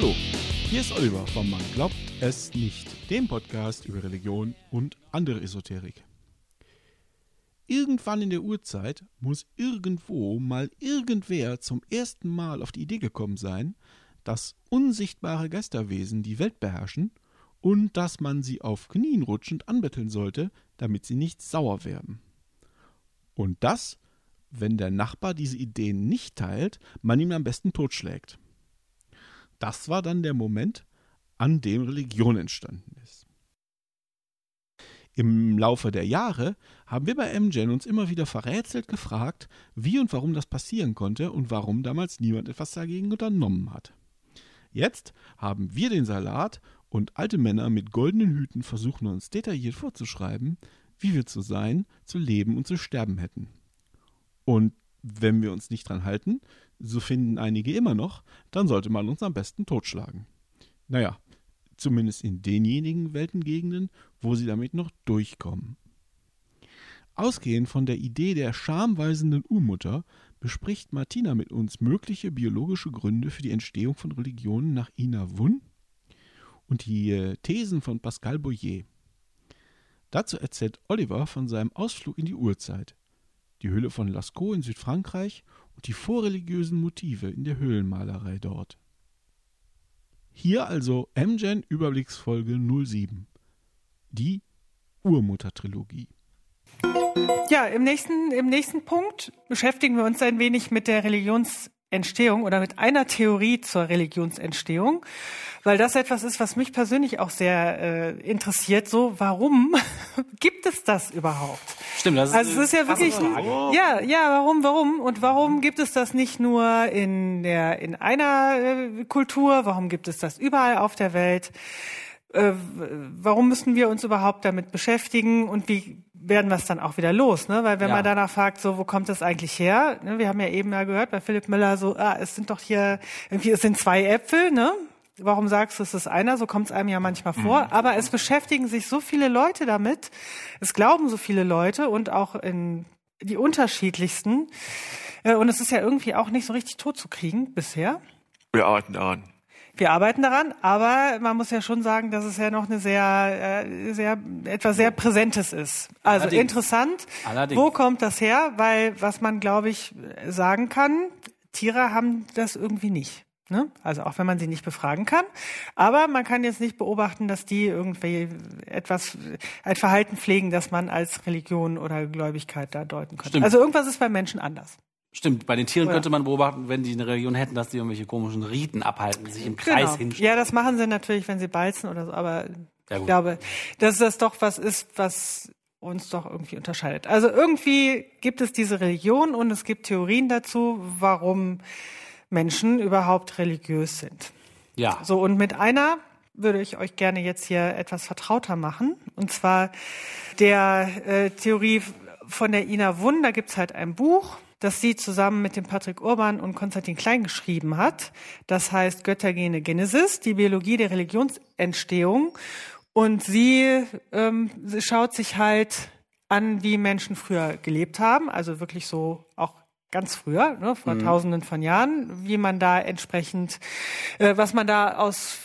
Hallo, hier ist Oliver vom Man glaubt es nicht, dem Podcast über Religion und andere Esoterik. Irgendwann in der Urzeit muss irgendwo mal irgendwer zum ersten Mal auf die Idee gekommen sein, dass unsichtbare Geisterwesen die Welt beherrschen und dass man sie auf Knien rutschend anbetteln sollte, damit sie nicht sauer werden. Und das, wenn der Nachbar diese Ideen nicht teilt, man ihn am besten totschlägt. Das war dann der Moment, an dem Religion entstanden ist. Im Laufe der Jahre haben wir bei MGen uns immer wieder verrätselt gefragt, wie und warum das passieren konnte und warum damals niemand etwas dagegen unternommen hat. Jetzt haben wir den Salat und alte Männer mit goldenen Hüten versuchen uns detailliert vorzuschreiben, wie wir zu sein, zu leben und zu sterben hätten. Und wenn wir uns nicht dran halten, so finden einige immer noch, dann sollte man uns am besten totschlagen. Naja, zumindest in denjenigen Weltengegenden, wo sie damit noch durchkommen. Ausgehend von der Idee der schamweisenden Urmutter bespricht Martina mit uns mögliche biologische Gründe für die Entstehung von Religionen nach Ina Wun und die äh, Thesen von Pascal Boyer. Dazu erzählt Oliver von seinem Ausflug in die Urzeit, die Höhle von Lascaux in Südfrankreich und die vorreligiösen Motive in der Höhlenmalerei dort. Hier also MGen Überblicksfolge 07. Die Urmutter-Trilogie. Ja, im nächsten, im nächsten Punkt beschäftigen wir uns ein wenig mit der Religionsentstehung oder mit einer Theorie zur Religionsentstehung, weil das etwas ist, was mich persönlich auch sehr äh, interessiert. So, warum gibt es das überhaupt? Stimmt, das ist, also es ist ja wirklich, ja, ja, warum, warum und warum gibt es das nicht nur in der in einer äh, Kultur? Warum gibt es das überall auf der Welt? Äh, warum müssen wir uns überhaupt damit beschäftigen und wie werden wir es dann auch wieder los, ne? Weil wenn ja. man danach fragt, so wo kommt das eigentlich her? Ne? Wir haben ja eben ja gehört bei Philipp Müller so, ah, es sind doch hier irgendwie es sind zwei Äpfel, ne? Warum sagst du, es ist einer? So kommt es einem ja manchmal vor. Mhm. Aber es beschäftigen sich so viele Leute damit. Es glauben so viele Leute und auch in die unterschiedlichsten. Äh, und es ist ja irgendwie auch nicht so richtig tot zu kriegen bisher. Wir arbeiten daran. Wir arbeiten daran, aber man muss ja schon sagen, dass es ja noch eine sehr, äh, sehr etwas sehr Präsentes ist. Also Allerdings. interessant. Allerdings. Wo kommt das her? Weil was man, glaube ich, sagen kann, Tiere haben das irgendwie nicht. Ne? Also auch wenn man sie nicht befragen kann. Aber man kann jetzt nicht beobachten, dass die irgendwie etwas, ein Verhalten pflegen, das man als Religion oder Gläubigkeit da deuten könnte. Stimmt. Also irgendwas ist bei Menschen anders. Stimmt, bei den Tieren Oder? könnte man beobachten, wenn die eine Religion hätten, dass die irgendwelche komischen Riten abhalten, sich im Kreis genau. hinstellen. Ja, das machen sie natürlich, wenn sie balzen oder so, aber ja, ich glaube, dass das doch was ist, was uns doch irgendwie unterscheidet. Also irgendwie gibt es diese Religion und es gibt Theorien dazu, warum Menschen überhaupt religiös sind. Ja. So, und mit einer würde ich euch gerne jetzt hier etwas vertrauter machen. Und zwar der äh, Theorie von der Ina Wund. Da gibt's halt ein Buch, das sie zusammen mit dem Patrick Urban und Konstantin Klein geschrieben hat. Das heißt Göttergene Genesis, die Biologie der Religionsentstehung. Und sie, ähm, sie schaut sich halt an, wie Menschen früher gelebt haben, also wirklich so auch ganz früher, ne, vor mhm. Tausenden von Jahren, wie man da entsprechend, äh, was man da aus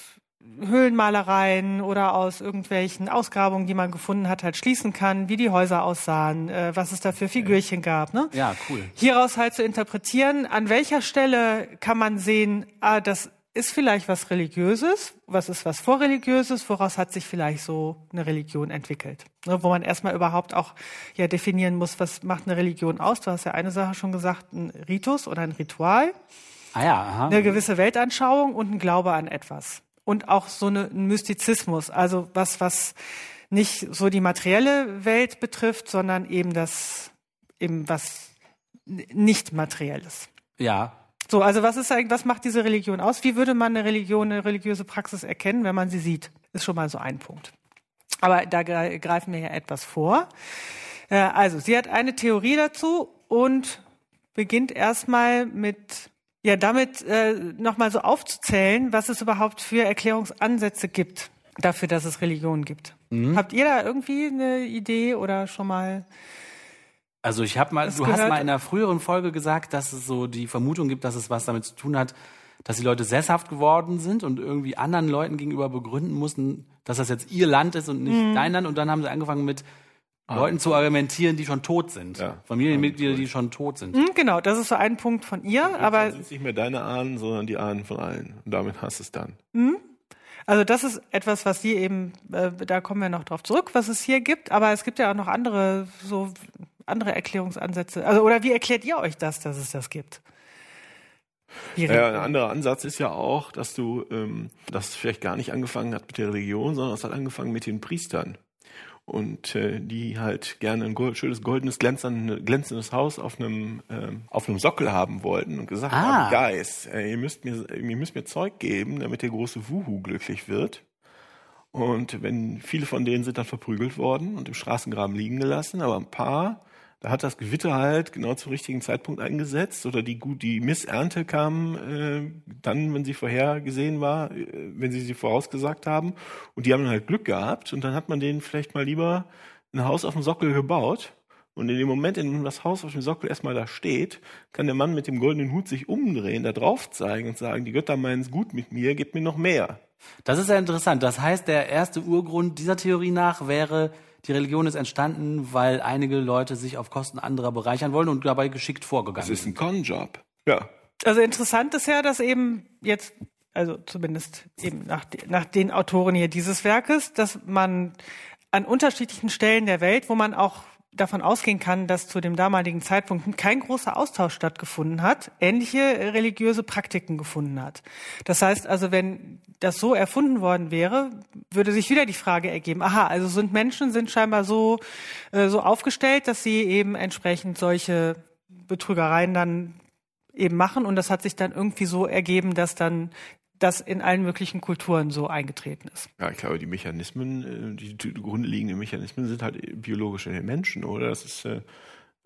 Höhlenmalereien oder aus irgendwelchen Ausgrabungen, die man gefunden hat, halt schließen kann, wie die Häuser aussahen, äh, was es da für Figürchen gab. Ne? Ja, cool. Hieraus halt zu interpretieren, an welcher Stelle kann man sehen, ah, das ist vielleicht was Religiöses, was ist was Vorreligiöses, woraus hat sich vielleicht so eine Religion entwickelt. Ne, wo man erstmal überhaupt auch ja definieren muss, was macht eine Religion aus. Du hast ja eine Sache schon gesagt, ein Ritus oder ein Ritual. Ah ja, aha. Eine gewisse Weltanschauung und ein Glaube an etwas und auch so eine, ein Mystizismus, also was, was nicht so die materielle Welt betrifft, sondern eben das, eben was nicht materielles. Ja. So, also was ist eigentlich, was macht diese Religion aus? Wie würde man eine Religion, eine religiöse Praxis erkennen, wenn man sie sieht? Ist schon mal so ein Punkt. Aber da greifen wir ja etwas vor. Äh, also, sie hat eine Theorie dazu und beginnt erstmal mit ja, damit äh, nochmal so aufzuzählen, was es überhaupt für Erklärungsansätze gibt dafür, dass es Religionen gibt. Mhm. Habt ihr da irgendwie eine Idee oder schon mal? Also ich habe mal, du gehört? hast mal in einer früheren Folge gesagt, dass es so die Vermutung gibt, dass es was damit zu tun hat, dass die Leute sesshaft geworden sind und irgendwie anderen Leuten gegenüber begründen mussten, dass das jetzt ihr Land ist und nicht mhm. dein Land. Und dann haben sie angefangen mit ah. Leuten zu argumentieren, die schon tot sind. Ja. Familienmitglieder, die schon tot sind. Mhm, genau, das ist so ein Punkt von ihr. aber sind nicht mehr deine Ahnen, sondern die Ahnen von allen. Und damit hast du es dann. Mhm. Also das ist etwas, was sie eben, äh, da kommen wir noch drauf zurück, was es hier gibt. Aber es gibt ja auch noch andere so andere Erklärungsansätze. Also oder wie erklärt ihr euch das, dass es das gibt? Ja, ein anderer Ansatz ist ja auch, dass du, ähm, das vielleicht gar nicht angefangen hat mit der Religion, sondern es hat angefangen mit den Priestern. Und äh, die halt gerne ein gold, schönes, goldenes, glänzendes Haus auf einem, ähm, auf einem Sockel haben wollten und gesagt ah. haben, Guys, äh, ihr, müsst mir, ihr müsst mir Zeug geben, damit der große Wuhu glücklich wird. Und wenn viele von denen sind dann verprügelt worden und im Straßengraben liegen gelassen, aber ein paar da hat das Gewitter halt genau zum richtigen Zeitpunkt eingesetzt oder die, die Missernte kam äh, dann, wenn sie vorhergesehen war, äh, wenn sie sie vorausgesagt haben. Und die haben dann halt Glück gehabt und dann hat man denen vielleicht mal lieber ein Haus auf dem Sockel gebaut. Und in dem Moment, in dem das Haus auf dem Sockel erstmal da steht, kann der Mann mit dem goldenen Hut sich umdrehen, da drauf zeigen und sagen, die Götter meinen es gut mit mir, gebt mir noch mehr. Das ist ja interessant. Das heißt, der erste Urgrund dieser Theorie nach wäre, die Religion ist entstanden, weil einige Leute sich auf Kosten anderer bereichern wollen und dabei geschickt vorgegangen sind. Das ist ein Con-Job. Ja. Also interessant ist ja, dass eben jetzt, also zumindest eben nach, nach den Autoren hier dieses Werkes, dass man an unterschiedlichen Stellen der Welt, wo man auch davon ausgehen kann, dass zu dem damaligen Zeitpunkt kein großer Austausch stattgefunden hat, ähnliche religiöse Praktiken gefunden hat. Das heißt also, wenn das so erfunden worden wäre, würde sich wieder die Frage ergeben, aha, also sind Menschen sind scheinbar so, äh, so aufgestellt, dass sie eben entsprechend solche Betrügereien dann eben machen und das hat sich dann irgendwie so ergeben, dass dann das in allen möglichen Kulturen so eingetreten ist. Ja, ich glaube, die Mechanismen, äh, die, die grundlegenden Mechanismen sind halt biologische Menschen, oder? Das ist äh,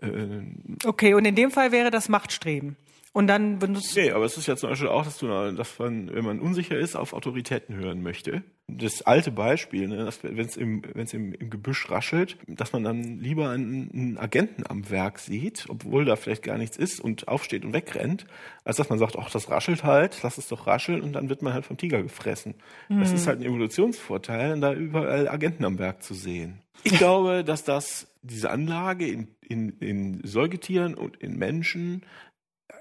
äh, okay. Und in dem Fall wäre das Machtstreben. Und dann benutzt. Nee, aber es ist ja zum Beispiel auch, dass du, dass man, wenn man unsicher ist, auf Autoritäten hören möchte. Das alte Beispiel, ne, wenn es im, wenn's im, im Gebüsch raschelt, dass man dann lieber einen, einen, Agenten am Werk sieht, obwohl da vielleicht gar nichts ist und aufsteht und wegrennt, als dass man sagt, ach, das raschelt halt, lass es doch rascheln und dann wird man halt vom Tiger gefressen. Mhm. Das ist halt ein Evolutionsvorteil, da überall Agenten am Werk zu sehen. Ich glaube, dass das diese Anlage in, in, in Säugetieren und in Menschen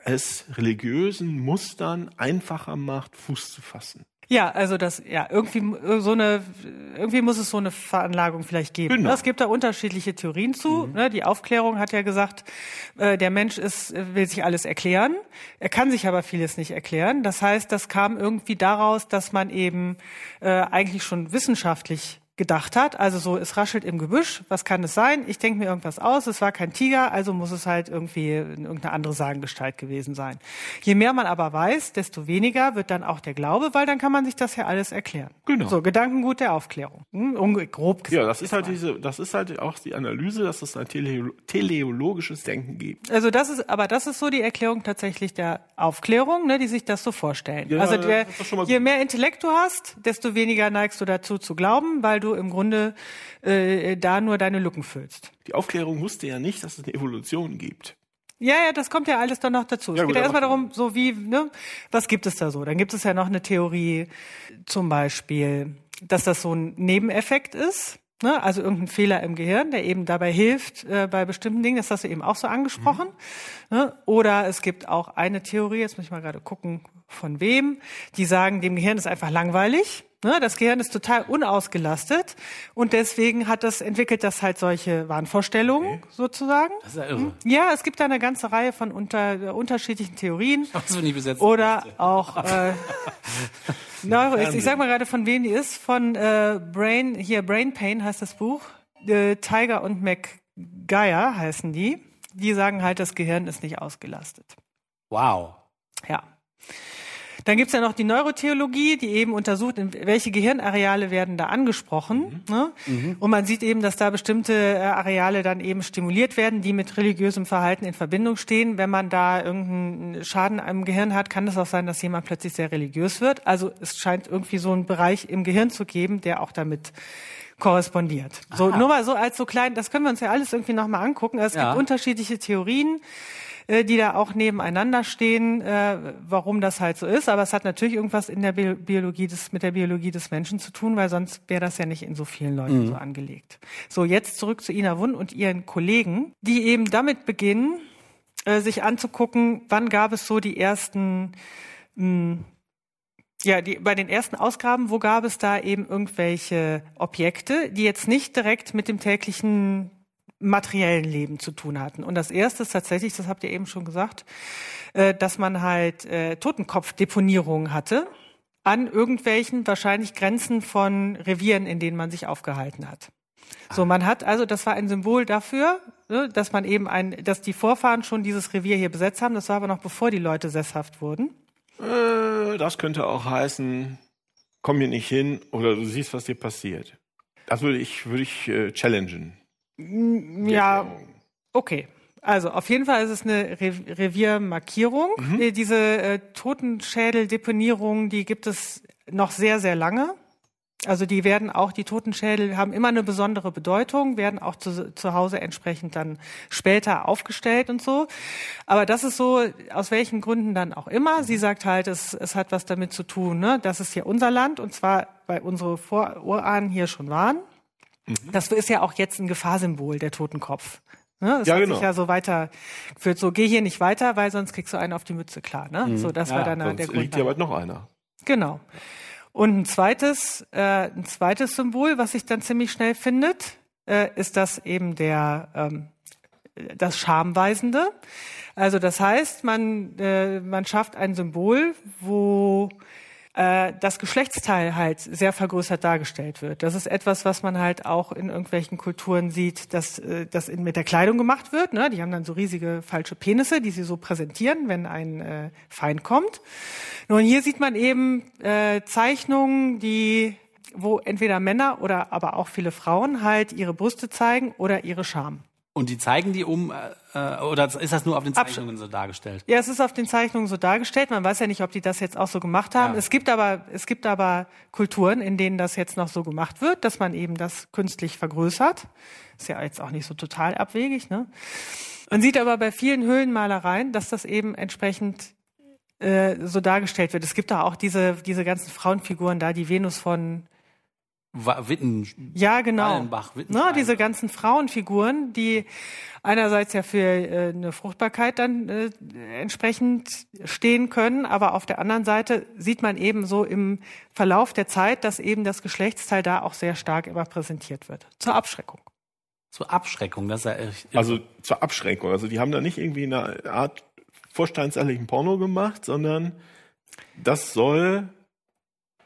es religiösen Mustern einfacher macht, Fuß zu fassen. Ja, also das, ja, irgendwie so eine, irgendwie muss es so eine Veranlagung vielleicht geben. Genau. Es gibt da unterschiedliche Theorien zu. Mhm. Ne? Die Aufklärung hat ja gesagt, äh, der Mensch ist, will sich alles erklären. Er kann sich aber vieles nicht erklären. Das heißt, das kam irgendwie daraus, dass man eben äh, eigentlich schon wissenschaftlich gedacht hat. Also so, es raschelt im Gebüsch, was kann es sein? Ich denke mir irgendwas aus, es war kein Tiger, also muss es halt irgendwie irgendeine andere Sagengestalt gewesen sein. Je mehr man aber weiß, desto weniger wird dann auch der Glaube, weil dann kann man sich das ja alles erklären. Genau. So, Gedankengut der Aufklärung. Hm, grob gesagt. Ja, das ist halt diese, das ist halt auch die Analyse, dass es ein tele teleologisches Denken gibt. Also das ist, aber das ist so die Erklärung tatsächlich der Aufklärung, ne, die sich das so vorstellen. Ja, also der, je mehr Intellekt du hast, desto weniger neigst du dazu zu glauben, weil du du im Grunde äh, da nur deine Lücken füllst. Die Aufklärung wusste ja nicht, dass es eine Evolution gibt. Ja, ja, das kommt ja alles dann noch dazu. Ja, es geht ja erstmal darum, so wie, ne, was gibt es da so? Dann gibt es ja noch eine Theorie, zum Beispiel, dass das so ein Nebeneffekt ist. Ne? Also irgendein Fehler im Gehirn, der eben dabei hilft äh, bei bestimmten Dingen. Das hast du eben auch so angesprochen. Mhm. Ne? Oder es gibt auch eine Theorie, jetzt muss ich mal gerade gucken, von wem, die sagen, dem Gehirn ist einfach langweilig. Ne, das Gehirn ist total unausgelastet und deswegen hat das entwickelt das halt solche Wahnvorstellungen okay. sozusagen. Das ist ja irre. Hm? Ja, es gibt da eine ganze Reihe von unter, äh, unterschiedlichen Theorien. Also nie besetzt. Oder auch äh, Neuro, ich, ich sag mal gerade von wem die ist. Von äh, Brain hier Brain Pain heißt das Buch. Äh, Tiger und McGuire heißen die. Die sagen halt, das Gehirn ist nicht ausgelastet. Wow. Ja. Dann gibt's ja noch die Neurotheologie, die eben untersucht, welche Gehirnareale werden da angesprochen. Mhm. Ne? Mhm. Und man sieht eben, dass da bestimmte äh, Areale dann eben stimuliert werden, die mit religiösem Verhalten in Verbindung stehen. Wenn man da irgendeinen Schaden am Gehirn hat, kann es auch sein, dass jemand plötzlich sehr religiös wird. Also es scheint irgendwie so einen Bereich im Gehirn zu geben, der auch damit korrespondiert. So, nur mal so als so klein, das können wir uns ja alles irgendwie nochmal angucken. Es ja. gibt unterschiedliche Theorien äh, die da auch nebeneinander stehen, äh, warum das halt so ist. Aber es hat natürlich irgendwas in der Biologie des, mit der Biologie des Menschen zu tun, weil sonst wäre das ja nicht in so vielen Leuten mhm. so angelegt. So, jetzt zurück zu Ina Wund und ihren Kollegen, die eben damit beginnen, äh, sich anzugucken, wann gab es so die ersten mh, hm, ja, die, bei den ersten Ausgaben, wo gab es da eben irgendwelche Objekte, die jetzt nicht direkt mit dem täglichen materiellen Leben zu tun hatten. Und das erste ist tatsächlich, das habt ihr eben schon gesagt, äh, dass man halt äh, Totenkopfdeponierungen hatte an irgendwelchen wahrscheinlich Grenzen von Revieren, in denen man sich aufgehalten hat. So, man hat also, das war ein Symbol dafür, ne, dass man eben ein, dass die Vorfahren schon dieses Revier hier besetzt haben. Das war aber noch bevor die Leute sesshaft wurden. Äh, das könnte auch heißen, komm hier nicht hin oder du siehst, was dir passiert. Das würde ich, würde ich äh, challengen. Ja, okay. Also auf jeden Fall ist es eine Re Reviermarkierung. Mhm. Diese äh, Totenschädeldeponierung, die gibt es noch sehr, sehr lange. Also die werden auch, die Totenschädel haben immer eine besondere Bedeutung, werden auch zu, zu Hause entsprechend dann später aufgestellt und so. Aber das ist so, aus welchen Gründen dann auch immer. Sie sagt halt, es, es hat was damit zu tun, ne? das ist hier unser Land und zwar, weil unsere Vorurahnen hier schon waren. Mhm. Das ist ja auch jetzt ein Gefahrsymbol, der Totenkopf. Ne? Das ja, hat genau. sich ja so weitergeführt. So, geh hier nicht weiter, weil sonst kriegst du einen auf die Mütze, klar. Ne? Mhm. So, das ja, war dann der Grund. liegt ja bald noch einer. Genau. Und ein zweites, äh, ein zweites Symbol, was sich dann ziemlich schnell findet, äh, ist das eben der ähm, das Schamweisende. Also das heißt, man äh, man schafft ein Symbol, wo äh, das Geschlechtsteil halt sehr vergrößert dargestellt wird. Das ist etwas, was man halt auch in irgendwelchen Kulturen sieht, dass äh, das in, mit der Kleidung gemacht wird. Ne? Die haben dann so riesige falsche Penisse, die sie so präsentieren, wenn ein äh, Feind kommt. Nun, hier sieht man eben äh, Zeichnungen, die wo entweder Männer oder aber auch viele Frauen halt ihre Brüste zeigen oder ihre Scham. Und die zeigen die um, äh, oder ist das nur auf den Zeichnungen Absch so dargestellt? Ja, es ist auf den Zeichnungen so dargestellt. Man weiß ja nicht, ob die das jetzt auch so gemacht haben. Ja. Es gibt aber, es gibt aber Kulturen, in denen das jetzt noch so gemacht wird, dass man eben das künstlich vergrößert. Ist ja jetzt auch nicht so total abwegig, ne? Man sieht aber bei vielen Höhlenmalereien, dass das eben entsprechend äh, so dargestellt wird. Es gibt da auch diese, diese ganzen Frauenfiguren da, die Venus von Witten, ja, genau. Wallenbach, ne, diese ganzen Frauenfiguren, die einerseits ja für äh, eine Fruchtbarkeit dann äh, entsprechend stehen können, aber auf der anderen Seite sieht man eben so im Verlauf der Zeit, dass eben das Geschlechtsteil da auch sehr stark immer präsentiert wird. Zur Abschreckung. Zur Abschreckung, das ist ja echt. Also zur Abschreckung. Also die haben da nicht irgendwie eine Art vorsteinserlichen Porno gemacht, sondern das soll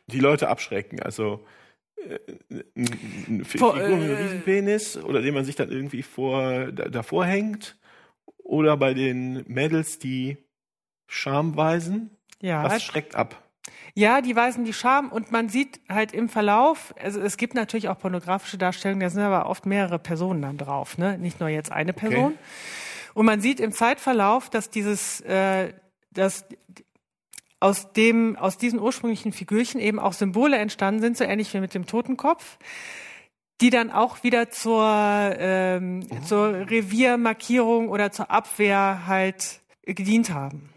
die Leute abschrecken. Also eine Figur mit einem Riesenpenis oder den man sich dann irgendwie vor, davor hängt oder bei den Mädels, die Scham weisen. Ja. Was schreckt ab? Ja, die weisen die Scham und man sieht halt im Verlauf, also es gibt natürlich auch pornografische Darstellungen, da sind aber oft mehrere Personen dann drauf, ne? Nicht nur jetzt eine Person. Okay. Und man sieht im Zeitverlauf, dass dieses, äh, dass aus dem, aus diesen ursprünglichen Figürchen eben auch Symbole entstanden sind, so ähnlich wie mit dem Totenkopf, die dann auch wieder zur, ähm, oh. zur Reviermarkierung oder zur Abwehr halt gedient haben.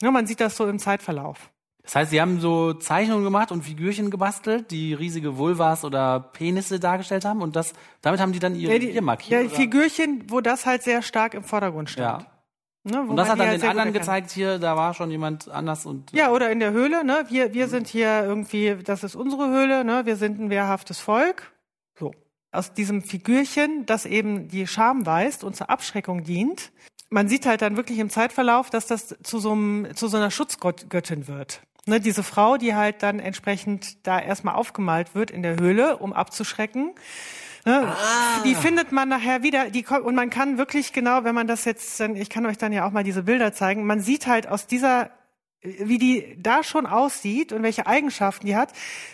Ja, man sieht das so im Zeitverlauf. Das heißt, Sie haben so Zeichnungen gemacht und Figürchen gebastelt, die riesige Vulvas oder Penisse dargestellt haben und das, damit haben die dann ihre ja, die, markiert. Ja, die Figürchen, wo das halt sehr stark im Vordergrund stand. Ja. Ne, und das hat dann halt den anderen gezeigt, hier, da war schon jemand anders und. Ja, oder in der Höhle, ne? Wir, wir sind hier irgendwie, das ist unsere Höhle, ne? Wir sind ein wehrhaftes Volk. So. Aus diesem Figürchen, das eben die Scham weist und zur Abschreckung dient. Man sieht halt dann wirklich im Zeitverlauf, dass das zu so, einem, zu so einer Schutzgöttin wird. Ne, diese Frau, die halt dann entsprechend da erstmal aufgemalt wird in der Höhle, um abzuschrecken. Ne? Ah. Die findet man nachher wieder. Die, und man kann wirklich genau, wenn man das jetzt, ich kann euch dann ja auch mal diese Bilder zeigen, man sieht halt aus dieser wie die da schon aussieht und welche Eigenschaften die hat,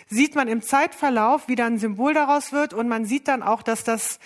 sieht man im Zeitverlauf, wie dann ein Symbol daraus wird und man sieht dann auch, dass das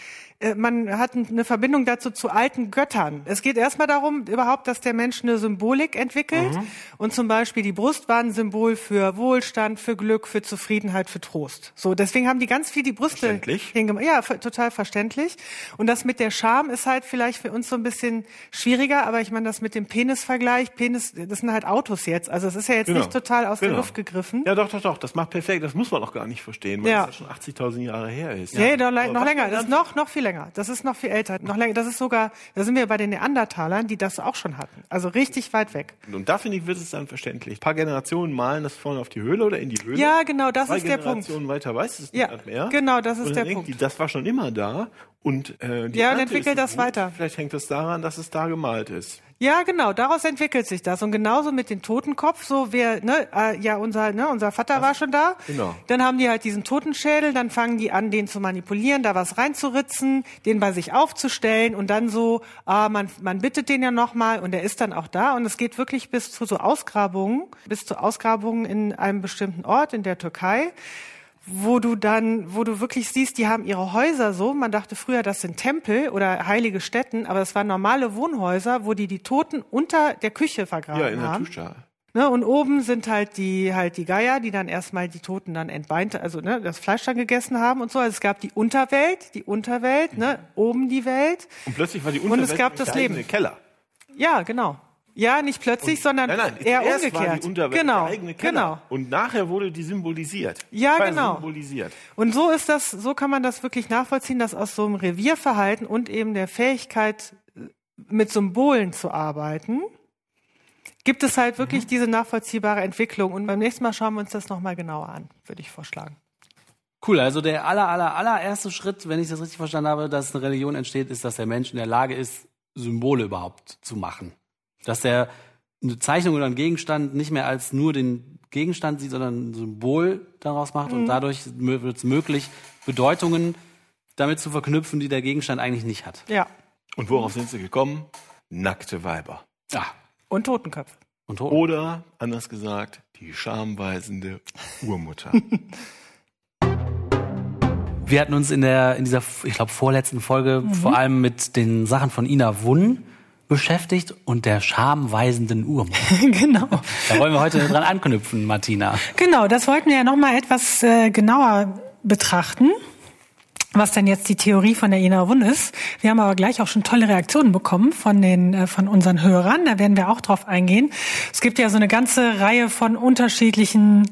man hat eine Verbindung dazu zu alten Göttern. Es geht erstmal darum, überhaupt, dass der Mensch eine Symbolik entwickelt. Mhm. Und zum Beispiel die Brust war ein Symbol für Wohlstand, für Glück, für Zufriedenheit, für Trost. So, deswegen haben die ganz viel die Brüste hingemacht. Ja, total verständlich. Und das mit der Scham ist halt vielleicht für uns so ein bisschen schwieriger, aber ich meine, das mit dem Penisvergleich, Penis, das sind halt Autos jetzt. Also es ist ja jetzt genau. nicht total aus genau. der Luft gegriffen. Ja, doch, doch, doch. Das macht perfekt. Das muss man auch gar nicht verstehen, weil ja. das schon 80.000 Jahre her ist. Ja, ja noch, noch länger. Das ist noch, noch viel länger. Das ist noch viel älter. Noch länger. Das ist sogar, da sind wir bei den Neandertalern, die das auch schon hatten. Also richtig weit weg. Und da finde ich, wird es dann verständlich. Ein paar Generationen malen das vorne auf die Höhle oder in die Höhle. Ja, genau, das Zwei ist der Punkt. Generationen weiter weiß es ja, nicht mehr. Genau, das ist der Punkt. Die, das war schon immer da. Und, äh, die ja, und entwickelt das gut. weiter. Vielleicht hängt es das daran, dass es da gemalt ist. Ja, genau, daraus entwickelt sich das. Und genauso mit dem Totenkopf, so wer, ne, äh, ja, unser, ne, unser Vater das, war schon da. Genau. Dann haben die halt diesen Totenschädel, dann fangen die an, den zu manipulieren, da was reinzuritzen, den bei sich aufzustellen und dann so, ah, man, man bittet den ja nochmal und der ist dann auch da. Und es geht wirklich bis zu so Ausgrabungen, bis zu Ausgrabungen in einem bestimmten Ort in der Türkei wo du dann, wo du wirklich siehst, die haben ihre Häuser so. Man dachte früher, das sind Tempel oder heilige Stätten, aber das waren normale Wohnhäuser, wo die die Toten unter der Küche vergraben haben. Ja, in der Tuschal. Ne, und oben sind halt die halt die Geier, die dann erstmal die Toten dann entbeint, also ne, das Fleisch dann gegessen haben und so. Also es gab die Unterwelt, die Unterwelt, ne, oben die Welt. Und plötzlich war die Unterwelt und es gab das Leben. Keller. Ja, genau. Ja, nicht plötzlich, und, sondern nein, nein, eher umgekehrt. War die Unterwelt genau, der eigene Keller. genau. Und nachher wurde die symbolisiert. Ja, genau. Symbolisiert. Und so ist das, so kann man das wirklich nachvollziehen, dass aus so einem Revierverhalten und eben der Fähigkeit, mit Symbolen zu arbeiten, gibt es halt wirklich mhm. diese nachvollziehbare Entwicklung. Und beim nächsten Mal schauen wir uns das nochmal genauer an, würde ich vorschlagen. Cool, also der aller, aller, allererste Schritt, wenn ich das richtig verstanden habe, dass eine Religion entsteht, ist, dass der Mensch in der Lage ist, Symbole überhaupt zu machen. Dass er eine Zeichnung oder einen Gegenstand nicht mehr als nur den Gegenstand sieht, sondern ein Symbol daraus macht mhm. und dadurch wird es möglich, Bedeutungen damit zu verknüpfen, die der Gegenstand eigentlich nicht hat. Ja. Und worauf sind sie gekommen? Nackte Weiber. Ja. Und Totenköpfe. Und Toten. Oder, anders gesagt, die schamweisende Urmutter. Wir hatten uns in der in dieser, ich glaube, vorletzten Folge mhm. vor allem mit den Sachen von Ina Wunn beschäftigt und der schamweisenden Urmutter. genau. Da wollen wir heute dran anknüpfen, Martina. Genau, das wollten wir ja noch mal etwas äh, genauer betrachten was denn jetzt die Theorie von der Ina Wun ist. Wir haben aber gleich auch schon tolle Reaktionen bekommen von den äh, von unseren Hörern. Da werden wir auch drauf eingehen. Es gibt ja so eine ganze Reihe von unterschiedlichen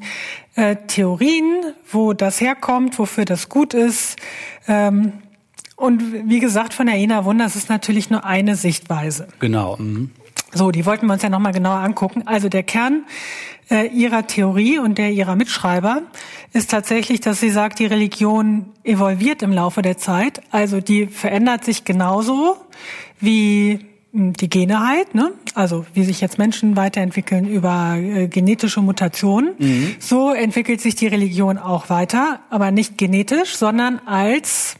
äh, Theorien, wo das herkommt, wofür das gut ist. Ähm, und wie gesagt, von der Ina Wunder, das ist natürlich nur eine Sichtweise. Genau. Mhm. So, die wollten wir uns ja nochmal genauer angucken. Also der Kern äh, ihrer Theorie und der ihrer Mitschreiber ist tatsächlich, dass sie sagt, die Religion evolviert im Laufe der Zeit. Also die verändert sich genauso wie hm, die Gene halt, ne? also wie sich jetzt Menschen weiterentwickeln über äh, genetische Mutationen. Mhm. So entwickelt sich die Religion auch weiter, aber nicht genetisch, sondern als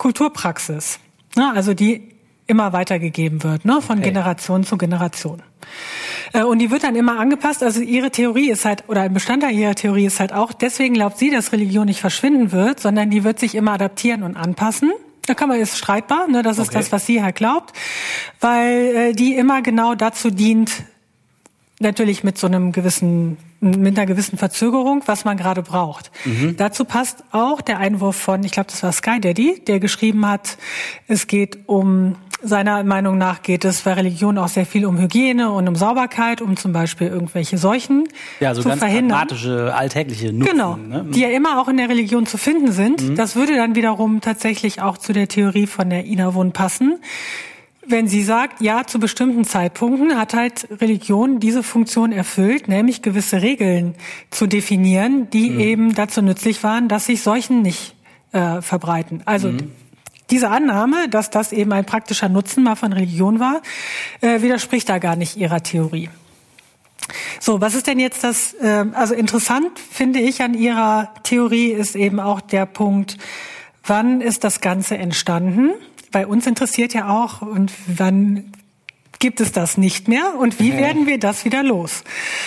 Kulturpraxis, ne? also die immer weitergegeben wird, ne? von okay. Generation zu Generation. Äh, und die wird dann immer angepasst. Also ihre Theorie ist halt, oder ein Bestandteil ihrer Theorie ist halt auch, deswegen glaubt sie, dass Religion nicht verschwinden wird, sondern die wird sich immer adaptieren und anpassen. Da kann man, ist streitbar, ne? das ist okay. das, was sie halt glaubt, weil äh, die immer genau dazu dient, natürlich mit so einem gewissen mit einer gewissen Verzögerung, was man gerade braucht. Mhm. Dazu passt auch der Einwurf von, ich glaube, das war Sky Daddy, der geschrieben hat, es geht um seiner Meinung nach geht es bei Religion auch sehr viel um Hygiene und um Sauberkeit, um zum Beispiel irgendwelche Seuchen ja, so zu ganz verhindern. pragmatische, alltägliche Nutzen. Genau, ne? die ja immer auch in der Religion zu finden sind. Mhm. Das würde dann wiederum tatsächlich auch zu der Theorie von der Ina Wund passen wenn sie sagt, ja, zu bestimmten Zeitpunkten hat halt Religion diese Funktion erfüllt, nämlich gewisse Regeln zu definieren, die mhm. eben dazu nützlich waren, dass sich Seuchen nicht äh, verbreiten. Also mhm. diese Annahme, dass das eben ein praktischer Nutzen mal von Religion war, äh, widerspricht da gar nicht ihrer Theorie. So, was ist denn jetzt das, äh, also interessant finde ich an ihrer Theorie ist eben auch der Punkt, wann ist das Ganze entstanden? Bei uns interessiert ja auch, und wann gibt es das nicht mehr und wie werden wir das wieder los?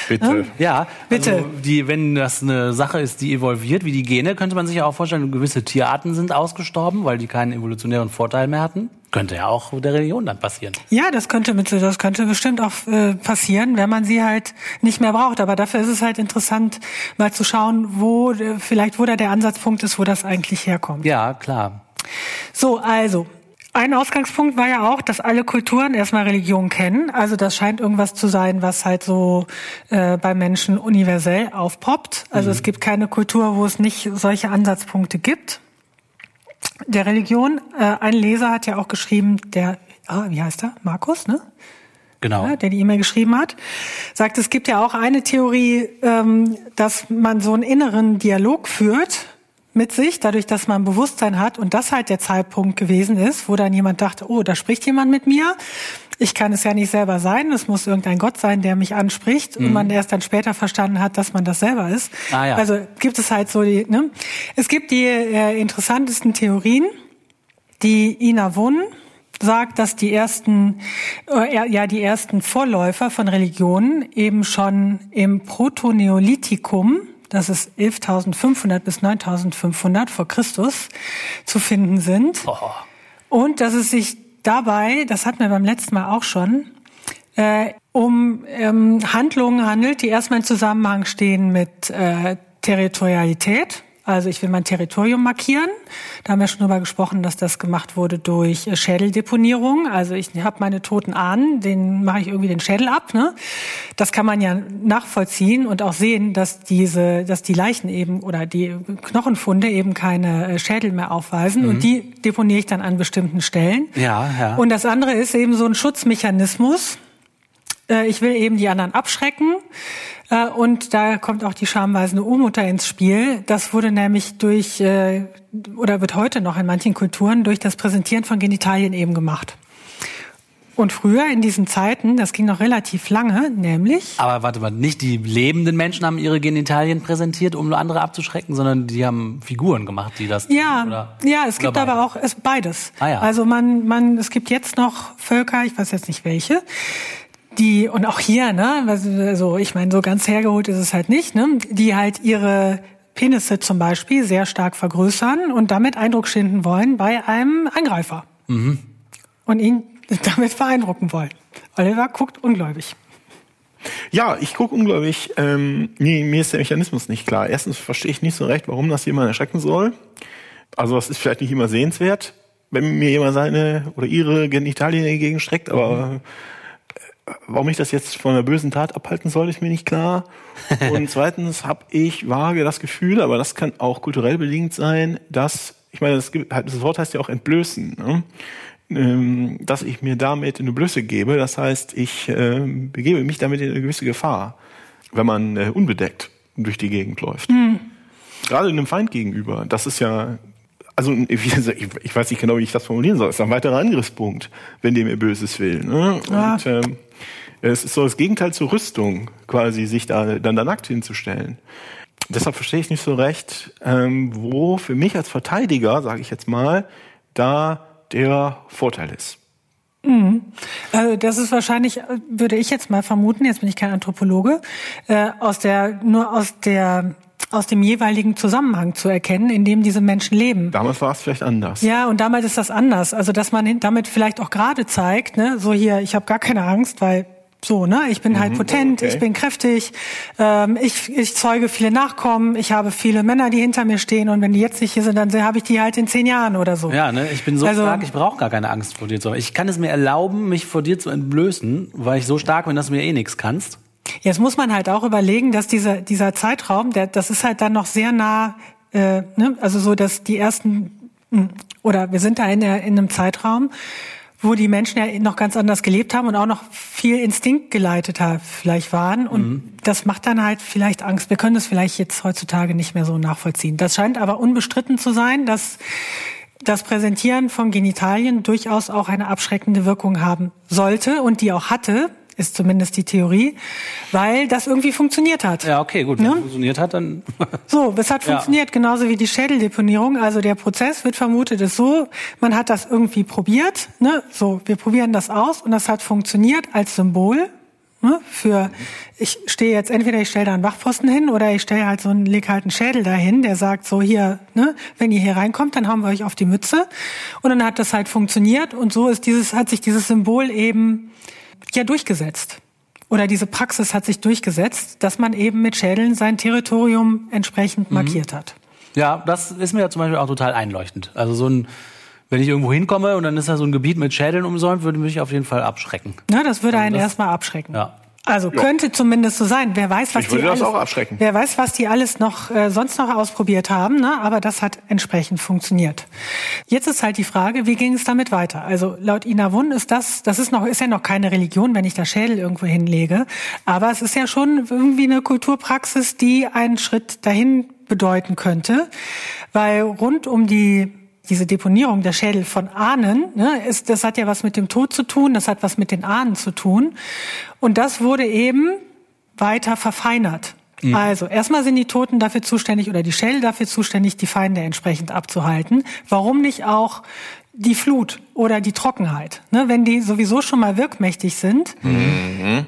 Bitte. Ja, bitte. Also die, wenn das eine Sache ist, die evolviert, wie die Gene, könnte man sich ja auch vorstellen, gewisse Tierarten sind ausgestorben, weil die keinen evolutionären Vorteil mehr hatten. Könnte ja auch der Religion dann passieren. Ja, das könnte mit, das könnte bestimmt auch äh, passieren, wenn man sie halt nicht mehr braucht. Aber dafür ist es halt interessant, mal zu schauen, wo äh, vielleicht wo da der Ansatzpunkt ist, wo das eigentlich herkommt. Ja, klar. So, also ein Ausgangspunkt war ja auch, dass alle Kulturen erstmal Religion kennen. Also das scheint irgendwas zu sein, was halt so äh, bei Menschen universell aufpoppt. Also mhm. es gibt keine Kultur, wo es nicht solche Ansatzpunkte gibt. Der Religion, äh, ein Leser hat ja auch geschrieben, der, ah, wie heißt er? Markus, ne? Genau. Ja, der die E-Mail geschrieben hat, sagt, es gibt ja auch eine Theorie, ähm, dass man so einen inneren Dialog führt mit sich, dadurch, dass man Bewusstsein hat und das halt der Zeitpunkt gewesen ist, wo dann jemand dachte, oh, da spricht jemand mit mir. Ich kann es ja nicht selber sein, es muss irgendein Gott sein, der mich anspricht mhm. und man erst dann später verstanden hat, dass man das selber ist. Ah, ja. Also gibt es halt so die, ne? Es gibt die äh, interessantesten Theorien, die Ina Wun sagt, dass die ersten, äh, ja, die ersten Vorläufer von Religionen eben schon im Protoneolithikum das ist 11.500 bis 9.500 vor Christus zu finden sind. Oh. Und dass es sich dabei, das hatten wir beim letzten Mal auch schon, äh, um ähm, Handlungen handelt, die erstmal in Zusammenhang stehen mit äh, Territorialität also ich will mein Territorium markieren. Da haben wir schon drüber gesprochen, dass das gemacht wurde durch äh, Schädeldeponierung. Also ich habe meine toten Ahnen, den mache ich irgendwie den Schädel ab. Ne? Das kann man ja nachvollziehen und auch sehen, dass diese, dass die Leichen eben oder die Knochenfunde eben keine äh, Schädel mehr aufweisen mhm. und die deponiere ich dann an bestimmten Stellen. Ja, ja. Und das andere ist eben so ein Schutzmechanismus. Äh, ich will eben die anderen abschrecken. Äh, und da kommt auch die schamweisende Urmutter ins Spiel. Das wurde nämlich durch, äh, oder wird heute noch in manchen Kulturen durch das Präsentieren von Genitalien eben gemacht. Und früher in diesen Zeiten, das ging noch relativ lange, nämlich. Aber warte mal, nicht die lebenden Menschen haben ihre Genitalien präsentiert, um andere abzuschrecken, sondern die haben Figuren gemacht, die das. Ja, oder, ja, es gibt aber auch es beides. Ah, ja. Also man, man, es gibt jetzt noch Völker, ich weiß jetzt nicht welche, die und auch hier, ne, also ich meine, so ganz hergeholt ist es halt nicht, ne, die halt ihre Penisse zum Beispiel sehr stark vergrößern und damit Eindruck schinden wollen bei einem Angreifer. Mhm. Und ihn damit beeindrucken wollen. Oliver guckt ungläubig. Ja, ich gucke ungläubig. Ähm, nee, mir ist der Mechanismus nicht klar. Erstens verstehe ich nicht so recht, warum das jemand erschrecken soll. Also das ist vielleicht nicht immer sehenswert, wenn mir jemand seine oder ihre Genitalien entgegenstreckt, aber mhm warum ich das jetzt von einer bösen Tat abhalten soll, ist mir nicht klar. Und zweitens habe ich vage das Gefühl, aber das kann auch kulturell bedingt sein, dass, ich meine, das, das Wort heißt ja auch entblößen, ne? Ähm, dass ich mir damit eine Blöße gebe. Das heißt, ich äh, begebe mich damit in eine gewisse Gefahr, wenn man äh, unbedeckt durch die Gegend läuft. Mhm. Gerade einem Feind gegenüber. Das ist ja also ich, weiß nicht genau, wie ich das formulieren soll. Es ist ein weiterer Angriffspunkt, wenn dem ihr Böses will. Ne? Ja. Und ähm, es ist so das Gegenteil zur Rüstung, quasi sich da dann da nackt hinzustellen. Deshalb verstehe ich nicht so recht, ähm, wo für mich als Verteidiger, sage ich jetzt mal, da der Vorteil ist. Mhm. Also das ist wahrscheinlich, würde ich jetzt mal vermuten, jetzt bin ich kein Anthropologe, äh, aus der nur aus der aus dem jeweiligen Zusammenhang zu erkennen, in dem diese Menschen leben. Damals war es vielleicht anders. Ja, und damals ist das anders. Also dass man damit vielleicht auch gerade zeigt, ne, so hier, ich habe gar keine Angst, weil so, ne? Ich bin halt mhm, halt potent, okay. ich bin kräftig, ähm, ich, ich zeuge viele Nachkommen, ich habe viele Männer, die hinter mir stehen und wenn die jetzt nicht hier sind, dann habe ich die halt in zehn Jahren oder so. Ja, ne? Ich bin so also, stark, ich brauche gar keine Angst vor dir zu haben. Ich kann es mir erlauben, mich vor dir zu entblößen, weil ich so stark bin, dass du mir eh nichts kannst. Jetzt muss man halt auch überlegen, dass dieser, dieser Zeitraum, der, das ist halt dann noch sehr nah, äh, ne? also so, dass die ersten, hm, oder wir sind da in, der, in einem Zeitraum, wo die Menschen ja noch ganz anders gelebt haben und auch noch viel Instinkt geleitet haben, vielleicht waren. Und mhm. das macht dann halt vielleicht Angst. Wir können das vielleicht jetzt heutzutage nicht mehr so nachvollziehen. Das scheint aber unbestritten zu sein, dass das Präsentieren von Genitalien durchaus auch eine abschreckende Wirkung haben sollte und die auch hatte ist zumindest die Theorie, weil das irgendwie funktioniert hat. Ja, okay, gut. Wenn ja? funktioniert hat, dann. so, es hat ja. funktioniert, genauso wie die Schädeldeponierung. Also der Prozess wird vermutet, ist so, man hat das irgendwie probiert, ne? So, wir probieren das aus und das hat funktioniert als Symbol Ne? Für ich stehe jetzt entweder ich stelle da einen Wachpfosten hin oder ich stelle halt so einen leg halt einen Schädel dahin, der sagt so hier, ne, wenn ihr hier reinkommt, dann haben wir euch auf die Mütze und dann hat das halt funktioniert und so ist dieses hat sich dieses Symbol eben ja durchgesetzt. Oder diese Praxis hat sich durchgesetzt, dass man eben mit Schädeln sein Territorium entsprechend mhm. markiert hat. Ja, das ist mir ja zum Beispiel auch total einleuchtend. Also so ein wenn ich irgendwo hinkomme und dann ist da so ein Gebiet mit Schädeln umsäumt, würde mich auf jeden Fall abschrecken. Na, das würde also einen erstmal abschrecken. Ja. Also ja. könnte zumindest so sein. Wer weiß, was ich die alles, auch abschrecken. Wer weiß, was die alles noch äh, sonst noch ausprobiert haben. Ne? Aber das hat entsprechend funktioniert. Jetzt ist halt die Frage, wie ging es damit weiter? Also laut Ina Wun ist das, das ist noch ist ja noch keine Religion, wenn ich da Schädel irgendwo hinlege. Aber es ist ja schon irgendwie eine Kulturpraxis, die einen Schritt dahin bedeuten könnte, weil rund um die diese Deponierung der Schädel von Ahnen, ne, ist, das hat ja was mit dem Tod zu tun, das hat was mit den Ahnen zu tun. Und das wurde eben weiter verfeinert. Mhm. Also erstmal sind die Toten dafür zuständig oder die Schädel dafür zuständig, die Feinde entsprechend abzuhalten. Warum nicht auch die Flut oder die Trockenheit? Ne, wenn die sowieso schon mal wirkmächtig sind, mhm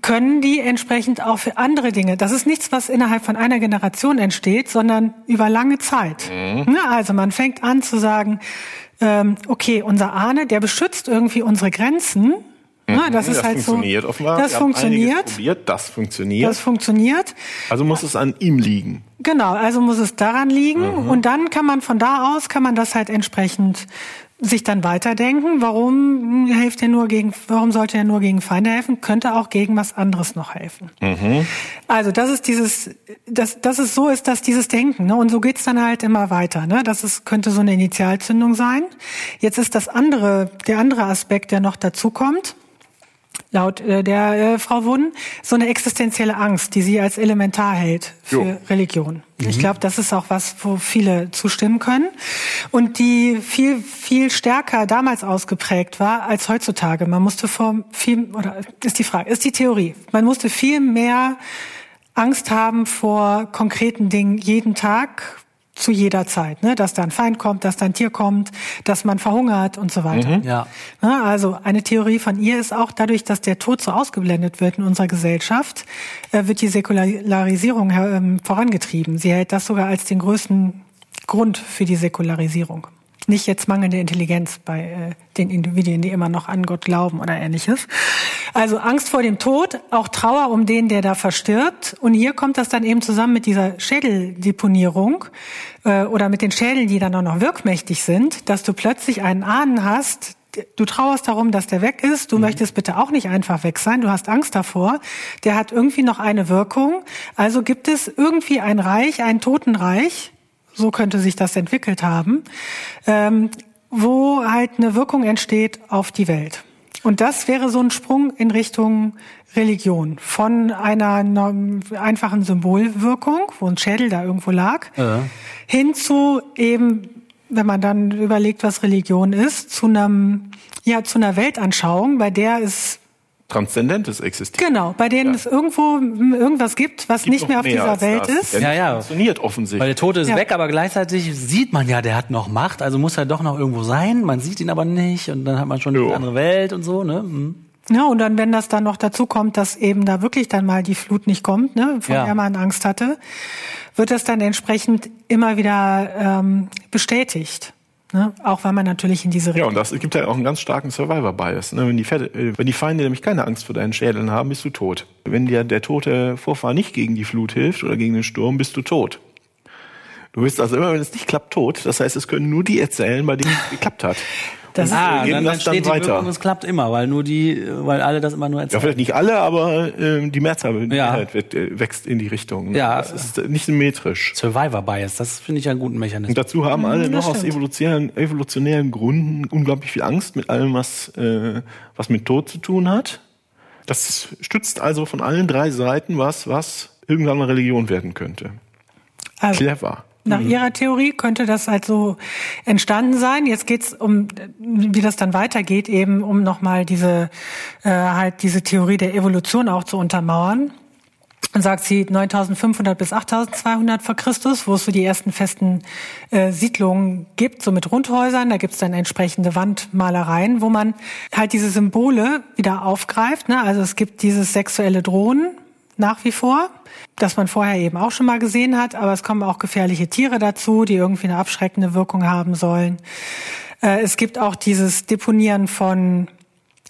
können die entsprechend auch für andere Dinge. Das ist nichts, was innerhalb von einer Generation entsteht, sondern über lange Zeit. Mhm. Also man fängt an zu sagen, ähm, okay, unser Ahne, der beschützt irgendwie unsere Grenzen. Mhm. das ist das halt funktioniert so. Offenbar. Das funktioniert. Probiert, das funktioniert. Das funktioniert. Also muss es an ihm liegen. Genau, also muss es daran liegen. Mhm. Und dann kann man von da aus, kann man das halt entsprechend sich dann weiterdenken, warum hilft er nur gegen, warum sollte er nur gegen Feinde helfen? Könnte auch gegen was anderes noch helfen. Mhm. Also das ist dieses, das, das ist so ist das dieses Denken, ne? Und so geht's dann halt immer weiter, ne? Das ist, könnte so eine Initialzündung sein. Jetzt ist das andere, der andere Aspekt, der noch dazu kommt laut äh, der äh, Frau Wunn, so eine existenzielle Angst, die sie als elementar hält für jo. Religion. Mhm. Ich glaube, das ist auch was, wo viele zustimmen können und die viel viel stärker damals ausgeprägt war als heutzutage. Man musste vor viel oder ist die Frage, ist die Theorie. Man musste viel mehr Angst haben vor konkreten Dingen jeden Tag, zu jeder Zeit, ne? dass da ein Feind kommt, dass da ein Tier kommt, dass man verhungert und so weiter. Mhm. Ja. Ne? Also eine Theorie von ihr ist auch dadurch, dass der Tod so ausgeblendet wird in unserer Gesellschaft, äh, wird die Säkularisierung äh, vorangetrieben. Sie hält das sogar als den größten Grund für die Säkularisierung. Nicht jetzt mangelnde Intelligenz bei äh, den Individuen, die immer noch an Gott glauben oder ähnliches. Also Angst vor dem Tod, auch Trauer um den, der da verstirbt. Und hier kommt das dann eben zusammen mit dieser Schädeldeponierung äh, oder mit den Schädeln, die dann auch noch wirkmächtig sind, dass du plötzlich einen Ahnen hast, du trauerst darum, dass der weg ist, du mhm. möchtest bitte auch nicht einfach weg sein, du hast Angst davor, der hat irgendwie noch eine Wirkung. Also gibt es irgendwie ein Reich, ein Totenreich, so könnte sich das entwickelt haben, ähm, wo halt eine Wirkung entsteht auf die Welt. Und das wäre so ein Sprung in Richtung Religion. Von einer einfachen Symbolwirkung, wo ein Schädel da irgendwo lag, ja. hin zu eben, wenn man dann überlegt, was Religion ist, zu einem, ja, zu einer Weltanschauung, bei der es Transzendentes existiert. Genau, bei denen ja. es irgendwo irgendwas gibt, was gibt nicht mehr auf mehr dieser Welt das. ist. Ja, ja. Funktioniert offensichtlich. Weil der Tote ist ja. weg, aber gleichzeitig sieht man ja, der hat noch Macht, also muss er doch noch irgendwo sein. Man sieht ihn aber nicht und dann hat man schon jo. eine andere Welt und so, ne? Mhm. Ja, und dann, wenn das dann noch dazu kommt, dass eben da wirklich dann mal die Flut nicht kommt, ne, von ja. der man Angst hatte, wird das dann entsprechend immer wieder ähm, bestätigt. Ne? Auch weil man natürlich in diese Richtung. Ja, und das gibt ja auch einen ganz starken Survivor-Bias. Ne? Wenn, die äh, wenn die Feinde nämlich keine Angst vor deinen Schädeln haben, bist du tot. Wenn dir der tote Vorfahr nicht gegen die Flut hilft oder gegen den Sturm, bist du tot. Du bist also immer, wenn es nicht klappt, tot. Das heißt, es können nur die erzählen, bei denen es geklappt hat. Das und ah, geben dann, das dann, dann weiter. Wirkung, es klappt immer, weil nur die, weil alle das immer nur erzählen. Ja, vielleicht nicht alle, aber äh, die Mehrzahl ja. wird, äh, wächst in die Richtung. Ja. Das ist nicht symmetrisch. Survivor Bias, das finde ich einen guten Mechanismus. Und dazu haben alle mhm, noch aus evolutionären, evolutionären Gründen unglaublich viel Angst mit allem, was, äh, was mit Tod zu tun hat. Das stützt also von allen drei Seiten was, was irgendwann mal Religion werden könnte. Also, Clever. Nach mhm. ihrer Theorie könnte das halt so entstanden sein. Jetzt geht's um, wie das dann weitergeht, eben um nochmal diese äh, halt diese Theorie der Evolution auch zu untermauern. Und sagt sie 9500 bis 8200 vor Christus, wo es so die ersten festen äh, Siedlungen gibt, so mit Rundhäusern. Da gibt's dann entsprechende Wandmalereien, wo man halt diese Symbole wieder aufgreift. Ne? Also es gibt dieses sexuelle Drohen nach wie vor das man vorher eben auch schon mal gesehen hat, aber es kommen auch gefährliche Tiere dazu, die irgendwie eine abschreckende Wirkung haben sollen. Äh, es gibt auch dieses Deponieren von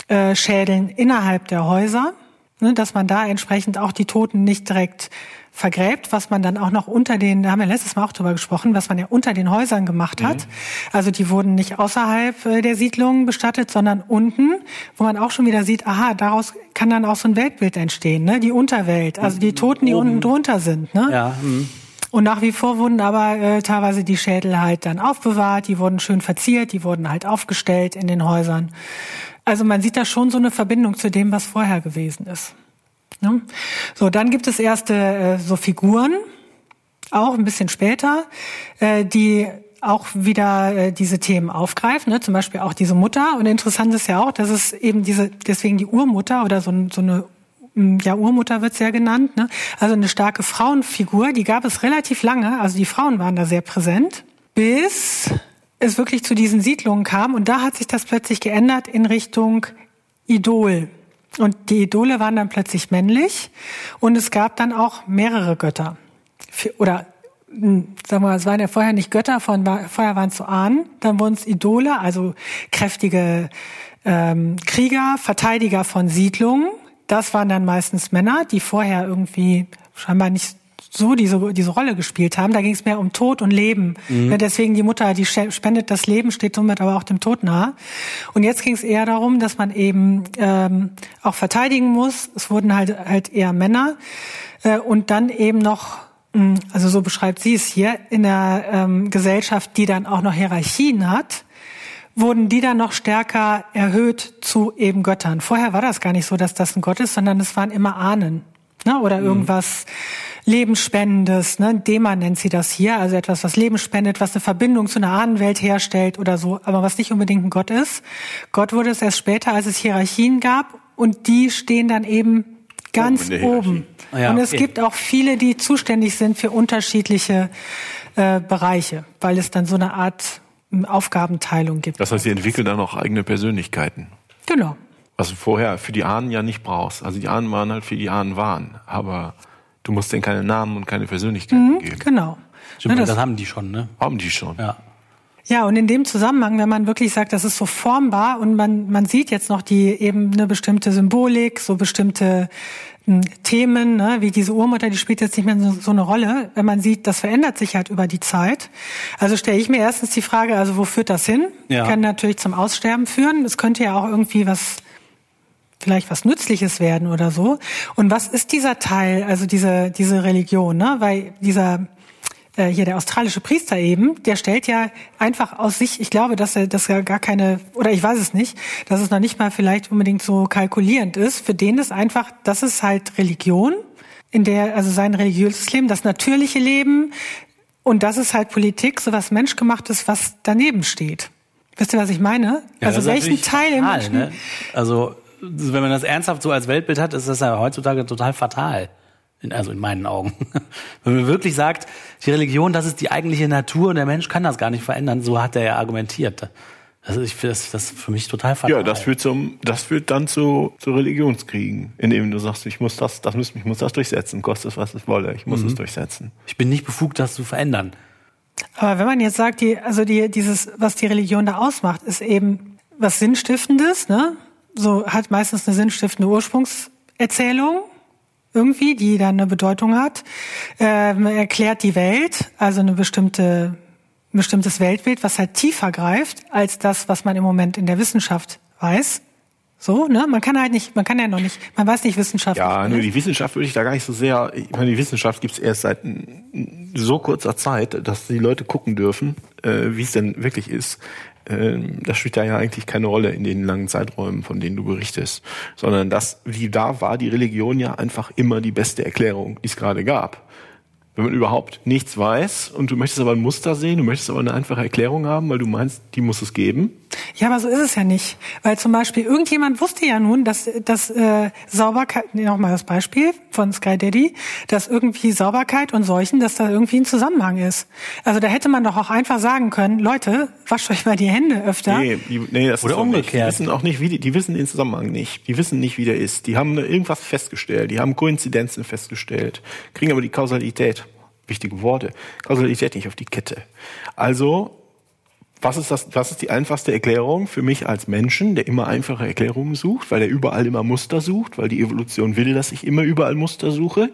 äh, Schädeln innerhalb der Häuser, ne, dass man da entsprechend auch die Toten nicht direkt vergräbt, was man dann auch noch unter den, da haben wir letztes Mal auch drüber gesprochen, was man ja unter den Häusern gemacht hat. Mhm. Also die wurden nicht außerhalb äh, der Siedlungen bestattet, sondern unten, wo man auch schon wieder sieht, aha, daraus kann dann auch so ein Weltbild entstehen, ne? Die Unterwelt, also die Toten, die Oben. unten drunter sind, ne? Ja. Mhm. Und nach wie vor wurden aber äh, teilweise die Schädel halt dann aufbewahrt, die wurden schön verziert, die wurden halt aufgestellt in den Häusern. Also man sieht da schon so eine Verbindung zu dem, was vorher gewesen ist. Ne? So, dann gibt es erste äh, so Figuren, auch ein bisschen später, äh, die auch wieder äh, diese Themen aufgreifen, ne? zum Beispiel auch diese Mutter. Und interessant ist ja auch, dass es eben diese, deswegen die Urmutter oder so, so eine ja, Urmutter wird's ja genannt, ne? also eine starke Frauenfigur, die gab es relativ lange, also die Frauen waren da sehr präsent, bis es wirklich zu diesen Siedlungen kam und da hat sich das plötzlich geändert in Richtung Idol. Und die Idole waren dann plötzlich männlich und es gab dann auch mehrere Götter. Oder hm, sagen wir mal, es waren ja vorher nicht Götter, vorher waren es so Ahnen, dann wurden es Idole, also kräftige ähm, Krieger, Verteidiger von Siedlungen. Das waren dann meistens Männer, die vorher irgendwie scheinbar nicht so diese, diese Rolle gespielt haben. Da ging es mehr um Tod und Leben. Mhm. Ja, deswegen die Mutter, die spendet das Leben, steht somit aber auch dem Tod nahe. Und jetzt ging es eher darum, dass man eben ähm, auch verteidigen muss. Es wurden halt halt eher Männer äh, und dann eben noch hm, also so beschreibt sie es hier, in der ähm, Gesellschaft, die dann auch noch Hierarchien hat, wurden die dann noch stärker erhöht zu eben Göttern. Vorher war das gar nicht so, dass das ein Gott ist, sondern es waren immer Ahnen ne? oder mhm. irgendwas Lebensspendendes, ne? Dema nennt sie das hier, also etwas, was Leben spendet, was eine Verbindung zu einer Ahnenwelt herstellt oder so, aber was nicht unbedingt ein Gott ist. Gott wurde es erst später, als es Hierarchien gab und die stehen dann eben ganz oben. oben. Ah ja, und es okay. gibt auch viele, die zuständig sind für unterschiedliche äh, Bereiche, weil es dann so eine Art Aufgabenteilung gibt. Das heißt, sie entwickeln dann auch eigene Persönlichkeiten. Genau. Was du vorher für die Ahnen ja nicht brauchst. Also die Ahnen waren halt für die Ahnen waren, aber Du musst denen keine Namen und keine Persönlichkeit mhm, geben. Genau. Stimmt, das, das, haben die schon, ne? Haben die schon. Ja. Ja, und in dem Zusammenhang, wenn man wirklich sagt, das ist so formbar und man, man sieht jetzt noch die eben eine bestimmte Symbolik, so bestimmte hm, Themen, ne, wie diese Urmutter, die spielt jetzt nicht mehr so, so, eine Rolle. Wenn man sieht, das verändert sich halt über die Zeit. Also stelle ich mir erstens die Frage, also wo führt das hin? Ja. Kann natürlich zum Aussterben führen. Es könnte ja auch irgendwie was vielleicht was Nützliches werden oder so. Und was ist dieser Teil, also diese, diese Religion, ne? Weil dieser, äh, hier der australische Priester eben, der stellt ja einfach aus sich, ich glaube, dass er, dass er gar keine, oder ich weiß es nicht, dass es noch nicht mal vielleicht unbedingt so kalkulierend ist. Für den ist einfach, das ist halt Religion, in der, also sein religiöses Leben, das natürliche Leben, und das ist halt Politik, so was menschgemachtes, was daneben steht. Wisst ihr, was ich meine? Ja, also welchen Teil im Menschen? Ne? Also wenn man das ernsthaft so als Weltbild hat, ist das ja heutzutage total fatal. In, also in meinen Augen. wenn man wirklich sagt, die Religion, das ist die eigentliche Natur und der Mensch kann das gar nicht verändern, so hat er ja argumentiert. Das ist, das, das ist für mich total fatal. Ja, das führt zum, das führt dann zu, zu Religionskriegen, indem du sagst, ich muss das, das muss, ich muss das durchsetzen, kostet es was es wolle, ich muss mhm. es durchsetzen. Ich bin nicht befugt, das zu verändern. Aber wenn man jetzt sagt, die, also die, dieses, was die Religion da ausmacht, ist eben was Sinnstiftendes, ne? So hat meistens eine sinnstiftende Ursprungserzählung irgendwie, die dann eine Bedeutung hat, ähm, erklärt die Welt, also eine bestimmte ein bestimmtes Weltbild, was halt tiefer greift als das, was man im Moment in der Wissenschaft weiß. So, ne? Man kann halt nicht, man kann ja noch nicht, man weiß nicht wissenschaftlich. Ja, nur die Wissenschaft würde ich da gar nicht so sehr, ich meine, die Wissenschaft gibt es erst seit so kurzer Zeit, dass die Leute gucken dürfen, äh, wie es denn wirklich ist. Ähm, das spielt da ja eigentlich keine Rolle in den langen Zeiträumen, von denen du berichtest, sondern das, wie da war die Religion ja einfach immer die beste Erklärung, die es gerade gab. Wenn man überhaupt nichts weiß und du möchtest aber ein Muster sehen, du möchtest aber eine einfache Erklärung haben, weil du meinst, die muss es geben. Ja, aber so ist es ja nicht. Weil zum Beispiel irgendjemand wusste ja nun, dass, dass äh, Sauberkeit, nee, nochmal das Beispiel von Sky Daddy, dass irgendwie Sauberkeit und Seuchen, dass da irgendwie ein Zusammenhang ist. Also da hätte man doch auch einfach sagen können, Leute, wascht euch mal die Hände öfter. Nee, die, nee das Oder ist umgekehrt. Die wissen auch nicht, wie die, die wissen den Zusammenhang nicht. Die wissen nicht, wie der ist. Die haben irgendwas festgestellt. Die haben Koinzidenzen festgestellt, kriegen aber die Kausalität wichtige Worte. Kausalität nicht auf die Kette. Also, was ist, das, was ist die einfachste Erklärung für mich als Menschen, der immer einfache Erklärungen sucht, weil er überall immer Muster sucht, weil die Evolution will, dass ich immer überall Muster suche?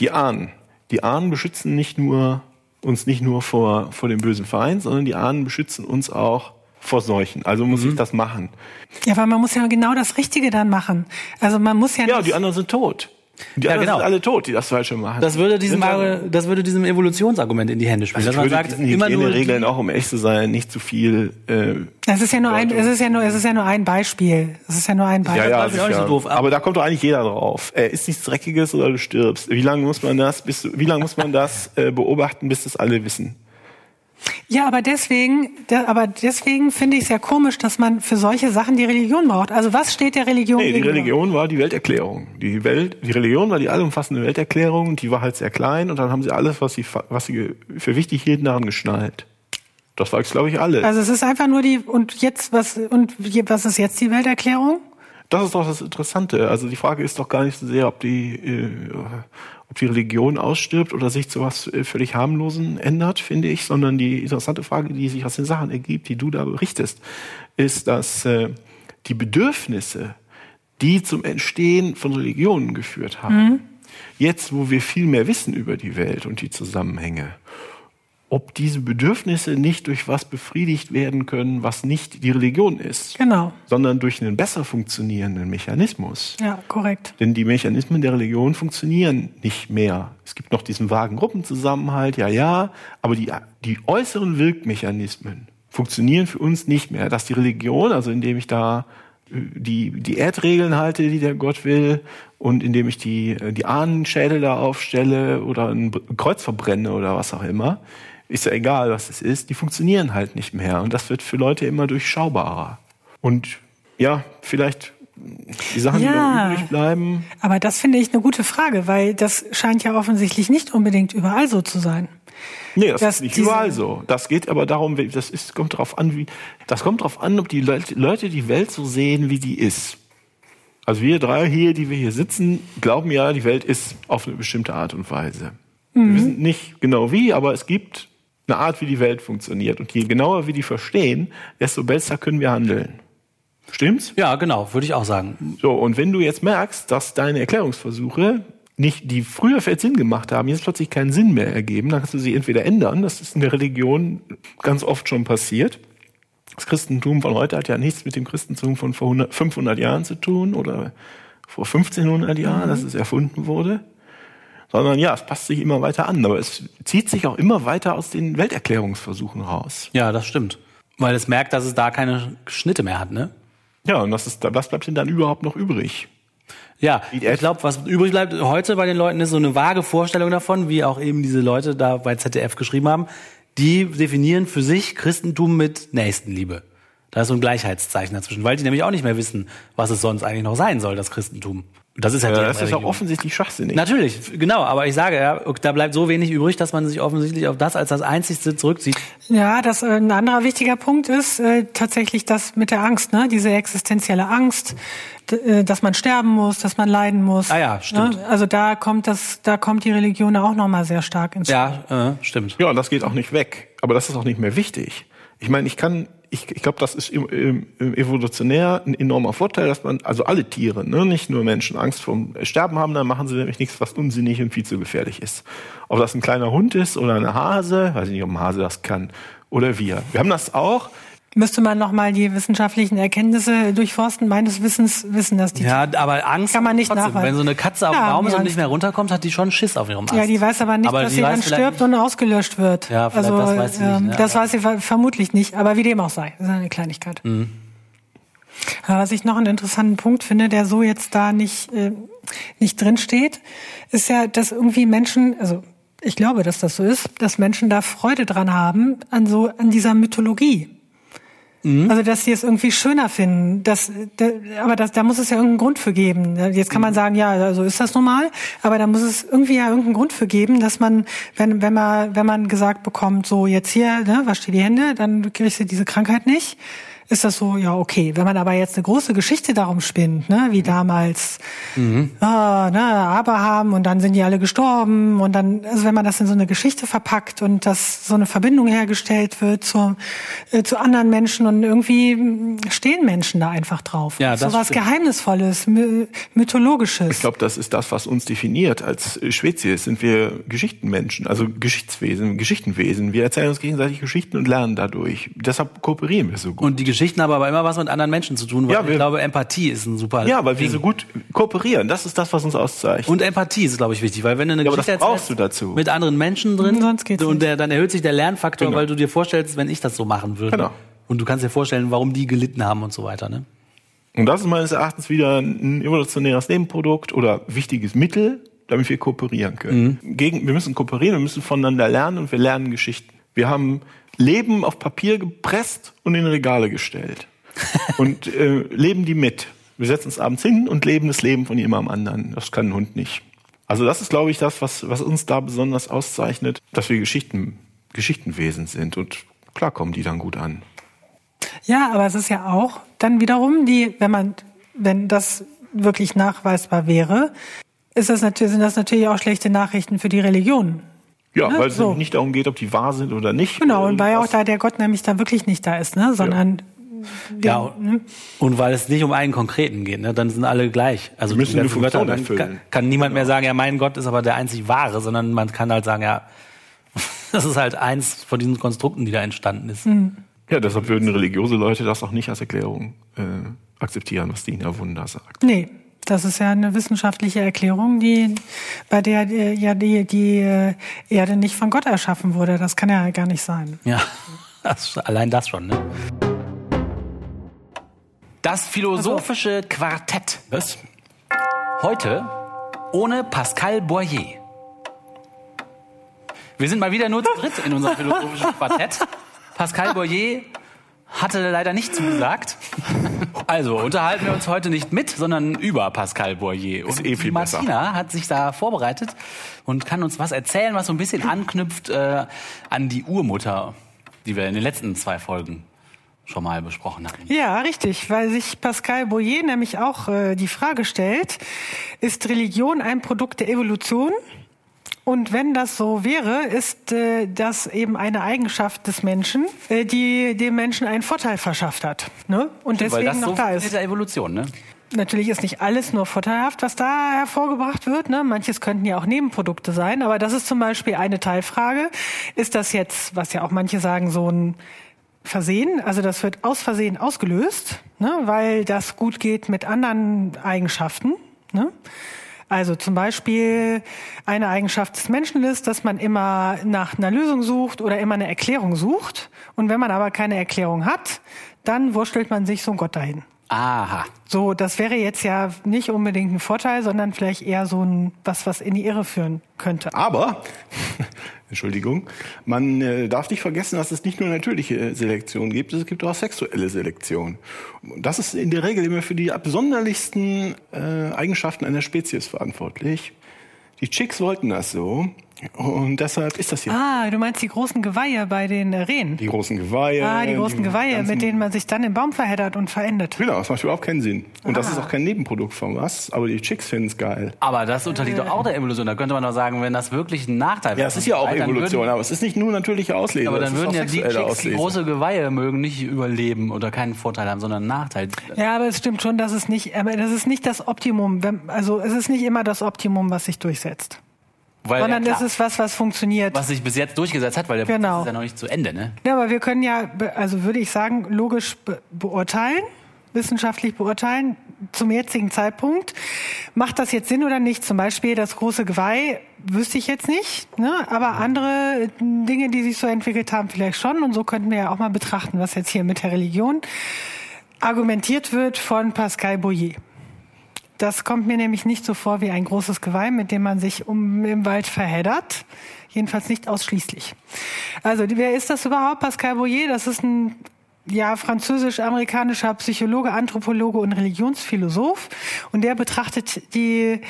Die Ahnen. Die Ahnen beschützen nicht nur, uns nicht nur vor, vor dem bösen Feind, sondern die Ahnen beschützen uns auch vor Seuchen. Also muss mhm. ich das machen. Ja, weil man muss ja genau das Richtige dann machen. Also man muss ja. Ja, die anderen sind tot. Die ja, genau. sind alle tot, die das falsche machen. Das würde diesem, das würde diesem Evolutionsargument in die Hände spielen. Also dass man sagt, immer nur Regeln auch um echt zu sein, nicht zu viel. Äh, es ist ja nur ein, es ist ja nur, es ist ja nur ein Beispiel. Es ist ja nur ein Beispiel. Ja, ja, das ist ja. So doof. Aber da kommt doch eigentlich jeder drauf. Äh, ist nichts Dreckiges oder du stirbst. Wie lange muss man das, bis, wie lange muss man das äh, beobachten, bis das alle wissen? Ja, aber deswegen, aber deswegen finde ich es ja komisch, dass man für solche Sachen die Religion braucht. Also was steht der Religion nee, die Religion war die Welterklärung. Die Welt, die Religion war die allumfassende Welterklärung. Die war halt sehr klein und dann haben sie alles, was sie, was sie für wichtig hielten, daran geschnallt. Das war, glaube ich, alles. Also es ist einfach nur die und jetzt was und was ist jetzt die Welterklärung? Das ist doch das Interessante. Also die Frage ist doch gar nicht so sehr, ob die, äh, ob die Religion ausstirbt oder sich zu was äh, völlig harmlosen ändert, finde ich, sondern die interessante Frage, die sich aus den Sachen ergibt, die du da berichtest, ist, dass äh, die Bedürfnisse, die zum Entstehen von Religionen geführt haben, mhm. jetzt, wo wir viel mehr wissen über die Welt und die Zusammenhänge, ob diese Bedürfnisse nicht durch was befriedigt werden können, was nicht die Religion ist. Genau. Sondern durch einen besser funktionierenden Mechanismus. Ja, korrekt. Denn die Mechanismen der Religion funktionieren nicht mehr. Es gibt noch diesen vagen Gruppenzusammenhalt, ja, ja, aber die, die äußeren Wirkmechanismen funktionieren für uns nicht mehr. Dass die Religion, also indem ich da äh, die, die Erdregeln halte, die der Gott will, und indem ich die, äh, die Ahnenschädel da aufstelle oder ein Kreuz verbrenne oder was auch immer, ist ja egal, was es ist, die funktionieren halt nicht mehr. Und das wird für Leute immer durchschaubarer. Und ja, vielleicht die Sachen, ja, die noch übrig bleiben. Aber das finde ich eine gute Frage, weil das scheint ja offensichtlich nicht unbedingt überall so zu sein. Nee, das ist nicht überall so. Das geht aber darum, das ist, kommt darauf an, wie, das kommt darauf an, ob die Leute die Welt so sehen, wie die ist. Also wir drei hier, die wir hier sitzen, glauben ja, die Welt ist auf eine bestimmte Art und Weise. Mhm. Wir wissen nicht genau wie, aber es gibt eine Art, wie die Welt funktioniert. Und je genauer wir die verstehen, desto besser können wir handeln. Stimmt's? Ja, genau, würde ich auch sagen. So, und wenn du jetzt merkst, dass deine Erklärungsversuche nicht, die früher vielleicht Sinn gemacht haben, jetzt plötzlich keinen Sinn mehr ergeben, dann kannst du sie entweder ändern, das ist in der Religion ganz oft schon passiert. Das Christentum von heute hat ja nichts mit dem Christentum von vor 100, 500 Jahren zu tun oder vor 1500 Jahren, mhm. dass es erfunden wurde sondern ja, es passt sich immer weiter an. Aber es zieht sich auch immer weiter aus den Welterklärungsversuchen raus. Ja, das stimmt. Weil es merkt, dass es da keine Schnitte mehr hat, ne? Ja, und das ist, was bleibt denn dann überhaupt noch übrig? Ja, ich glaube, was übrig bleibt heute bei den Leuten ist so eine vage Vorstellung davon, wie auch eben diese Leute da bei ZDF geschrieben haben. Die definieren für sich Christentum mit Nächstenliebe. Da ist so ein Gleichheitszeichen dazwischen, weil die nämlich auch nicht mehr wissen, was es sonst eigentlich noch sein soll, das Christentum. Das ist halt ja, das ist auch offensichtlich schwachsinnig. Natürlich, genau. Aber ich sage ja, da bleibt so wenig übrig, dass man sich offensichtlich auf das als das Einzigste zurückzieht. Ja, das äh, ein anderer wichtiger Punkt ist äh, tatsächlich das mit der Angst, ne? Diese existenzielle Angst, äh, dass man sterben muss, dass man leiden muss. Ah ja, stimmt. Ne? Also da kommt das, da kommt die Religion auch noch mal sehr stark ins Spiel. Ja, äh, stimmt. Ja, und das geht auch nicht weg. Aber das ist auch nicht mehr wichtig. Ich meine, ich kann ich, ich glaube, das ist evolutionär ein enormer Vorteil, dass man, also alle Tiere, ne, nicht nur Menschen, Angst vorm Sterben haben, dann machen sie nämlich nichts, was unsinnig und viel zu gefährlich ist. Ob das ein kleiner Hund ist oder eine Hase, weiß ich nicht, ob ein Hase das kann, oder wir. Wir haben das auch, Müsste man noch mal die wissenschaftlichen Erkenntnisse durchforsten. Meines Wissens wissen das die. Ja, aber Angst kann man nicht trotzdem. nachweisen. Wenn so eine Katze auf dem ja, Baum ist und nicht mehr runterkommt, hat die schon Schiss auf ihrem Ast. Ja, die weiß aber nicht, aber dass sie dann stirbt und ausgelöscht wird. Ja, vielleicht also, das weiß sie nicht. Ähm, ne? Das weiß sie vermutlich nicht. Aber wie dem auch sei, das ist eine Kleinigkeit. Mhm. Was ich noch einen interessanten Punkt finde, der so jetzt da nicht, äh, nicht drin steht, ist ja, dass irgendwie Menschen, also ich glaube, dass das so ist, dass Menschen da Freude dran haben an so, an dieser Mythologie. Mhm. Also, dass sie es irgendwie schöner finden. Das, da, aber das, da muss es ja irgendeinen Grund für geben. Jetzt kann man mhm. sagen, ja, so ist das normal. Aber da muss es irgendwie ja irgendeinen Grund für geben, dass man, wenn, wenn man, wenn man gesagt bekommt, so jetzt hier, ne, wasch dir die Hände, dann kriegst du diese Krankheit nicht ist das so, ja, okay. Wenn man aber jetzt eine große Geschichte darum spinnt, ne, wie damals, mhm. ah, ne, Abraham und dann sind die alle gestorben und dann, also wenn man das in so eine Geschichte verpackt und dass so eine Verbindung hergestellt wird zu, äh, zu anderen Menschen und irgendwie stehen Menschen da einfach drauf. Ja, das so was stimmt. Geheimnisvolles, mythologisches. Ich glaube, das ist das, was uns definiert als Spezies. Sind wir Geschichtenmenschen, also Geschichtswesen, Geschichtenwesen. Wir erzählen uns gegenseitig Geschichten und lernen dadurch. Deshalb kooperieren wir so gut. Geschichten haben aber immer was mit anderen Menschen zu tun, weil ja, wir, ich glaube, Empathie ist ein super Ja, weil Ding. wir so gut kooperieren. Das ist das, was uns auszeichnet. Und Empathie ist, glaube ich, wichtig, weil wenn du eine ja, Geschichte brauchst du dazu. mit anderen Menschen drin, Sonst geht's und der, dann erhöht sich der Lernfaktor, genau. weil du dir vorstellst, wenn ich das so machen würde. Genau. Und du kannst dir vorstellen, warum die gelitten haben und so weiter. Ne? Und das ist meines Erachtens wieder ein evolutionäres Nebenprodukt oder wichtiges Mittel, damit wir kooperieren können. Mhm. Gegen, wir müssen kooperieren, wir müssen voneinander lernen und wir lernen Geschichten. Wir haben Leben auf Papier gepresst und in Regale gestellt und äh, leben die mit. Wir setzen uns abends hin und leben das Leben von jemandem anderen. Das kann ein Hund nicht. Also das ist, glaube ich, das, was, was uns da besonders auszeichnet, dass wir Geschichten, Geschichtenwesen sind. Und klar kommen die dann gut an. Ja, aber es ist ja auch dann wiederum die, wenn man, wenn das wirklich nachweisbar wäre, ist das natürlich, sind das natürlich auch schlechte Nachrichten für die Religion. Ja, ne? weil es so. nicht darum geht, ob die wahr sind oder nicht. Genau, und weil auch da der Gott nämlich dann wirklich nicht da ist, ne? sondern ja, ne? und weil es nicht um einen konkreten geht, ne? dann sind alle gleich. Also müssen eine Funktion Götter, erfüllen. Kann, kann niemand genau. mehr sagen, ja, mein Gott ist aber der einzig wahre, sondern man kann halt sagen, ja, das ist halt eins von diesen Konstrukten, die da entstanden ist. Mhm. Ja, deshalb würden religiöse Leute das auch nicht als Erklärung äh, akzeptieren, was Dina Wunder sagt. Nee, das ist ja eine wissenschaftliche Erklärung, die, bei der äh, ja die, die äh, Erde nicht von Gott erschaffen wurde. Das kann ja gar nicht sein. Ja, das, allein das schon, ne? Das philosophische Quartett. Was? Heute ohne Pascal Boyer. Wir sind mal wieder nur zu dritt in unserem philosophischen Quartett. Pascal Boyer hatte leider nicht zugesagt. Also unterhalten wir uns heute nicht mit, sondern über Pascal Boyer. Und eh viel Martina besser. hat sich da vorbereitet und kann uns was erzählen, was so ein bisschen anknüpft äh, an die Urmutter, die wir in den letzten zwei Folgen schon mal besprochen hatten. Ja, richtig, weil sich Pascal Boyer nämlich auch äh, die Frage stellt, ist Religion ein Produkt der Evolution? Und wenn das so wäre, ist äh, das eben eine Eigenschaft des Menschen, äh, die dem Menschen einen Vorteil verschafft hat. Ne? Und deswegen Weil das noch so da ist. der Evolution, ne? Natürlich ist nicht alles nur vorteilhaft, was da hervorgebracht wird. Ne? Manches könnten ja auch Nebenprodukte sein, aber das ist zum Beispiel eine Teilfrage. Ist das jetzt, was ja auch manche sagen, so ein Versehen, also das wird aus Versehen ausgelöst, ne? weil das gut geht mit anderen Eigenschaften. Ne? Also zum Beispiel eine Eigenschaft des Menschen ist, dass man immer nach einer Lösung sucht oder immer eine Erklärung sucht. Und wenn man aber keine Erklärung hat, dann wurstelt man sich so ein Gott dahin. Aha. So, das wäre jetzt ja nicht unbedingt ein Vorteil, sondern vielleicht eher so ein was, was in die Irre führen könnte. Aber, Entschuldigung, man äh, darf nicht vergessen, dass es nicht nur natürliche Selektion gibt, es gibt auch sexuelle Selektion. Das ist in der Regel immer für die absonderlichsten äh, Eigenschaften einer Spezies verantwortlich. Die Chicks wollten das so. Und deshalb ist das hier. Ah, du meinst die großen Geweihe bei den äh, Rehen? Die großen Geweihe. Ah, die großen die Geweihe, mit denen man sich dann im Baum verheddert und verendet. Genau, das macht überhaupt keinen Sinn. Und ah. das ist auch kein Nebenprodukt von was, aber die Chicks finden es geil. Aber das unterliegt doch auch der Evolution. Da könnte man doch sagen, wenn das wirklich ein Nachteil wäre. Ja, es ist ja auch Evolution, würden, aber es ist nicht nur natürliche Auslese. Aber dann würden ja die Chicks, Auslese. die große Geweihe mögen, nicht überleben oder keinen Vorteil haben, sondern einen Nachteil. Ja, aber es stimmt schon, dass es nicht, das ist nicht das Optimum. Also es ist nicht immer das Optimum, was sich durchsetzt. Weil, Sondern ja, das ist was, was funktioniert. Was sich bis jetzt durchgesetzt hat, weil der genau. Prozess ist ja noch nicht zu Ende, ne? Ja, aber wir können ja, also würde ich sagen, logisch be beurteilen, wissenschaftlich beurteilen, zum jetzigen Zeitpunkt. Macht das jetzt Sinn oder nicht? Zum Beispiel das große Geweih wüsste ich jetzt nicht, ne? aber andere Dinge, die sich so entwickelt haben, vielleicht schon. Und so könnten wir ja auch mal betrachten, was jetzt hier mit der Religion argumentiert wird von Pascal Boyer. Das kommt mir nämlich nicht so vor wie ein großes Geweih, mit dem man sich um im Wald verheddert. Jedenfalls nicht ausschließlich. Also, wer ist das überhaupt? Pascal Boyer, das ist ein ja, französisch-amerikanischer Psychologe, Anthropologe und Religionsphilosoph. Und der betrachtet die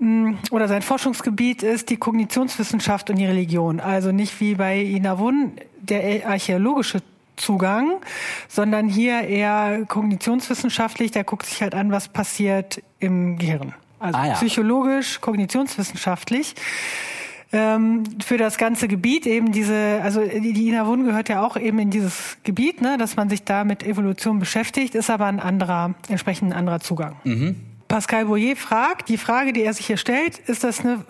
mm, oder sein Forschungsgebiet ist die Kognitionswissenschaft und die Religion. Also nicht wie bei Ina Wun der archäologische Zugang, sondern hier eher kognitionswissenschaftlich. Der guckt sich halt an, was passiert im Gehirn. Also ah, ja. psychologisch, kognitionswissenschaftlich ähm, für das ganze Gebiet eben diese, also die Ina Wun gehört ja auch eben in dieses Gebiet, ne, dass man sich da mit Evolution beschäftigt, ist aber ein anderer, entsprechend ein anderer Zugang. Mhm. Pascal Boyer fragt, die Frage, die er sich hier stellt, ist das eine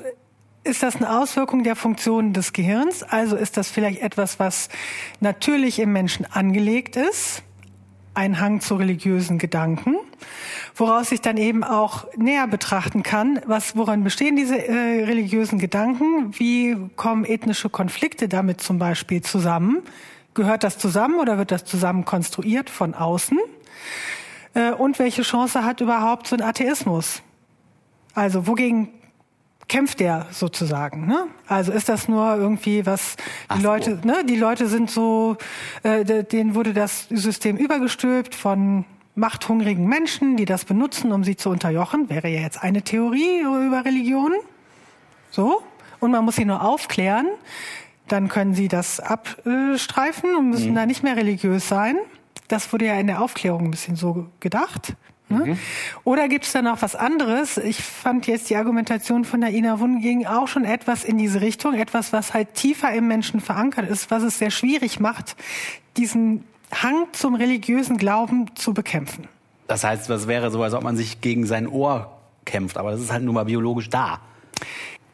ist das eine Auswirkung der Funktionen des Gehirns? Also ist das vielleicht etwas, was natürlich im Menschen angelegt ist? Ein Hang zu religiösen Gedanken? woraus ich dann eben auch näher betrachten kann, was, woran bestehen diese äh, religiösen Gedanken, wie kommen ethnische Konflikte damit zum Beispiel zusammen, gehört das zusammen oder wird das zusammen konstruiert von außen? Äh, und welche Chance hat überhaupt so ein Atheismus? Also wogegen kämpft der sozusagen? Ne? Also ist das nur irgendwie was die so. Leute, ne? Die Leute sind so, äh, denen wurde das System übergestülpt von machthungrigen Menschen, die das benutzen, um sie zu unterjochen, wäre ja jetzt eine Theorie über Religion. So. Und man muss sie nur aufklären. Dann können sie das abstreifen und müssen mhm. da nicht mehr religiös sein. Das wurde ja in der Aufklärung ein bisschen so gedacht. Ne? Mhm. Oder gibt es da noch was anderes? Ich fand jetzt die Argumentation von der Ina Wund ging auch schon etwas in diese Richtung, etwas, was halt tiefer im Menschen verankert ist, was es sehr schwierig macht, diesen Hang zum religiösen Glauben zu bekämpfen. Das heißt, das wäre so, als ob man sich gegen sein Ohr kämpft, aber das ist halt nur mal biologisch da.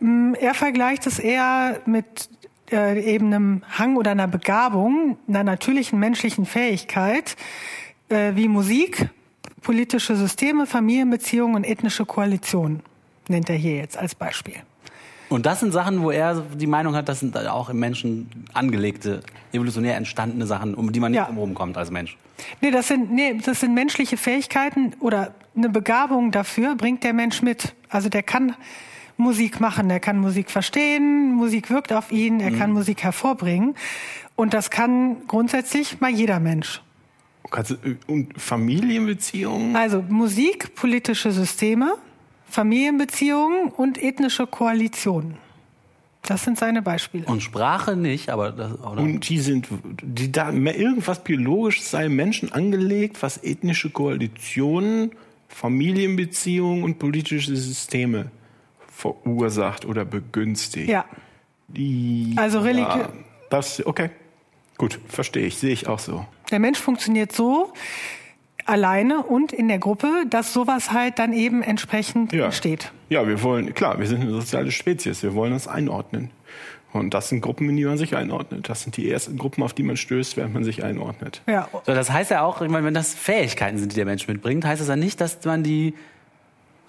Mm, er vergleicht es eher mit äh, eben einem Hang oder einer Begabung, einer natürlichen menschlichen Fähigkeit, äh, wie Musik, politische Systeme, Familienbeziehungen und ethnische Koalitionen, nennt er hier jetzt als Beispiel. Und das sind Sachen, wo er die Meinung hat, das sind auch im Menschen angelegte, evolutionär entstandene Sachen, um die man nicht ja. rumkommt als Mensch. Nee, das sind, nee, das sind menschliche Fähigkeiten oder eine Begabung dafür bringt der Mensch mit. Also der kann Musik machen, der kann Musik verstehen, Musik wirkt auf ihn, er mhm. kann Musik hervorbringen. Und das kann grundsätzlich mal jeder Mensch. Und Familienbeziehungen? Also Musik, politische Systeme, Familienbeziehungen und ethnische Koalitionen. Das sind seine Beispiele. Und Sprache nicht, aber das, oder? Und die sind, die da irgendwas biologisch sei Menschen angelegt, was ethnische Koalitionen, Familienbeziehungen und politische Systeme verursacht oder begünstigt. Ja. Die, also Religion. Ja, das, okay. Gut, verstehe ich, sehe ich auch so. Der Mensch funktioniert so, alleine und in der Gruppe, dass sowas halt dann eben entsprechend ja. entsteht. Ja, wir wollen, klar, wir sind eine soziale Spezies, wir wollen uns einordnen. Und das sind Gruppen, in die man sich einordnet. Das sind die ersten Gruppen, auf die man stößt, während man sich einordnet. Ja. So, das heißt ja auch, ich meine, wenn das Fähigkeiten sind, die der Mensch mitbringt, heißt das ja nicht, dass man die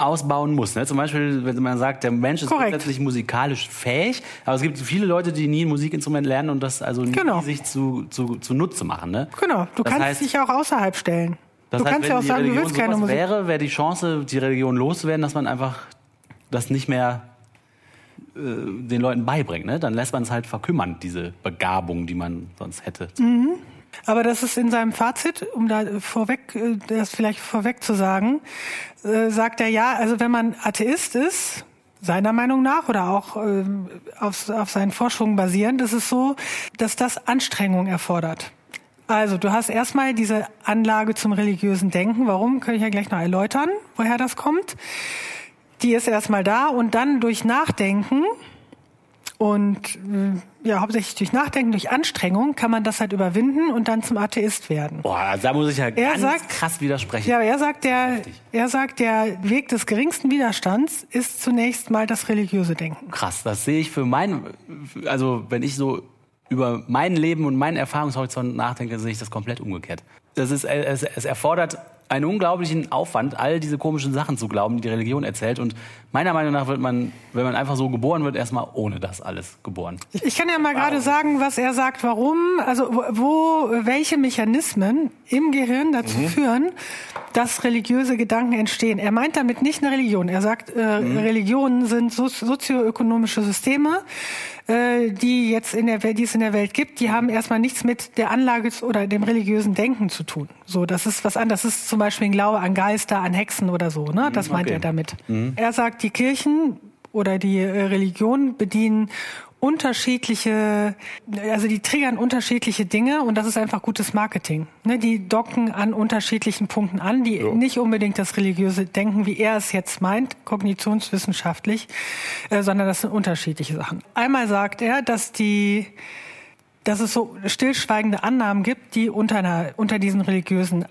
ausbauen muss. Ne? Zum Beispiel, wenn man sagt, der Mensch ist Korrekt. grundsätzlich musikalisch fähig, aber es gibt viele Leute, die nie ein Musikinstrument lernen und das also nie genau. sich zu, zu, zu Nutze machen. Ne? Genau, du das kannst heißt, dich auch außerhalb stellen. Das du heißt, kannst ja auch sagen, Religion du willst keine Musik. wäre, wäre die Chance, die Religion loszuwerden, dass man einfach das nicht mehr äh, den Leuten beibringt. Ne? Dann lässt man es halt verkümmern, diese Begabung, die man sonst hätte. Mhm. Aber das ist in seinem Fazit, um da vorweg, äh, das vielleicht vorweg zu sagen, äh, sagt er ja, also wenn man Atheist ist, seiner Meinung nach oder auch äh, auf, auf seinen Forschungen basierend, ist es so, dass das Anstrengung erfordert. Also, du hast erstmal diese Anlage zum religiösen Denken. Warum? Kann ich ja gleich noch erläutern, woher das kommt. Die ist erstmal da und dann durch Nachdenken und äh, ja, hauptsächlich durch Nachdenken, durch Anstrengung kann man das halt überwinden und dann zum Atheist werden. Boah, da muss ich ja er ganz sagt, krass widersprechen. Ja, er sagt, der, er sagt, der Weg des geringsten Widerstands ist zunächst mal das religiöse Denken. Krass, das sehe ich für mein, also wenn ich so über mein Leben und meinen Erfahrungshorizont nachdenke, sehe ich das komplett umgekehrt. Das ist, es, es erfordert einen unglaublichen Aufwand, all diese komischen Sachen zu glauben, die die Religion erzählt. Und meiner Meinung nach wird man, wenn man einfach so geboren wird, erstmal ohne das alles geboren. Ich kann ja mal gerade sagen, was er sagt, warum, also wo, welche Mechanismen im Gehirn dazu mhm. führen, dass religiöse Gedanken entstehen. Er meint damit nicht eine Religion. Er sagt, äh, mhm. Religionen sind so, sozioökonomische Systeme, äh, die jetzt in der die es in der Welt gibt, die haben erstmal nichts mit der Anlage oder dem religiösen Denken zu tun. So, das ist was anderes. Das ist zum Beispiel ein Glaube an Geister, an Hexen oder so. Ne? Das mhm, meint okay. er damit. Mhm. Er sagt, die Kirchen oder die äh, Religion bedienen unterschiedliche, also die triggern unterschiedliche Dinge und das ist einfach gutes Marketing. Ne, die docken an unterschiedlichen Punkten an, die ja. nicht unbedingt das religiöse Denken, wie er es jetzt meint, kognitionswissenschaftlich, äh, sondern das sind unterschiedliche Sachen. Einmal sagt er, dass die dass es so stillschweigende Annahmen gibt, die unter, einer, unter diesen religiösen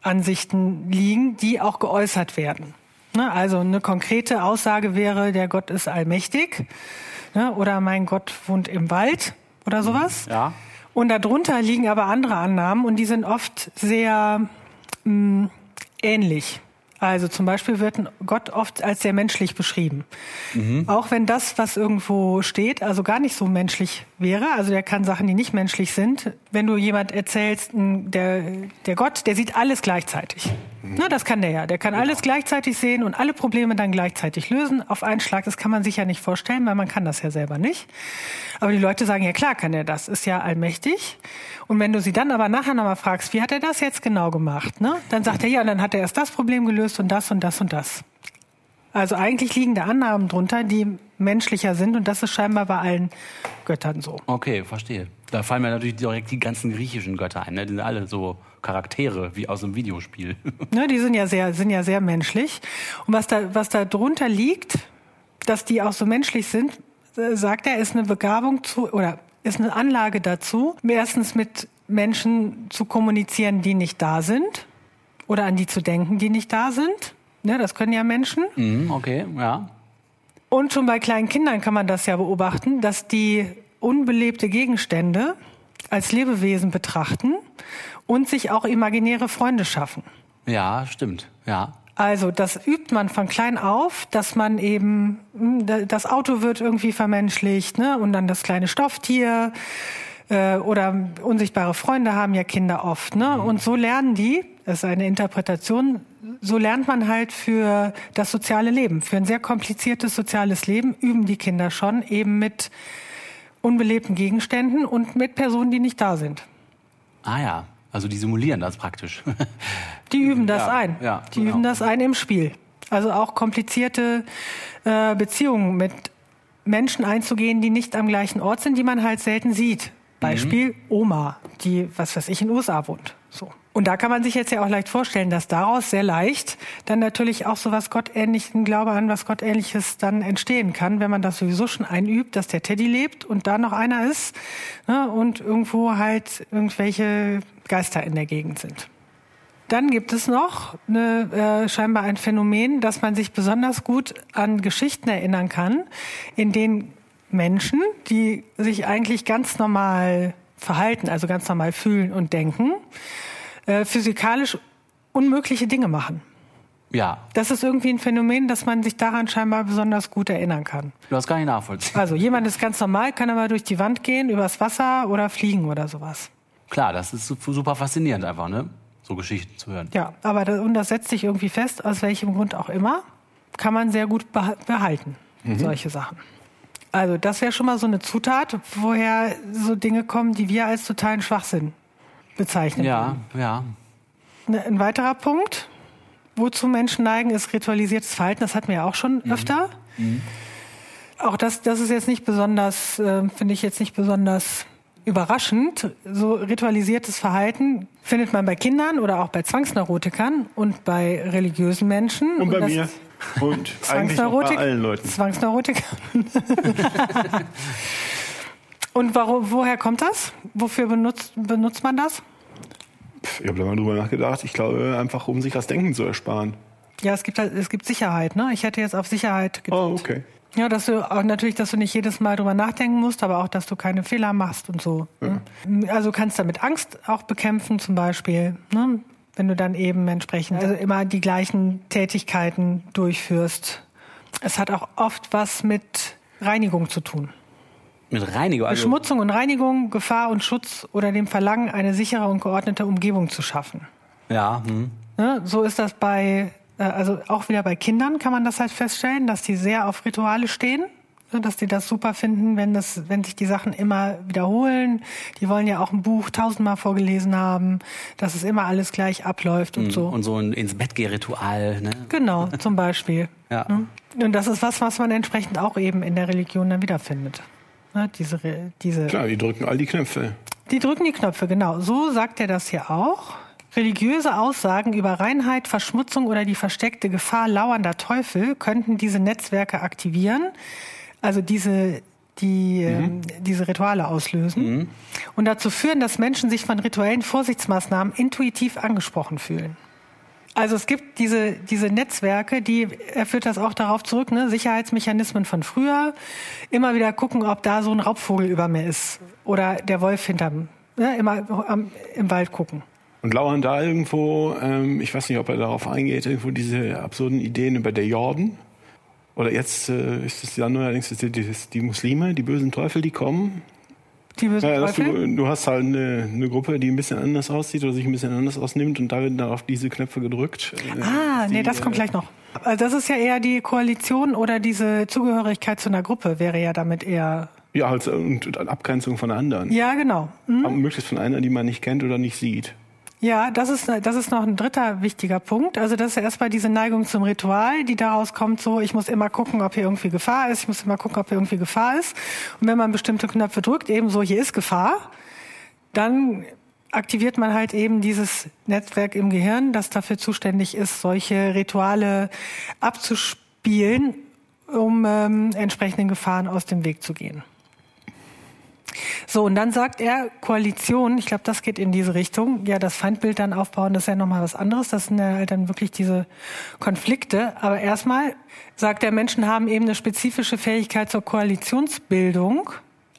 Ansichten liegen, die auch geäußert werden. Ne, also eine konkrete Aussage wäre, der Gott ist allmächtig ne? oder mein Gott wohnt im Wald oder sowas. Ja. Und darunter liegen aber andere Annahmen und die sind oft sehr mh, mm, ähnlich. Also zum Beispiel wird Gott oft als sehr menschlich beschrieben. Mhm. Auch wenn das, was irgendwo steht, also gar nicht so menschlich wäre. Also der kann Sachen, die nicht menschlich sind. Wenn du jemand erzählst, der, der Gott, der sieht alles gleichzeitig. Mhm. Na, das kann der ja. Der kann alles gleichzeitig sehen und alle Probleme dann gleichzeitig lösen auf einen Schlag. Das kann man sich ja nicht vorstellen, weil man kann das ja selber nicht. Aber die Leute sagen, ja klar kann er das, ist ja allmächtig. Und wenn du sie dann aber nachher nochmal fragst, wie hat er das jetzt genau gemacht, ne? dann sagt er, ja, dann hat er erst das Problem gelöst und das und das und das. Also eigentlich liegen da Annahmen drunter, die menschlicher sind und das ist scheinbar bei allen Göttern so. Okay, verstehe. Da fallen mir natürlich direkt die ganzen griechischen Götter ein. Ne? Die sind alle so Charaktere wie aus einem Videospiel. Ne, die sind ja sehr, sind ja sehr menschlich. Und was da, was da drunter liegt, dass die auch so menschlich sind, äh, sagt er, ist eine Begabung zu oder ist eine Anlage dazu, erstens mit Menschen zu kommunizieren, die nicht da sind oder an die zu denken, die nicht da sind. Ne, das können ja Menschen. Mhm, okay, ja. Und schon bei kleinen Kindern kann man das ja beobachten, dass die unbelebte Gegenstände als Lebewesen betrachten und sich auch imaginäre Freunde schaffen. Ja, stimmt. Ja. Also das übt man von klein auf, dass man eben, hm, das Auto wird irgendwie vermenschlicht, ne? Und dann das kleine Stofftier äh, oder unsichtbare Freunde haben ja Kinder oft, ne? Und so lernen die, das ist eine Interpretation, so lernt man halt für das soziale Leben, für ein sehr kompliziertes soziales Leben üben die Kinder schon eben mit unbelebten Gegenständen und mit Personen, die nicht da sind. Ah ja, also die simulieren das praktisch. Die üben das ja, ein. Ja, die genau. üben das ein im Spiel. Also auch komplizierte äh, Beziehungen mit Menschen einzugehen, die nicht am gleichen Ort sind, die man halt selten sieht. Beispiel mhm. Oma, die, was weiß ich, in den USA wohnt. So. Und da kann man sich jetzt ja auch leicht vorstellen, dass daraus sehr leicht dann natürlich auch so was Gottähnlichen, Glaube an was Gottähnliches dann entstehen kann, wenn man das sowieso schon einübt, dass der Teddy lebt und da noch einer ist ne, und irgendwo halt irgendwelche Geister in der Gegend sind. Dann gibt es noch eine, äh, scheinbar ein Phänomen, dass man sich besonders gut an Geschichten erinnern kann, in denen Menschen, die sich eigentlich ganz normal verhalten, also ganz normal fühlen und denken, äh, physikalisch unmögliche Dinge machen. Ja. Das ist irgendwie ein Phänomen, dass man sich daran scheinbar besonders gut erinnern kann. Du hast gar nicht nachvollziehen. Also jemand ist ganz normal, kann aber durch die Wand gehen, übers Wasser oder fliegen oder sowas. Klar, das ist super faszinierend einfach, ne? So Geschichten zu hören. Ja, aber das, und das setzt sich irgendwie fest, aus welchem Grund auch immer, kann man sehr gut behalten, mhm. solche Sachen. Also das wäre schon mal so eine Zutat, woher so Dinge kommen, die wir als totalen Schwachsinn bezeichnen. Ja, ja. Ne, ein weiterer Punkt, wozu Menschen neigen, ist ritualisiertes Verhalten. Das hatten wir ja auch schon mhm. öfter. Mhm. Auch das, das ist jetzt nicht besonders, äh, finde ich jetzt nicht besonders überraschend. So ritualisiertes Verhalten findet man bei Kindern oder auch bei Zwangsneurotikern und bei religiösen Menschen. Und bei und mir. Und eigentlich auch bei allen Leuten. Zwangsneurotiker. Und warum, woher kommt das? Wofür benutzt, benutzt man das? Ich habe da mal drüber nachgedacht. Ich glaube, einfach um sich das Denken zu ersparen. Ja, es gibt halt, es gibt Sicherheit, ne? Ich hätte jetzt auf Sicherheit getippt. Oh, okay. Ja, dass du auch natürlich, dass du nicht jedes Mal drüber nachdenken musst, aber auch, dass du keine Fehler machst und so. Ja. Ne? Also du kannst damit Angst auch bekämpfen, zum Beispiel. Ne? wenn du dann eben entsprechend also immer die gleichen Tätigkeiten durchführst. Es hat auch oft was mit Reinigung zu tun. Mit Reinigung? Also Beschmutzung und Reinigung, Gefahr und Schutz oder dem Verlangen, eine sichere und geordnete Umgebung zu schaffen. Ja. Hm. Ne, so ist das bei, äh, also auch wieder bei Kindern kann man das halt feststellen, dass die sehr auf Rituale stehen dass die das super finden, wenn das, wenn sich die Sachen immer wiederholen. Die wollen ja auch ein Buch tausendmal vorgelesen haben, dass es immer alles gleich abläuft und mm, so. Und so ein ins Bett geh Ritual, ne? Genau, zum Beispiel. ja. Ne? Und das ist was, was man entsprechend auch eben in der Religion dann wiederfindet. Ne? Diese, diese. Klar, die drücken all die Knöpfe. Die drücken die Knöpfe, genau. So sagt er das hier auch. Religiöse Aussagen über Reinheit, Verschmutzung oder die versteckte Gefahr lauernder Teufel könnten diese Netzwerke aktivieren, also diese die mhm. ähm, diese Rituale auslösen mhm. und dazu führen, dass Menschen sich von rituellen Vorsichtsmaßnahmen intuitiv angesprochen fühlen. Also es gibt diese, diese Netzwerke, die, er führt das auch darauf zurück, ne? Sicherheitsmechanismen von früher. Immer wieder gucken, ob da so ein Raubvogel über mir ist oder der Wolf hinterm, ne? immer am, im Wald gucken. Und lauern da irgendwo, ähm, ich weiß nicht, ob er darauf eingeht, irgendwo diese absurden Ideen über der Jordan? Oder jetzt äh, ist es ja neuerdings die, die, die Muslime, die bösen Teufel, die kommen. Die bösen ja? Du, du, hast halt eine, eine, Gruppe, die ein bisschen anders aussieht oder sich ein bisschen anders ausnimmt und da werden dann auf diese Knöpfe gedrückt. Ah, die, nee, das kommt gleich noch. Also das ist ja eher die Koalition oder diese Zugehörigkeit zu einer Gruppe wäre ja damit eher. Ja, halt, und Abgrenzung von anderen. Ja, genau. Mhm. Möglichst von einer, die man nicht kennt oder nicht sieht. Ja, das ist, das ist noch ein dritter wichtiger Punkt. Also das ist erstmal diese Neigung zum Ritual, die daraus kommt, so ich muss immer gucken, ob hier irgendwie Gefahr ist, ich muss immer gucken, ob hier irgendwie Gefahr ist. Und wenn man bestimmte Knöpfe drückt, eben so, hier ist Gefahr, dann aktiviert man halt eben dieses Netzwerk im Gehirn, das dafür zuständig ist, solche Rituale abzuspielen, um ähm, entsprechenden Gefahren aus dem Weg zu gehen. So, und dann sagt er, Koalition, ich glaube, das geht in diese Richtung. Ja, das Feindbild dann aufbauen, das ist ja nochmal was anderes. Das sind ja halt dann wirklich diese Konflikte. Aber erstmal sagt er, Menschen haben eben eine spezifische Fähigkeit zur Koalitionsbildung.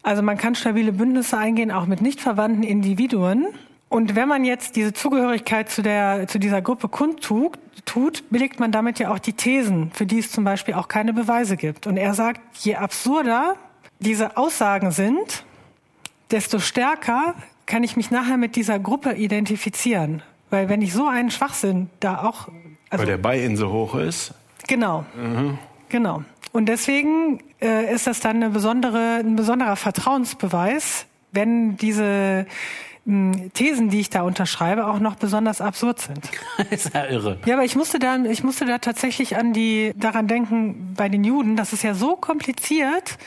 Also man kann stabile Bündnisse eingehen, auch mit nicht verwandten Individuen. Und wenn man jetzt diese Zugehörigkeit zu, der, zu dieser Gruppe kundtut, tut, belegt man damit ja auch die Thesen, für die es zum Beispiel auch keine Beweise gibt. Und er sagt, je absurder diese Aussagen sind, desto stärker kann ich mich nachher mit dieser Gruppe identifizieren. Weil wenn ich so einen Schwachsinn da auch. Also, Weil der Buy-in so hoch ist. Genau. Mhm. Genau. Und deswegen äh, ist das dann eine besondere, ein besonderer Vertrauensbeweis, wenn diese hm, Thesen, die ich da unterschreibe, auch noch besonders absurd sind. ist ja irre. Ja, aber ich musste da, ich musste da tatsächlich an die, daran denken, bei den Juden, das ist ja so kompliziert,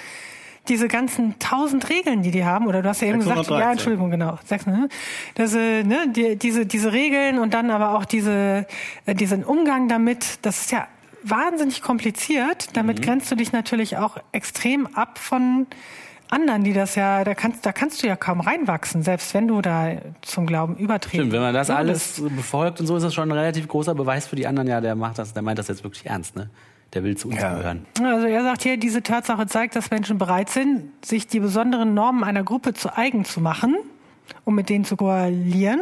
diese ganzen tausend Regeln, die die haben, oder du hast ja eben gesagt, ja, Entschuldigung, genau, sechs, ne? Das, äh, ne, die, diese, diese Regeln und dann aber auch diese, äh, diesen Umgang damit, das ist ja wahnsinnig kompliziert. Damit mhm. grenzt du dich natürlich auch extrem ab von anderen, die das ja, da kannst, da kannst du ja kaum reinwachsen, selbst wenn du da zum Glauben übertreten. Stimmt, wenn man das alles befolgt und so ist das schon ein relativ großer Beweis für die anderen, ja, der macht das, der meint das jetzt wirklich ernst, ne? Der will zu uns ja. gehören. Also er sagt hier, diese Tatsache zeigt, dass Menschen bereit sind, sich die besonderen Normen einer Gruppe zu eigen zu machen, um mit denen zu koalieren.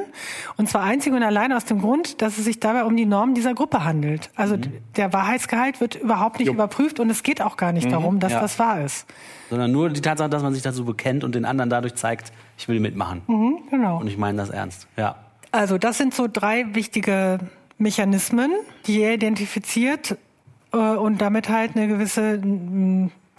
Und zwar einzig und allein aus dem Grund, dass es sich dabei um die Normen dieser Gruppe handelt. Also mhm. der Wahrheitsgehalt wird überhaupt nicht jo. überprüft und es geht auch gar nicht mhm. darum, dass ja. das wahr ist. Sondern nur die Tatsache, dass man sich dazu bekennt und den anderen dadurch zeigt, ich will mitmachen. Mhm, genau. Und ich meine das ernst. Ja. Also das sind so drei wichtige Mechanismen, die er identifiziert und damit halt eine gewisse,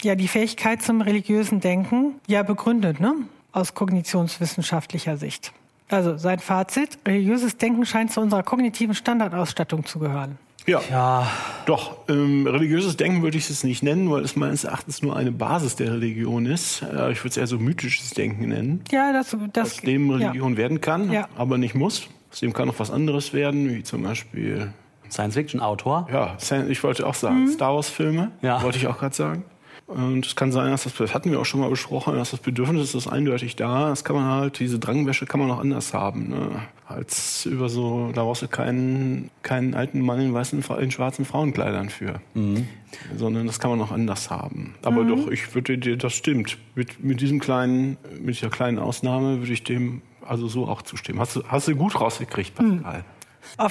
ja, die Fähigkeit zum religiösen Denken ja begründet, ne? Aus kognitionswissenschaftlicher Sicht. Also sein Fazit, religiöses Denken scheint zu unserer kognitiven Standardausstattung zu gehören. Ja, ja. doch. Ähm, religiöses Denken würde ich es nicht nennen, weil es meines Erachtens nur eine Basis der Religion ist. Äh, ich würde es eher so mythisches Denken nennen. Ja, das, das aus dem Religion ja. werden kann, ja. aber nicht muss. Aus dem kann noch was anderes werden, wie zum Beispiel Science-Fiction-Autor? Ja, ich wollte auch sagen, mhm. Star Wars-Filme, ja. wollte ich auch gerade sagen. Und es kann sein, dass das, das hatten wir auch schon mal besprochen, dass das Bedürfnis ist eindeutig da. Das kann man halt, diese Drangwäsche kann man auch anders haben. Ne? Als über so, da brauchst du keinen, keinen alten Mann in weißen, in schwarzen Frauenkleidern für. Mhm. Sondern das kann man auch anders haben. Aber mhm. doch, ich würde dir, das stimmt. Mit, mit diesem kleinen, mit dieser kleinen Ausnahme würde ich dem also so auch zustimmen. Hast du, hast du gut rausgekriegt, Pascal. Mhm.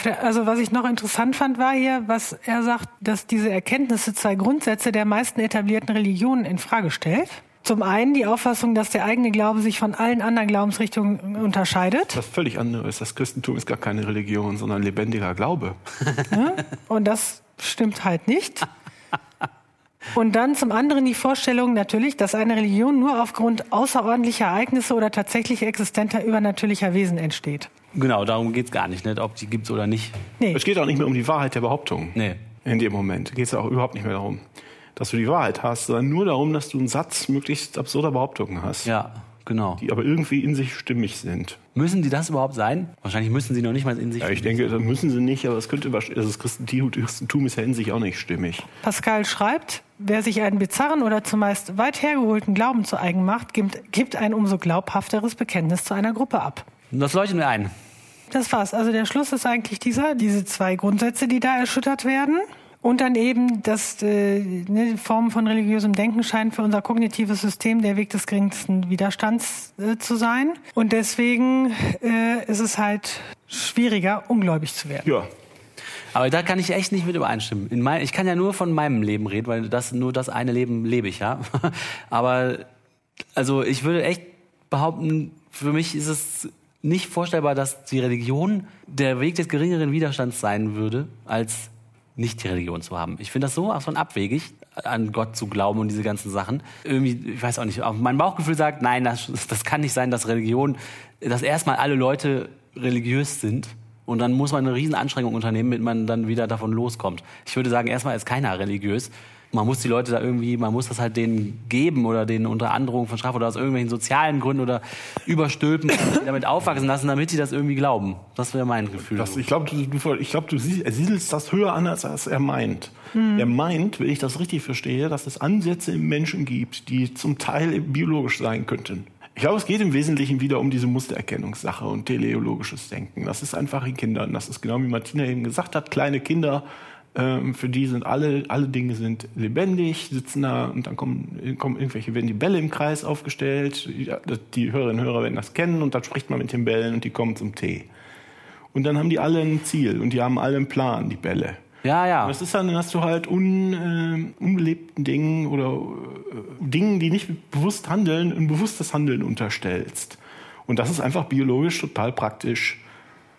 Der, also was ich noch interessant fand, war hier, was er sagt, dass diese Erkenntnisse zwei Grundsätze der meisten etablierten Religionen in Frage stellt. Zum einen die Auffassung, dass der eigene Glaube sich von allen anderen Glaubensrichtungen unterscheidet. Das völlig anderes. Das Christentum ist gar keine Religion, sondern lebendiger Glaube. Ja? Und das stimmt halt nicht. Und dann zum anderen die Vorstellung natürlich, dass eine Religion nur aufgrund außerordentlicher Ereignisse oder tatsächlich existenter übernatürlicher Wesen entsteht. Genau, darum geht es gar nicht, nicht, ob die gibt es oder nicht. Nee. Es geht auch nicht mehr um die Wahrheit der Behauptung. Nee. In dem Moment geht es auch überhaupt nicht mehr darum, dass du die Wahrheit hast, sondern nur darum, dass du einen Satz möglichst absurder Behauptungen hast. Ja, genau. Die aber irgendwie in sich stimmig sind. Müssen die das überhaupt sein? Wahrscheinlich müssen sie noch nicht mal in sich Ja, ich denke, das müssen sie nicht, aber es könnte also das Christentum ist ja in sich auch nicht stimmig. Pascal schreibt, wer sich einen bizarren oder zumeist weit hergeholten Glauben zu eigen macht, gibt, gibt ein umso glaubhafteres Bekenntnis zu einer Gruppe ab. Das leuchtet mir ein. Das war's. Also der Schluss ist eigentlich dieser, diese zwei Grundsätze, die da erschüttert werden. Und dann eben, dass äh, ne, Formen von religiösem Denken scheinen für unser kognitives System der Weg des geringsten Widerstands äh, zu sein. Und deswegen äh, ist es halt schwieriger, ungläubig zu werden. Ja. Aber da kann ich echt nicht mit übereinstimmen. Mein, ich kann ja nur von meinem Leben reden, weil das nur das eine Leben lebe ich ja. Aber also ich würde echt behaupten, für mich ist es nicht vorstellbar, dass die Religion der Weg des geringeren Widerstands sein würde, als nicht die Religion zu haben. Ich finde das so von abwegig, an Gott zu glauben und diese ganzen Sachen. Irgendwie, ich weiß auch nicht, mein Bauchgefühl sagt, nein, das, das kann nicht sein, dass Religion, dass erstmal alle Leute religiös sind und dann muss man eine Riesenanstrengung unternehmen, damit man dann wieder davon loskommt. Ich würde sagen, erstmal ist keiner religiös man muss die Leute da irgendwie, man muss das halt denen geben oder denen unter Androhung von Strafe oder aus irgendwelchen sozialen Gründen oder überstülpen, damit aufwachsen lassen, damit sie das irgendwie glauben. Das wäre mein Gefühl. Das, ich glaube, du, du, ich glaub, du siedelst das höher an, als er meint. Hm. Er meint, wenn ich das richtig verstehe, dass es Ansätze im Menschen gibt, die zum Teil biologisch sein könnten. Ich glaube, es geht im Wesentlichen wieder um diese Mustererkennungssache und teleologisches Denken. Das ist einfach in Kindern. Das ist genau wie Martina eben gesagt hat, kleine Kinder ähm, für die sind alle, alle Dinge sind lebendig, sitzen da und dann kommen, kommen irgendwelche, werden die Bälle im Kreis aufgestellt. Die Hörerinnen und Hörer werden das kennen und dann spricht man mit den Bällen und die kommen zum Tee. Und dann haben die alle ein Ziel und die haben alle einen Plan, die Bälle. Ja, ja. Und das ist dann, dass du halt un, äh, unbelebten Dingen oder äh, Dingen, die nicht bewusst handeln, ein bewusstes Handeln unterstellst. Und das ist einfach biologisch total praktisch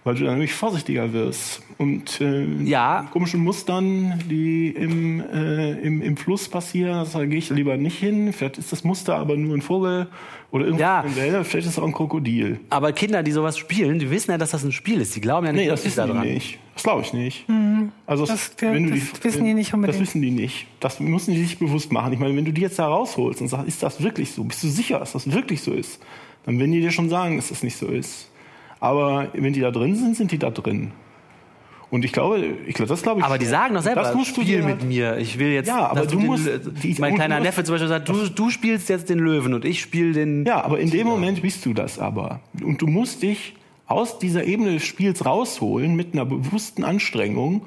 weil du dann nämlich vorsichtiger wirst. Und äh, ja. komischen Mustern, die im, äh, im, im Fluss passieren, da gehe ich lieber nicht hin. Vielleicht ist das Muster aber nur ein Vogel oder irgendwas ja. in Wälder, vielleicht ist es auch ein Krokodil. Aber Kinder, die sowas spielen, die wissen ja, dass das ein Spiel ist. Die glauben ja nicht, nee, das wissen die nicht. Das glaube ich nicht. Mhm. Also das, wenn du das die, wissen die nicht unbedingt. Das wissen die nicht. Das müssen die sich bewusst machen. Ich meine, wenn du die jetzt da rausholst und sagst, ist das wirklich so? Bist du sicher, dass das wirklich so ist? Dann werden die dir schon sagen, dass das nicht so ist. Aber wenn die da drin sind, sind die da drin. Und ich glaube, ich glaube, das glaube ich. Aber die sagen doch selber, das musst spiel mit mir. Ich will jetzt. Ja, aber du, musst. Den, mein kleiner Neffe zum Beispiel sagt, du, du spielst jetzt den Löwen und ich spiele den. Ja, aber in dem Moment bist du das aber. Und du musst dich aus dieser Ebene des Spiels rausholen mit einer bewussten Anstrengung.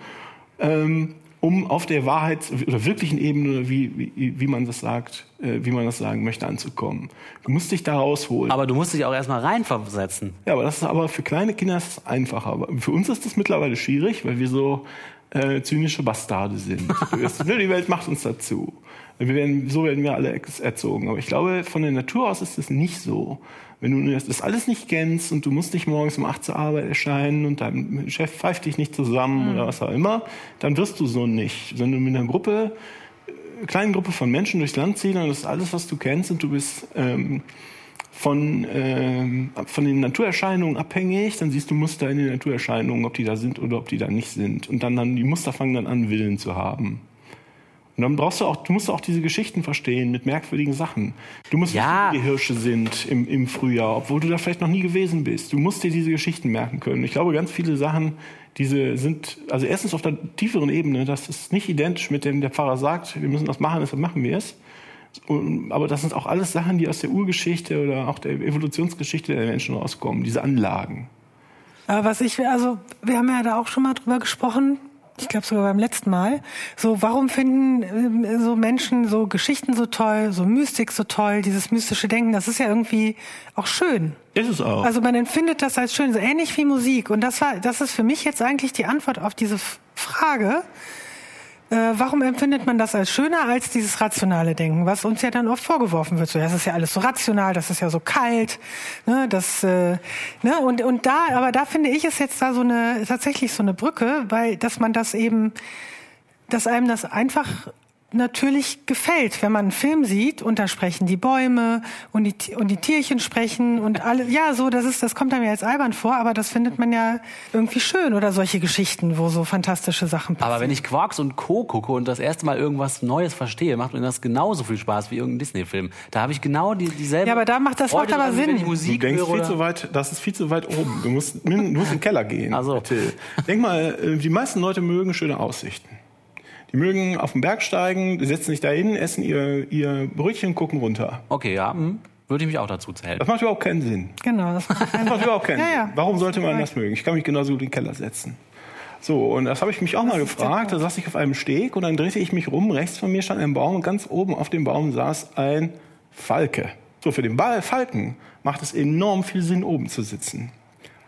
Ähm, um auf der Wahrheits- oder wirklichen Ebene, wie, wie, wie man das sagt, äh, wie man das sagen möchte, anzukommen. Du musst dich da rausholen. Aber du musst dich auch erstmal reinversetzen. Ja, aber das ist aber für kleine Kinder ist einfacher. Aber für uns ist das mittlerweile schwierig, weil wir so äh, zynische Bastarde sind. die Welt macht uns dazu. Wir werden, so werden wir alle erzogen. Aber ich glaube, von der Natur aus ist es nicht so. Wenn du das alles nicht kennst und du musst nicht morgens um acht zur Arbeit erscheinen und dein Chef pfeift dich nicht zusammen mhm. oder was auch immer, dann wirst du so nicht. Wenn du mit einer Gruppe, äh, kleinen Gruppe von Menschen durchs Land ziehst und das ist alles, was du kennst und du bist ähm, von, ähm, von den Naturerscheinungen abhängig, dann siehst du Muster in den Naturerscheinungen, ob die da sind oder ob die da nicht sind. Und dann, dann die Muster fangen dann an, Willen zu haben. Und dann brauchst du auch, du musst auch diese Geschichten verstehen mit merkwürdigen Sachen. Du musst ja. wissen, wie die Hirsche sind im, im Frühjahr, obwohl du da vielleicht noch nie gewesen bist. Du musst dir diese Geschichten merken können. Ich glaube, ganz viele Sachen, diese sind, also erstens auf der tieferen Ebene, das ist nicht identisch mit dem, der Pfarrer sagt, wir müssen das machen, deshalb machen wir es. aber das sind auch alles Sachen, die aus der Urgeschichte oder auch der Evolutionsgeschichte der Menschen rauskommen, diese Anlagen. Aber was ich, also wir haben ja da auch schon mal drüber gesprochen, ich glaube sogar beim letzten Mal. So, warum finden äh, so Menschen so Geschichten so toll, so Mystik so toll, dieses mystische Denken, das ist ja irgendwie auch schön. Ist es auch. Also man empfindet das als schön, so ähnlich wie Musik. Und das war, das ist für mich jetzt eigentlich die Antwort auf diese Frage. Äh, warum empfindet man das als schöner als dieses rationale Denken, was uns ja dann oft vorgeworfen wird? So, das ist ja alles so rational, das ist ja so kalt, ne, das, äh, ne, und und da, aber da finde ich es jetzt da so eine tatsächlich so eine Brücke, weil dass man das eben, dass einem das einfach natürlich gefällt, wenn man einen Film sieht und da sprechen die Bäume und die, und die Tierchen sprechen und alle, ja, so, das ist, das kommt einem ja als albern vor, aber das findet man ja irgendwie schön oder solche Geschichten, wo so fantastische Sachen passieren. Aber wenn ich Quarks und Co. gucke und das erste Mal irgendwas Neues verstehe, macht mir das genauso viel Spaß wie irgendein Disney-Film. Da habe ich genau die, dieselbe. Ja, aber da macht das macht aber Sinn. Musik du denkst viel zu weit, das ist viel zu weit oben. Du musst, du musst in den Keller gehen. Also. Denk mal, äh, die meisten Leute mögen schöne Aussichten. Die mögen auf den Berg steigen, setzen sich da hin, essen ihr, ihr Brötchen, gucken runter. Okay, ja. Hm. Würde ich mich auch dazu zählen. Das macht überhaupt keinen Sinn. Genau. Das macht, das macht überhaupt keinen ja, ja. Sinn. Warum sollte man das mögen? Ich kann mich genauso gut in den Keller setzen. So, und das habe ich mich auch das mal gefragt. Da saß ich auf einem Steg und dann drehte ich mich rum. Rechts von mir stand ein Baum und ganz oben auf dem Baum saß ein Falke. So, für den Ball Falken macht es enorm viel Sinn, oben zu sitzen.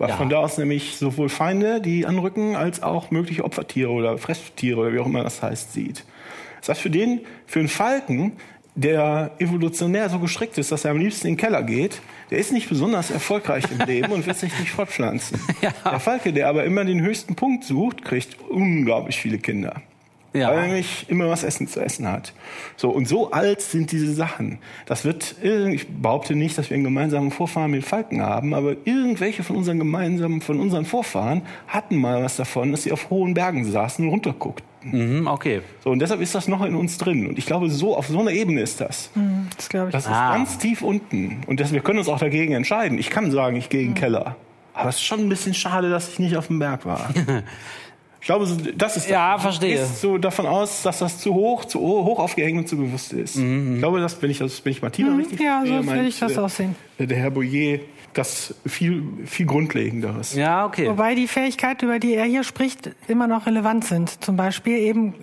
Weil ja. von da aus nämlich sowohl Feinde, die anrücken, als auch mögliche Opfertiere oder Fresstiere oder wie auch immer das heißt, sieht. Das heißt, für den, für einen Falken, der evolutionär so gestrickt ist, dass er am liebsten in den Keller geht, der ist nicht besonders erfolgreich im Leben und wird sich nicht fortpflanzen. Ja. Der Falke, der aber immer den höchsten Punkt sucht, kriegt unglaublich viele Kinder. Ja. Weil er nämlich immer was Essen zu essen hat. So, und so alt sind diese Sachen. Das wird, ich behaupte nicht, dass wir einen gemeinsamen Vorfahren mit Falken haben, aber irgendwelche von unseren gemeinsamen, von unseren Vorfahren hatten mal was davon, dass sie auf hohen Bergen saßen und runterguckten. Mhm, okay. So, und deshalb ist das noch in uns drin. Und ich glaube, so, auf so einer Ebene ist das. Mhm, das glaube ich. Das ist ah. ganz tief unten. Und das, wir können uns auch dagegen entscheiden. Ich kann sagen, ich gehe in den mhm. Keller. Aber es ist schon ein bisschen schade, dass ich nicht auf dem Berg war. Ich glaube, das ist, ja, verstehe. ist so davon aus, dass das zu hoch, zu hoch aufgehängt und zu bewusst ist. Mhm. Ich glaube, das, wenn ich, das, wenn ich Martina mhm, richtig Ja, so würde ich das aussehen. Der Herr Boyer das viel, viel Grundlegenderes. Ja, okay. Wobei die Fähigkeiten, über die er hier spricht, immer noch relevant sind. Zum Beispiel eben,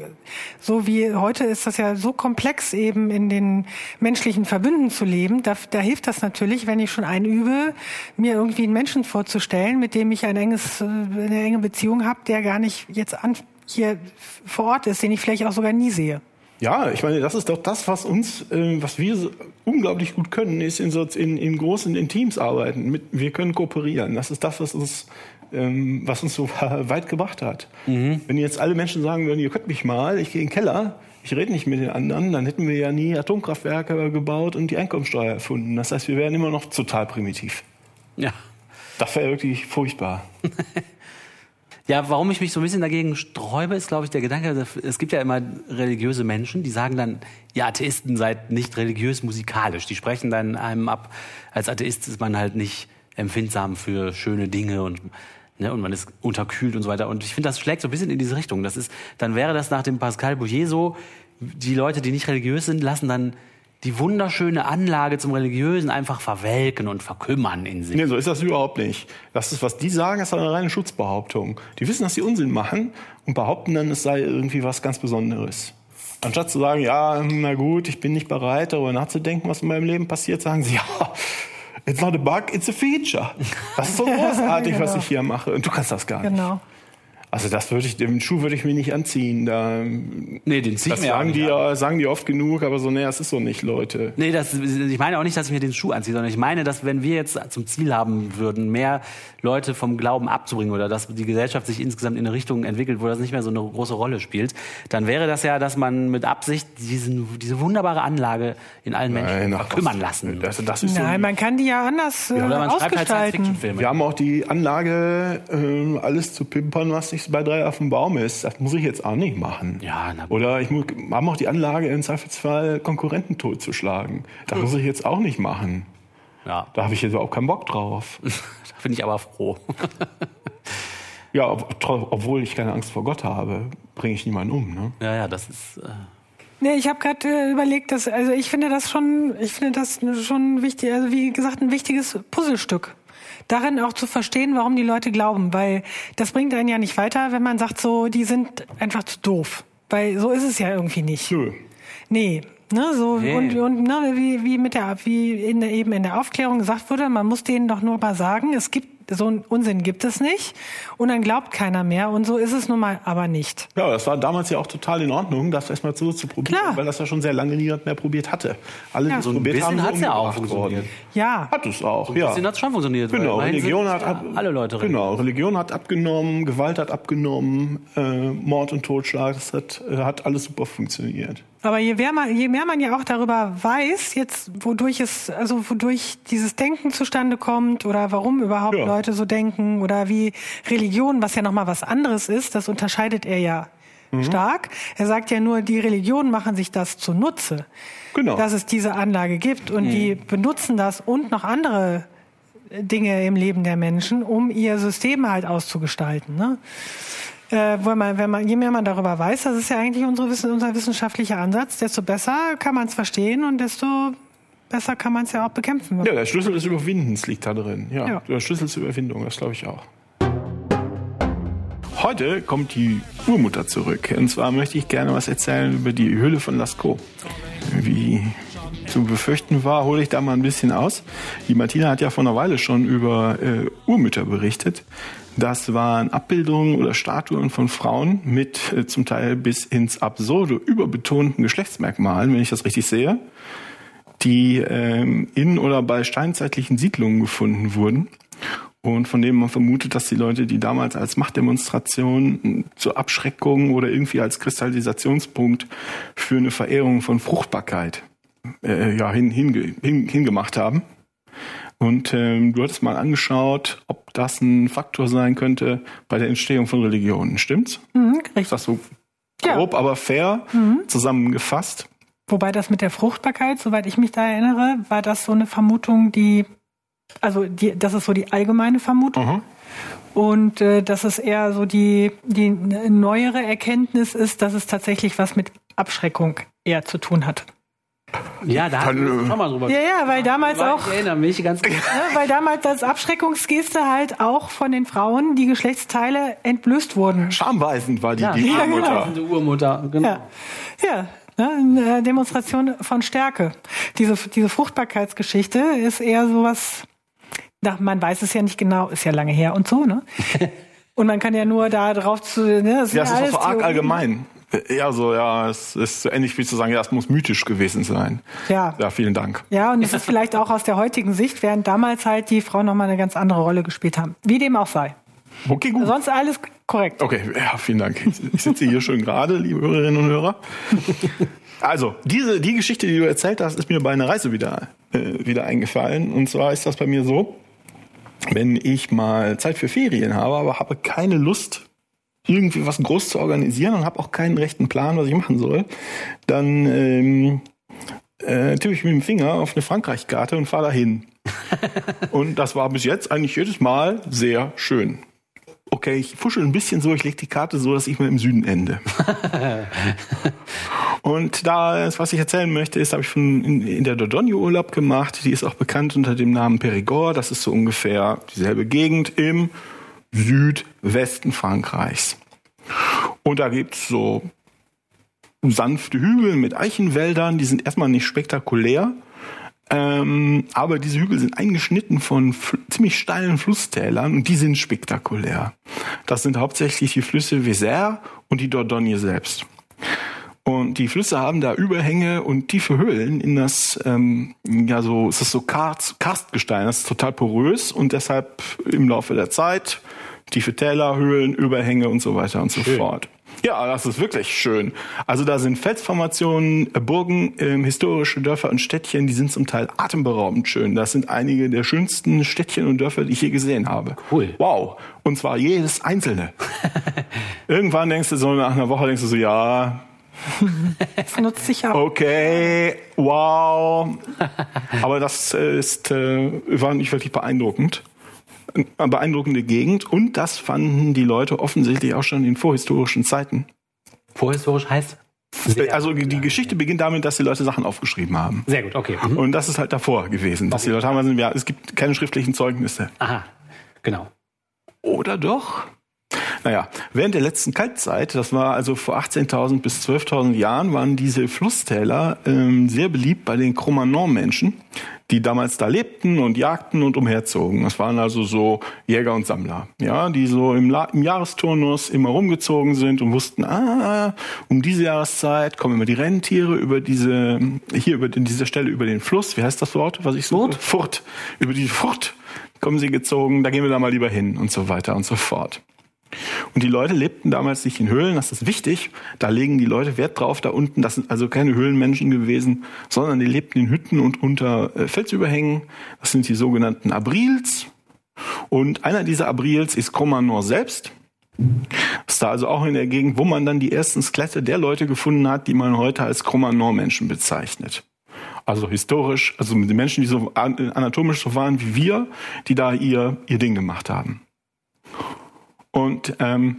so wie heute ist das ja so komplex, eben in den menschlichen Verbünden zu leben. Da, da hilft das natürlich, wenn ich schon einübe, mir irgendwie einen Menschen vorzustellen, mit dem ich ein enges, eine enge Beziehung habe, der gar nicht jetzt an, hier vor Ort ist, den ich vielleicht auch sogar nie sehe. Ja, ich meine, das ist doch das, was uns, äh, was wir so unglaublich gut können, ist in, so, in, in großen in Teams arbeiten. Mit, wir können kooperieren. Das ist das, was uns, ähm, was uns so weit gebracht hat. Mhm. Wenn jetzt alle Menschen sagen würden, ihr könnt mich mal, ich gehe in den Keller, ich rede nicht mit den anderen, dann hätten wir ja nie Atomkraftwerke gebaut und die Einkommensteuer erfunden. Das heißt, wir wären immer noch total primitiv. Ja. Das wäre wirklich furchtbar. Ja, warum ich mich so ein bisschen dagegen sträube, ist, glaube ich, der Gedanke, es gibt ja immer religiöse Menschen, die sagen dann, ihr Atheisten seid nicht religiös musikalisch. Die sprechen dann einem ab, als Atheist ist man halt nicht empfindsam für schöne Dinge und Ne, und man ist unterkühlt und so weiter. Und ich finde, das schlägt so ein bisschen in diese Richtung. Das ist, dann wäre das nach dem Pascal Bouillet so, die Leute, die nicht religiös sind, lassen dann die wunderschöne Anlage zum Religiösen einfach verwelken und verkümmern in sich. Nee, so ist das überhaupt nicht. Das ist, was die sagen, ist eine reine Schutzbehauptung. Die wissen, dass sie Unsinn machen und behaupten dann, es sei irgendwie was ganz Besonderes. Anstatt zu sagen, ja, na gut, ich bin nicht bereit, darüber nachzudenken, was in meinem Leben passiert, sagen sie, ja, it's not a bug, it's a feature. Das ist so großartig, genau. was ich hier mache. Und du kannst das gar nicht. Genau. Also das würde ich, den Schuh würde ich mir nicht anziehen. Da, nee, den zieht das mir sagen die, ja, sagen die oft genug, aber so, nee, das ist so nicht, Leute. Nee, das, ich meine auch nicht, dass ich mir den Schuh anziehe, sondern ich meine, dass wenn wir jetzt zum Ziel haben würden, mehr Leute vom Glauben abzubringen oder dass die Gesellschaft sich insgesamt in eine Richtung entwickelt, wo das nicht mehr so eine große Rolle spielt, dann wäre das ja, dass man mit Absicht diesen, diese wunderbare Anlage in allen Menschen Nein, verkümmern lassen. Das, das ist Nein, so man kann die ja anders äh, ja, oder man ausgestalten. Halt wir haben auch die Anlage, äh, alles zu pimpern, was sich bei drei auf dem Baum ist. Das muss ich jetzt auch nicht machen. Ja, na Oder ich habe auch die Anlage, im Zweifelsfall Konkurrenten totzuschlagen. Das muss ich jetzt auch nicht machen. Ja. Da habe ich jetzt auch keinen Bock drauf. da bin ich aber froh. ja, ob, obwohl ich keine Angst vor Gott habe, bringe ich niemanden um. Ne? Ja, ja, das ist. Äh Nee, ich habe gerade äh, überlegt, dass also ich finde das schon, ich finde das schon wichtig, also wie gesagt ein wichtiges Puzzlestück darin auch zu verstehen, warum die Leute glauben, weil das bringt einen ja nicht weiter, wenn man sagt so, die sind einfach zu doof. Weil so ist es ja irgendwie nicht. Nö. Nee. Ne, so nee. und, und ne, wie, wie mit der wie in der, eben in der Aufklärung gesagt wurde, man muss denen doch nur mal sagen, es gibt so einen Unsinn gibt es nicht und dann glaubt keiner mehr und so ist es nun mal aber nicht. Ja, das war damals ja auch total in Ordnung, das erstmal so zu probieren, Klar. weil das ja schon sehr lange niemand mehr probiert hatte. Alle, ja. die so probiert haben, hat es ja auch funktioniert. Worden. Ja. Hat es auch, ja. Ein bisschen hat es schon funktioniert. Genau, Religion hat ab, alle Leute. Genau, Religion hat abgenommen, Gewalt hat abgenommen, äh, Mord und Totschlag, das hat, äh, hat alles super funktioniert. Aber je mehr, man, je mehr man ja auch darüber weiß, jetzt wodurch es, also wodurch dieses Denken zustande kommt oder warum überhaupt ja. Leute so denken oder wie Religion, was ja nochmal was anderes ist, das unterscheidet er ja mhm. stark. Er sagt ja nur, die Religionen machen sich das zunutze, genau. dass es diese Anlage gibt und mhm. die benutzen das und noch andere Dinge im Leben der Menschen, um ihr System halt auszugestalten. Ne? Äh, wo man, wenn man, je mehr man darüber weiß, das ist ja eigentlich unsere, unser wissenschaftlicher Ansatz, desto besser kann man es verstehen und desto besser kann man es ja auch bekämpfen. Ja, der Schlüssel des Überwindens liegt da drin. Ja, ja. der Schlüssel zur Überwindung, das glaube ich auch. Heute kommt die Urmutter zurück. Und zwar möchte ich gerne was erzählen über die Höhle von Lascaux. Wie zu befürchten war, hole ich da mal ein bisschen aus. Die Martina hat ja vor einer Weile schon über äh, Urmütter berichtet. Das waren Abbildungen oder Statuen von Frauen mit äh, zum Teil bis ins Absurde überbetonten Geschlechtsmerkmalen, wenn ich das richtig sehe, die ähm, in oder bei steinzeitlichen Siedlungen gefunden wurden und von denen man vermutet, dass die Leute, die damals als Machtdemonstration zur Abschreckung oder irgendwie als Kristallisationspunkt für eine Verehrung von Fruchtbarkeit äh, ja, hin, hin, hin, hingemacht haben. Und ähm, du hattest mal angeschaut, ob das ein Faktor sein könnte bei der Entstehung von Religionen. Stimmt's? Mhm, richtig. Ist das so grob, ja. aber fair mhm. zusammengefasst? Wobei das mit der Fruchtbarkeit, soweit ich mich da erinnere, war das so eine Vermutung, die, also die, das ist so die allgemeine Vermutung. Mhm. Und äh, dass es eher so die, die neuere Erkenntnis ist, dass es tatsächlich was mit Abschreckung eher zu tun hat. Ja, da hatten wir schon mal drüber Ja, ja, weil damals auch. Ich erinnere mich ganz gut. Ja, weil damals als Abschreckungsgeste halt auch von den Frauen die Geschlechtsteile entblößt wurden. Schamweisend war die, ja, die Urmutter. Genau. Urmutter, genau. Ja, ja ne, eine Demonstration von Stärke. Diese, diese Fruchtbarkeitsgeschichte ist eher sowas, na, man weiß es ja nicht genau, ist ja lange her und so, ne? Und man kann ja nur da drauf zu. Ne, das ja, es ist auch so arg allgemein. Ja, so, ja, es ist so ähnlich wie zu sagen, ja, es muss mythisch gewesen sein. Ja. Ja, vielen Dank. Ja, und es ist vielleicht auch aus der heutigen Sicht, während damals halt die Frauen nochmal eine ganz andere Rolle gespielt haben. Wie dem auch sei. Okay, gut. Sonst alles korrekt. Okay, ja, vielen Dank. Ich sitze hier schön gerade, liebe Hörerinnen und Hörer. Also, diese, die Geschichte, die du erzählt hast, ist mir bei einer Reise wieder, äh, wieder eingefallen. Und zwar ist das bei mir so, wenn ich mal Zeit für Ferien habe, aber habe keine Lust, irgendwie was groß zu organisieren und habe auch keinen rechten Plan, was ich machen soll, dann ähm, äh, tippe ich mit dem Finger auf eine Frankreich-Karte und fahre dahin. und das war bis jetzt eigentlich jedes Mal sehr schön. Okay, ich fuschel ein bisschen so, ich lege die Karte so, dass ich mal im Süden ende. und da, was ich erzählen möchte, ist, habe ich von in, in der Dordogne Urlaub gemacht. Die ist auch bekannt unter dem Namen Périgord. Das ist so ungefähr dieselbe Gegend im Südwesten Frankreichs. Und da gibt's so sanfte Hügel mit Eichenwäldern, die sind erstmal nicht spektakulär, ähm, aber diese Hügel sind eingeschnitten von ziemlich steilen Flusstälern und die sind spektakulär. Das sind hauptsächlich die Flüsse Vézère und die Dordogne selbst. Und die Flüsse haben da Überhänge und tiefe Höhlen in das, ähm, ja so, es ist so Karstgestein, das ist total porös und deshalb im Laufe der Zeit tiefe Täler, Höhlen, Überhänge und so weiter und so schön. fort. Ja, das ist wirklich schön. Also da sind Felsformationen, äh, Burgen, ähm, historische Dörfer und Städtchen, die sind zum Teil atemberaubend schön. Das sind einige der schönsten Städtchen und Dörfer, die ich je gesehen habe. Cool. Wow. Und zwar jedes einzelne. Irgendwann denkst du so, nach einer Woche denkst du so, ja, das nutzt sich auch. Okay, wow. Aber das äh, ist, äh, war nicht wirklich beeindruckend beeindruckende Gegend und das fanden die Leute offensichtlich auch schon in vorhistorischen Zeiten. Vorhistorisch heißt? Sehr also die, die Geschichte beginnt damit, dass die Leute Sachen aufgeschrieben haben. Sehr gut, okay. Mhm. Und das ist halt davor gewesen. Dass okay. die Leute haben, ja, es gibt keine schriftlichen Zeugnisse. Aha. Genau. Oder doch? Naja, während der letzten Kaltzeit, das war also vor 18.000 bis 12.000 Jahren, waren diese Flusstäler ähm, sehr beliebt bei den Cro-Magnon-Menschen, die damals da lebten und jagten und umherzogen. Das waren also so Jäger und Sammler, ja, die so im, La im Jahresturnus immer rumgezogen sind und wussten, ah, um diese Jahreszeit kommen immer die Rentiere über diese, hier über diese Stelle über den Fluss. Wie heißt das Wort, was ich so? Furt. Furt. Über die Furt kommen sie gezogen, da gehen wir da mal lieber hin und so weiter und so fort. Und die Leute lebten damals nicht in Höhlen, das ist wichtig. Da legen die Leute Wert drauf, da unten. Das sind also keine Höhlenmenschen gewesen, sondern die lebten in Hütten und unter äh, Felsüberhängen. Das sind die sogenannten Abrils. Und einer dieser Abrils ist Cromanor selbst. Das ist da also auch in der Gegend, wo man dann die ersten Skelette der Leute gefunden hat, die man heute als Cromanor-Menschen bezeichnet. Also historisch, also mit den Menschen, die so anatomisch so waren wie wir, die da ihr, ihr Ding gemacht haben. Und ähm,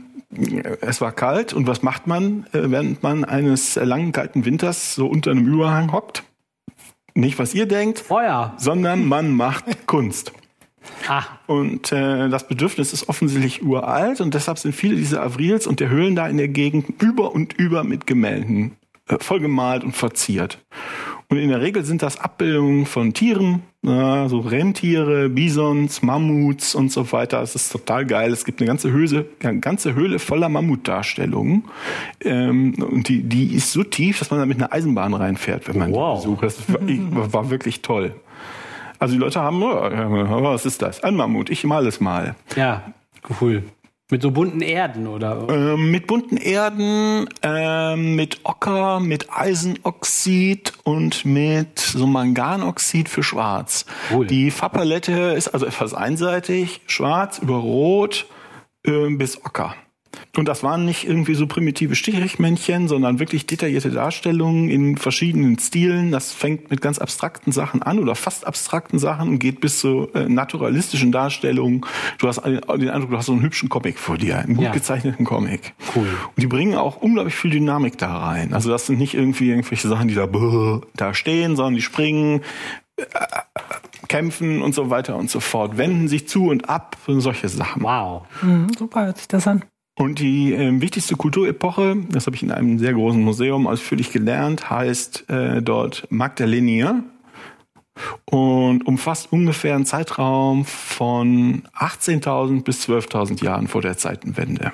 es war kalt und was macht man, äh, während man eines langen kalten Winters so unter einem Überhang hockt? Nicht was ihr denkt, Feuer, sondern man macht Kunst. Ah. Und äh, das Bedürfnis ist offensichtlich uralt und deshalb sind viele dieser Avrils und der Höhlen da in der Gegend über und über mit Gemälden äh, vollgemalt und verziert. Und in der Regel sind das Abbildungen von Tieren, ja, so Rentiere, Bisons, Mammuts und so weiter. Es ist total geil. Es gibt eine ganze Höhle, eine ganze Höhle voller Mammutdarstellungen. Ähm, und die, die ist so tief, dass man da mit einer Eisenbahn reinfährt, wenn man wow. die besucht. Das war, war wirklich toll. Also die Leute haben, oh, was ist das? Ein Mammut, ich mal es mal. Ja, cool. Mit so bunten Erden, oder? Ähm, mit bunten Erden, ähm, mit Ocker, mit Eisenoxid und mit so Manganoxid für schwarz. Cool. Die Farbpalette ist also etwas einseitig, schwarz über rot äh, bis Ocker. Und das waren nicht irgendwie so primitive Strichmännchen, sondern wirklich detaillierte Darstellungen in verschiedenen Stilen. Das fängt mit ganz abstrakten Sachen an oder fast abstrakten Sachen und geht bis zu äh, naturalistischen Darstellungen. Du hast den Eindruck, du hast so einen hübschen Comic vor dir, einen gut ja. gezeichneten Comic. Cool. Und die bringen auch unglaublich viel Dynamik da rein. Also das sind nicht irgendwie irgendwelche Sachen, die da, da stehen, sondern die springen, äh, kämpfen und so weiter und so fort, wenden sich zu und ab und solche Sachen. Wow. Mhm, super hört sich das an. Und die äh, wichtigste Kulturepoche, das habe ich in einem sehr großen Museum ausführlich gelernt, heißt äh, dort Magdalenier und umfasst ungefähr einen Zeitraum von 18.000 bis 12.000 Jahren vor der Zeitenwende.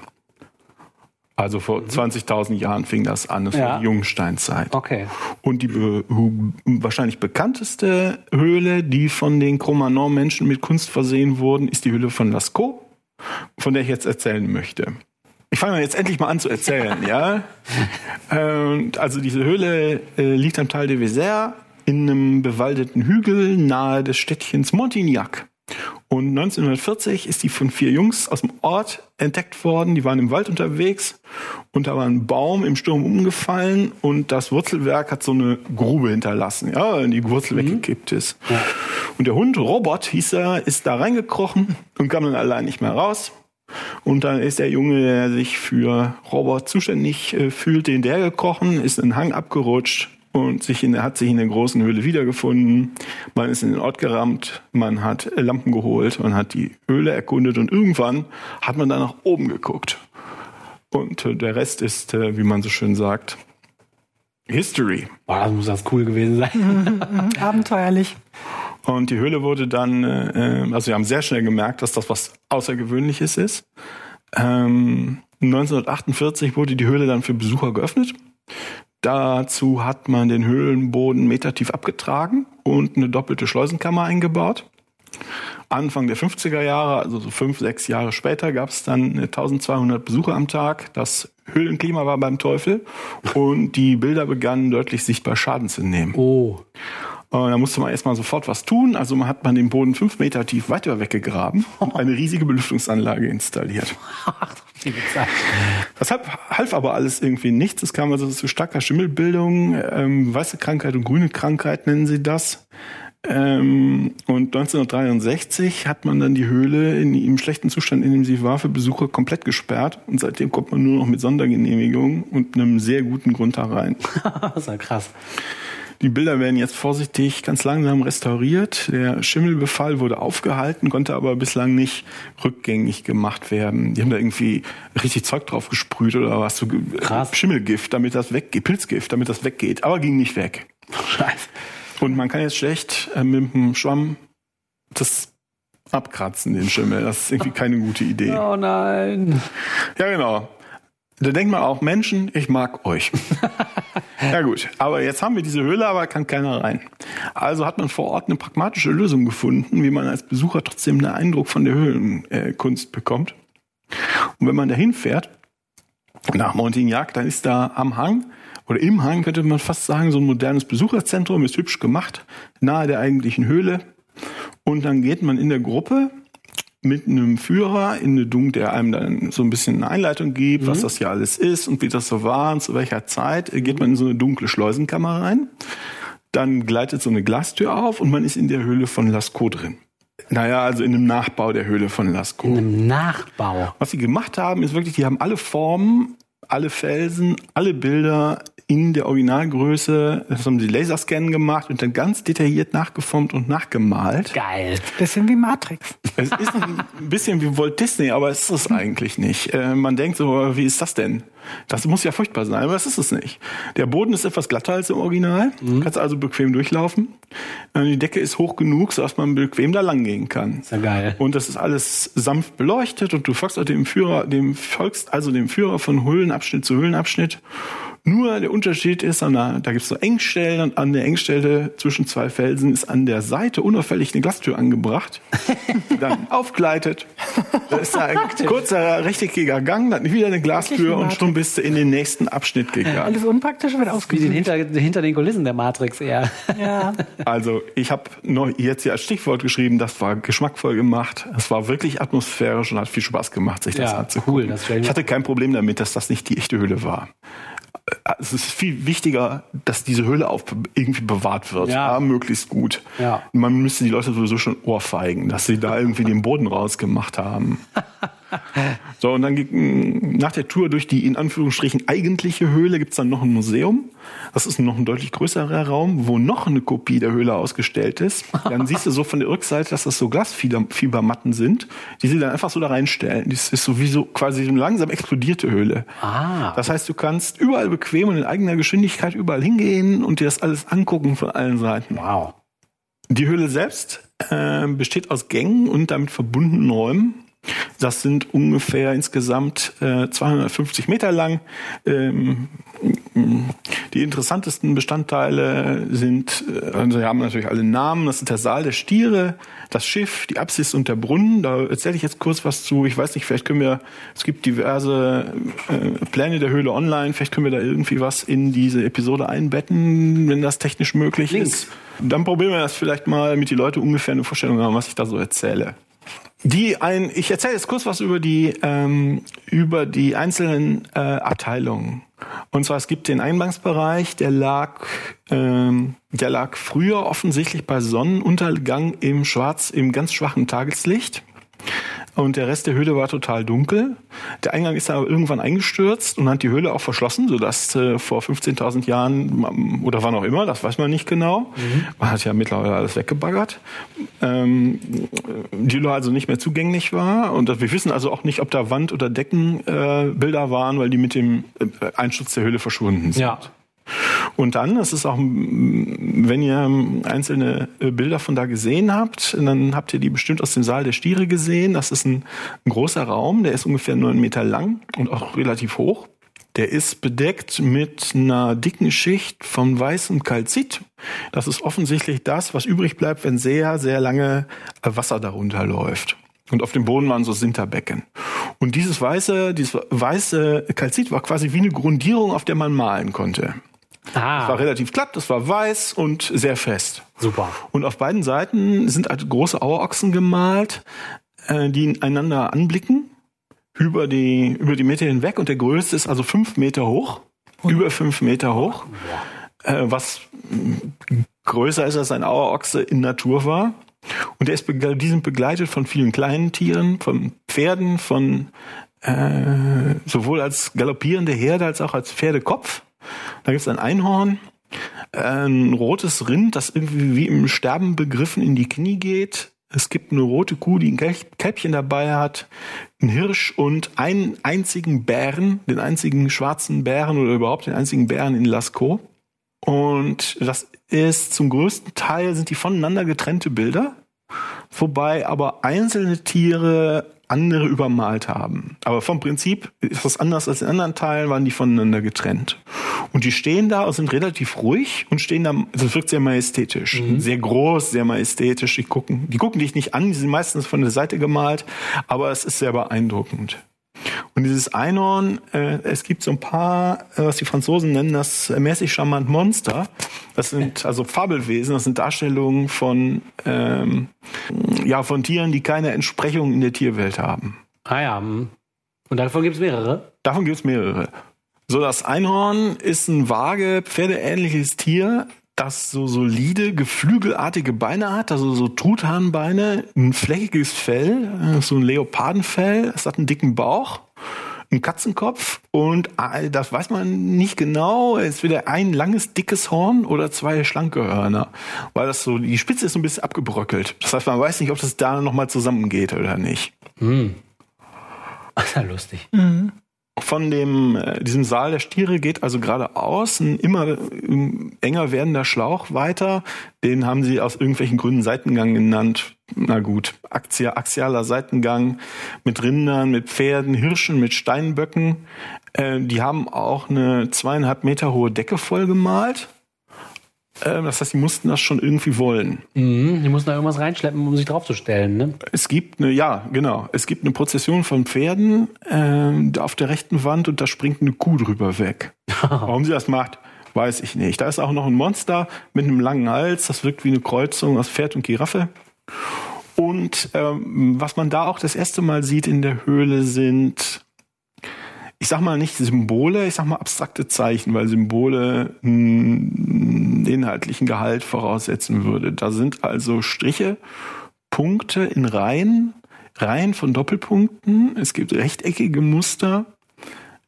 Also vor 20.000 mhm. Jahren fing das an, das ja. war die Jungsteinzeit. Okay. Und die be wahrscheinlich bekannteste Höhle, die von den Cro-Magnon-Menschen mit Kunst versehen wurden, ist die Höhle von Lascaux, von der ich jetzt erzählen möchte. Ich fange jetzt endlich mal an zu erzählen, ja. Und also diese Höhle äh, liegt am Tal de Vézère in einem bewaldeten Hügel nahe des Städtchens Montignac. Und 1940 ist die von vier Jungs aus dem Ort entdeckt worden. Die waren im Wald unterwegs und da war ein Baum im Sturm umgefallen und das Wurzelwerk hat so eine Grube hinterlassen, ja, in die Wurzel mhm. weggekippt ist. Ja. Und der Hund, Robert hieß er, ist da reingekrochen und kam dann allein nicht mehr raus. Und dann ist der Junge, der sich für Robert zuständig äh, fühlte, in der gekrochen, ist in den Hang abgerutscht und sich in, hat sich in der großen Höhle wiedergefunden. Man ist in den Ort gerammt, man hat Lampen geholt, man hat die Höhle erkundet und irgendwann hat man dann nach oben geguckt. Und äh, der Rest ist, äh, wie man so schön sagt, History. Boah, das muss das cool gewesen sein. Abenteuerlich. Und die Höhle wurde dann, äh, also wir haben sehr schnell gemerkt, dass das was Außergewöhnliches ist. Ähm, 1948 wurde die Höhle dann für Besucher geöffnet. Dazu hat man den Höhlenboden metertief abgetragen und eine doppelte Schleusenkammer eingebaut. Anfang der 50er Jahre, also so fünf, sechs Jahre später, gab es dann 1200 Besucher am Tag. Das Höhlenklima war beim Teufel und die Bilder begannen deutlich sichtbar Schaden zu nehmen. Oh. Und da musste man erstmal sofort was tun. Also man hat man den Boden fünf Meter tief weiter weggegraben und eine riesige Belüftungsanlage installiert. Das half aber alles irgendwie nichts. Es kam also zu starker Schimmelbildung, ähm, weiße Krankheit und grüne Krankheit nennen sie das. Ähm, und 1963 hat man dann die Höhle in, im schlechten Zustand, in dem sie war, für Besucher komplett gesperrt. Und seitdem kommt man nur noch mit Sondergenehmigung und einem sehr guten Grund da rein. das ist ja krass. Die Bilder werden jetzt vorsichtig ganz langsam restauriert. Der Schimmelbefall wurde aufgehalten, konnte aber bislang nicht rückgängig gemacht werden. Die haben da irgendwie richtig Zeug drauf gesprüht oder was, so Krass. Schimmelgift, damit das weggeht, Pilzgift, damit das weggeht, aber ging nicht weg. Scheiße. Und man kann jetzt schlecht äh, mit dem Schwamm das abkratzen, den Schimmel. Das ist irgendwie keine gute Idee. Oh nein. Ja, genau. Da denkt man auch, Menschen, ich mag euch. ja gut, aber jetzt haben wir diese Höhle, aber kann keiner rein. Also hat man vor Ort eine pragmatische Lösung gefunden, wie man als Besucher trotzdem einen Eindruck von der Höhlenkunst bekommt. Und wenn man dahin fährt, nach Montignac, dann ist da am Hang oder im Hang könnte man fast sagen, so ein modernes Besucherzentrum, ist hübsch gemacht, nahe der eigentlichen Höhle. Und dann geht man in der Gruppe mit einem Führer in eine Dunk, der einem dann so ein bisschen eine Einleitung gibt, mhm. was das hier alles ist und wie das so war und zu welcher Zeit, geht man in so eine dunkle Schleusenkammer rein. Dann gleitet so eine Glastür auf und man ist in der Höhle von Lascaux drin. Naja, also in einem Nachbau der Höhle von Lascaux. In einem Nachbau. Was sie gemacht haben, ist wirklich, die haben alle Formen, alle Felsen, alle Bilder in der Originalgröße, das haben sie Laserscan gemacht und dann ganz detailliert nachgeformt und nachgemalt. Geil. Bisschen wie Matrix. Es ist ein bisschen wie Walt Disney, aber es ist es eigentlich nicht. Äh, man denkt so, wie ist das denn? Das muss ja furchtbar sein, aber das ist es nicht. Der Boden ist etwas glatter als im Original, mhm. kannst also bequem durchlaufen. Äh, die Decke ist hoch genug, sodass man bequem da lang gehen kann. Ist ja geil. Und das ist alles sanft beleuchtet und du folgst dem Führer, dem folgst also dem Führer von Höhlenabschnitt zu Höhlenabschnitt nur der Unterschied ist, an der, da gibt es so Engstellen und an der Engstelle zwischen zwei Felsen ist an der Seite unauffällig eine Glastür angebracht, die dann aufgleitet. Da ist da ein kurzer rechteckiger Gang, dann wieder eine Glastür und schon bist du in den nächsten Abschnitt gegangen. Alles unpraktisch wird ausgesucht. Wie hinter, hinter den Kulissen der Matrix eher. Ja. Also ich habe noch jetzt hier als Stichwort geschrieben, das war geschmackvoll gemacht. Es war wirklich atmosphärisch und hat viel Spaß gemacht, sich das ja, anzugucken. Cool, das ich hatte kein Problem damit, dass das nicht die echte Höhle war es ist viel wichtiger, dass diese Höhle auf irgendwie bewahrt wird, ja. ja. möglichst gut. Ja. Man müsste die Leute sowieso schon ohrfeigen, dass sie da irgendwie den Boden rausgemacht haben. so, und dann nach der Tour durch die in Anführungsstrichen eigentliche Höhle gibt's dann noch ein Museum. Das ist noch ein deutlich größerer Raum, wo noch eine Kopie der Höhle ausgestellt ist. Dann siehst du so von der Rückseite, dass das so Glasfiebermatten sind, die sie dann einfach so da reinstellen. Das ist sowieso quasi so eine langsam explodierte Höhle. Ah. Das heißt, du kannst überall bequem und in eigener Geschwindigkeit überall hingehen und dir das alles angucken von allen Seiten. Wow. Die Höhle selbst äh, besteht aus Gängen und damit verbundenen Räumen. Das sind ungefähr insgesamt äh, 250 Meter lang. Ähm, die interessantesten Bestandteile sind, äh, also wir haben natürlich alle Namen, das ist der Saal der Stiere, das Schiff, die Apsis und der Brunnen. Da erzähle ich jetzt kurz was zu. Ich weiß nicht, vielleicht können wir, es gibt diverse äh, Pläne der Höhle online, vielleicht können wir da irgendwie was in diese Episode einbetten, wenn das technisch möglich Links. ist. Dann probieren wir das vielleicht mal, damit die Leute ungefähr eine Vorstellung haben, was ich da so erzähle die ein, ich erzähle jetzt kurz was über die ähm, über die einzelnen äh, Abteilungen. Und zwar es gibt den Eingangsbereich, der lag ähm, der lag früher offensichtlich bei Sonnenuntergang im Schwarz im ganz schwachen Tageslicht und der Rest der Höhle war total dunkel. Der Eingang ist aber irgendwann eingestürzt und hat die Höhle auch verschlossen, sodass äh, vor 15.000 Jahren oder wann auch immer, das weiß man nicht genau, mhm. man hat ja mittlerweile alles weggebaggert, ähm, die Höhle also nicht mehr zugänglich war und wir wissen also auch nicht, ob da Wand- oder Deckenbilder äh, waren, weil die mit dem äh, Einsturz der Höhle verschwunden sind. Ja. Und dann, das ist auch, wenn ihr einzelne äh, Bilder von da gesehen habt, dann habt ihr die bestimmt aus dem Saal der Stiere gesehen. Das ist ein, ein großer Raum, der ist ungefähr neun Meter lang und auch relativ hoch. Der ist bedeckt mit einer dicken Schicht von weißem Kalzit. Das ist offensichtlich das, was übrig bleibt, wenn sehr, sehr lange äh, Wasser darunter läuft. Und auf dem Boden waren so Sinterbecken. Und dieses weiße, dieses weiße Kalzit war quasi wie eine Grundierung, auf der man malen konnte. Ah. Es war relativ glatt, es war weiß und sehr fest. Super. Und auf beiden Seiten sind halt große Auerochsen gemalt, äh, die einander anblicken über die über die Mitte hinweg und der größte ist also fünf Meter hoch, und? über fünf Meter hoch, äh, was größer ist als ein Auerochse in Natur war. Und der ist, die sind begleitet von vielen kleinen Tieren, von Pferden, von äh, sowohl als galoppierende Herde als auch als Pferdekopf. Da gibt es ein Einhorn, ein rotes Rind, das irgendwie wie im Sterben begriffen in die Knie geht. Es gibt eine rote Kuh, die ein Kälbchen dabei hat, ein Hirsch und einen einzigen Bären, den einzigen schwarzen Bären oder überhaupt den einzigen Bären in Lascaux. Und das ist zum größten Teil sind die voneinander getrennte Bilder, wobei aber einzelne Tiere andere übermalt haben. Aber vom Prinzip ist das anders als in anderen Teilen, waren die voneinander getrennt. Und die stehen da und sind relativ ruhig und stehen da, das wirkt sehr majestätisch. Mhm. Sehr groß, sehr majestätisch. Die gucken, die gucken dich nicht an, die sind meistens von der Seite gemalt, aber es ist sehr beeindruckend. Und dieses Einhorn, äh, es gibt so ein paar, äh, was die Franzosen nennen, das mäßig charmant Monster. Das sind also Fabelwesen, das sind Darstellungen von, ähm, ja, von Tieren, die keine Entsprechung in der Tierwelt haben. Ah ja. Hm. Und davon gibt es mehrere? Davon gibt es mehrere. So, das Einhorn ist ein vage, pferdeähnliches Tier, das so solide, geflügelartige Beine hat, also so Truthahnbeine, ein flächiges Fell, äh, so ein Leopardenfell, es hat einen dicken Bauch, einen Katzenkopf und äh, das weiß man nicht genau, es ist wieder ein langes, dickes Horn oder zwei schlanke Hörner, weil das so, die Spitze ist so ein bisschen abgebröckelt. Das heißt, man weiß nicht, ob das da nochmal zusammengeht oder nicht. Hm. Das ist ja lustig. Mhm von dem, äh, diesem Saal der Stiere geht also geradeaus ein immer enger werdender Schlauch weiter. Den haben sie aus irgendwelchen Gründen Seitengang genannt. Na gut, axialer Seitengang mit Rindern, mit Pferden, Hirschen, mit Steinböcken. Äh, die haben auch eine zweieinhalb Meter hohe Decke vollgemalt. Ähm, das heißt, die mussten das schon irgendwie wollen. Mhm, die mussten da irgendwas reinschleppen, um sich draufzustellen. Ne? Es gibt eine, ja, genau. Es gibt eine Prozession von Pferden äh, auf der rechten Wand und da springt eine Kuh drüber weg. Warum sie das macht, weiß ich nicht. Da ist auch noch ein Monster mit einem langen Hals. Das wirkt wie eine Kreuzung aus Pferd und Giraffe. Und ähm, was man da auch das erste Mal sieht in der Höhle sind ich sag mal nicht Symbole, ich sag mal abstrakte Zeichen, weil Symbole einen inhaltlichen Gehalt voraussetzen würde. Da sind also Striche, Punkte in Reihen, Reihen von Doppelpunkten. Es gibt rechteckige Muster,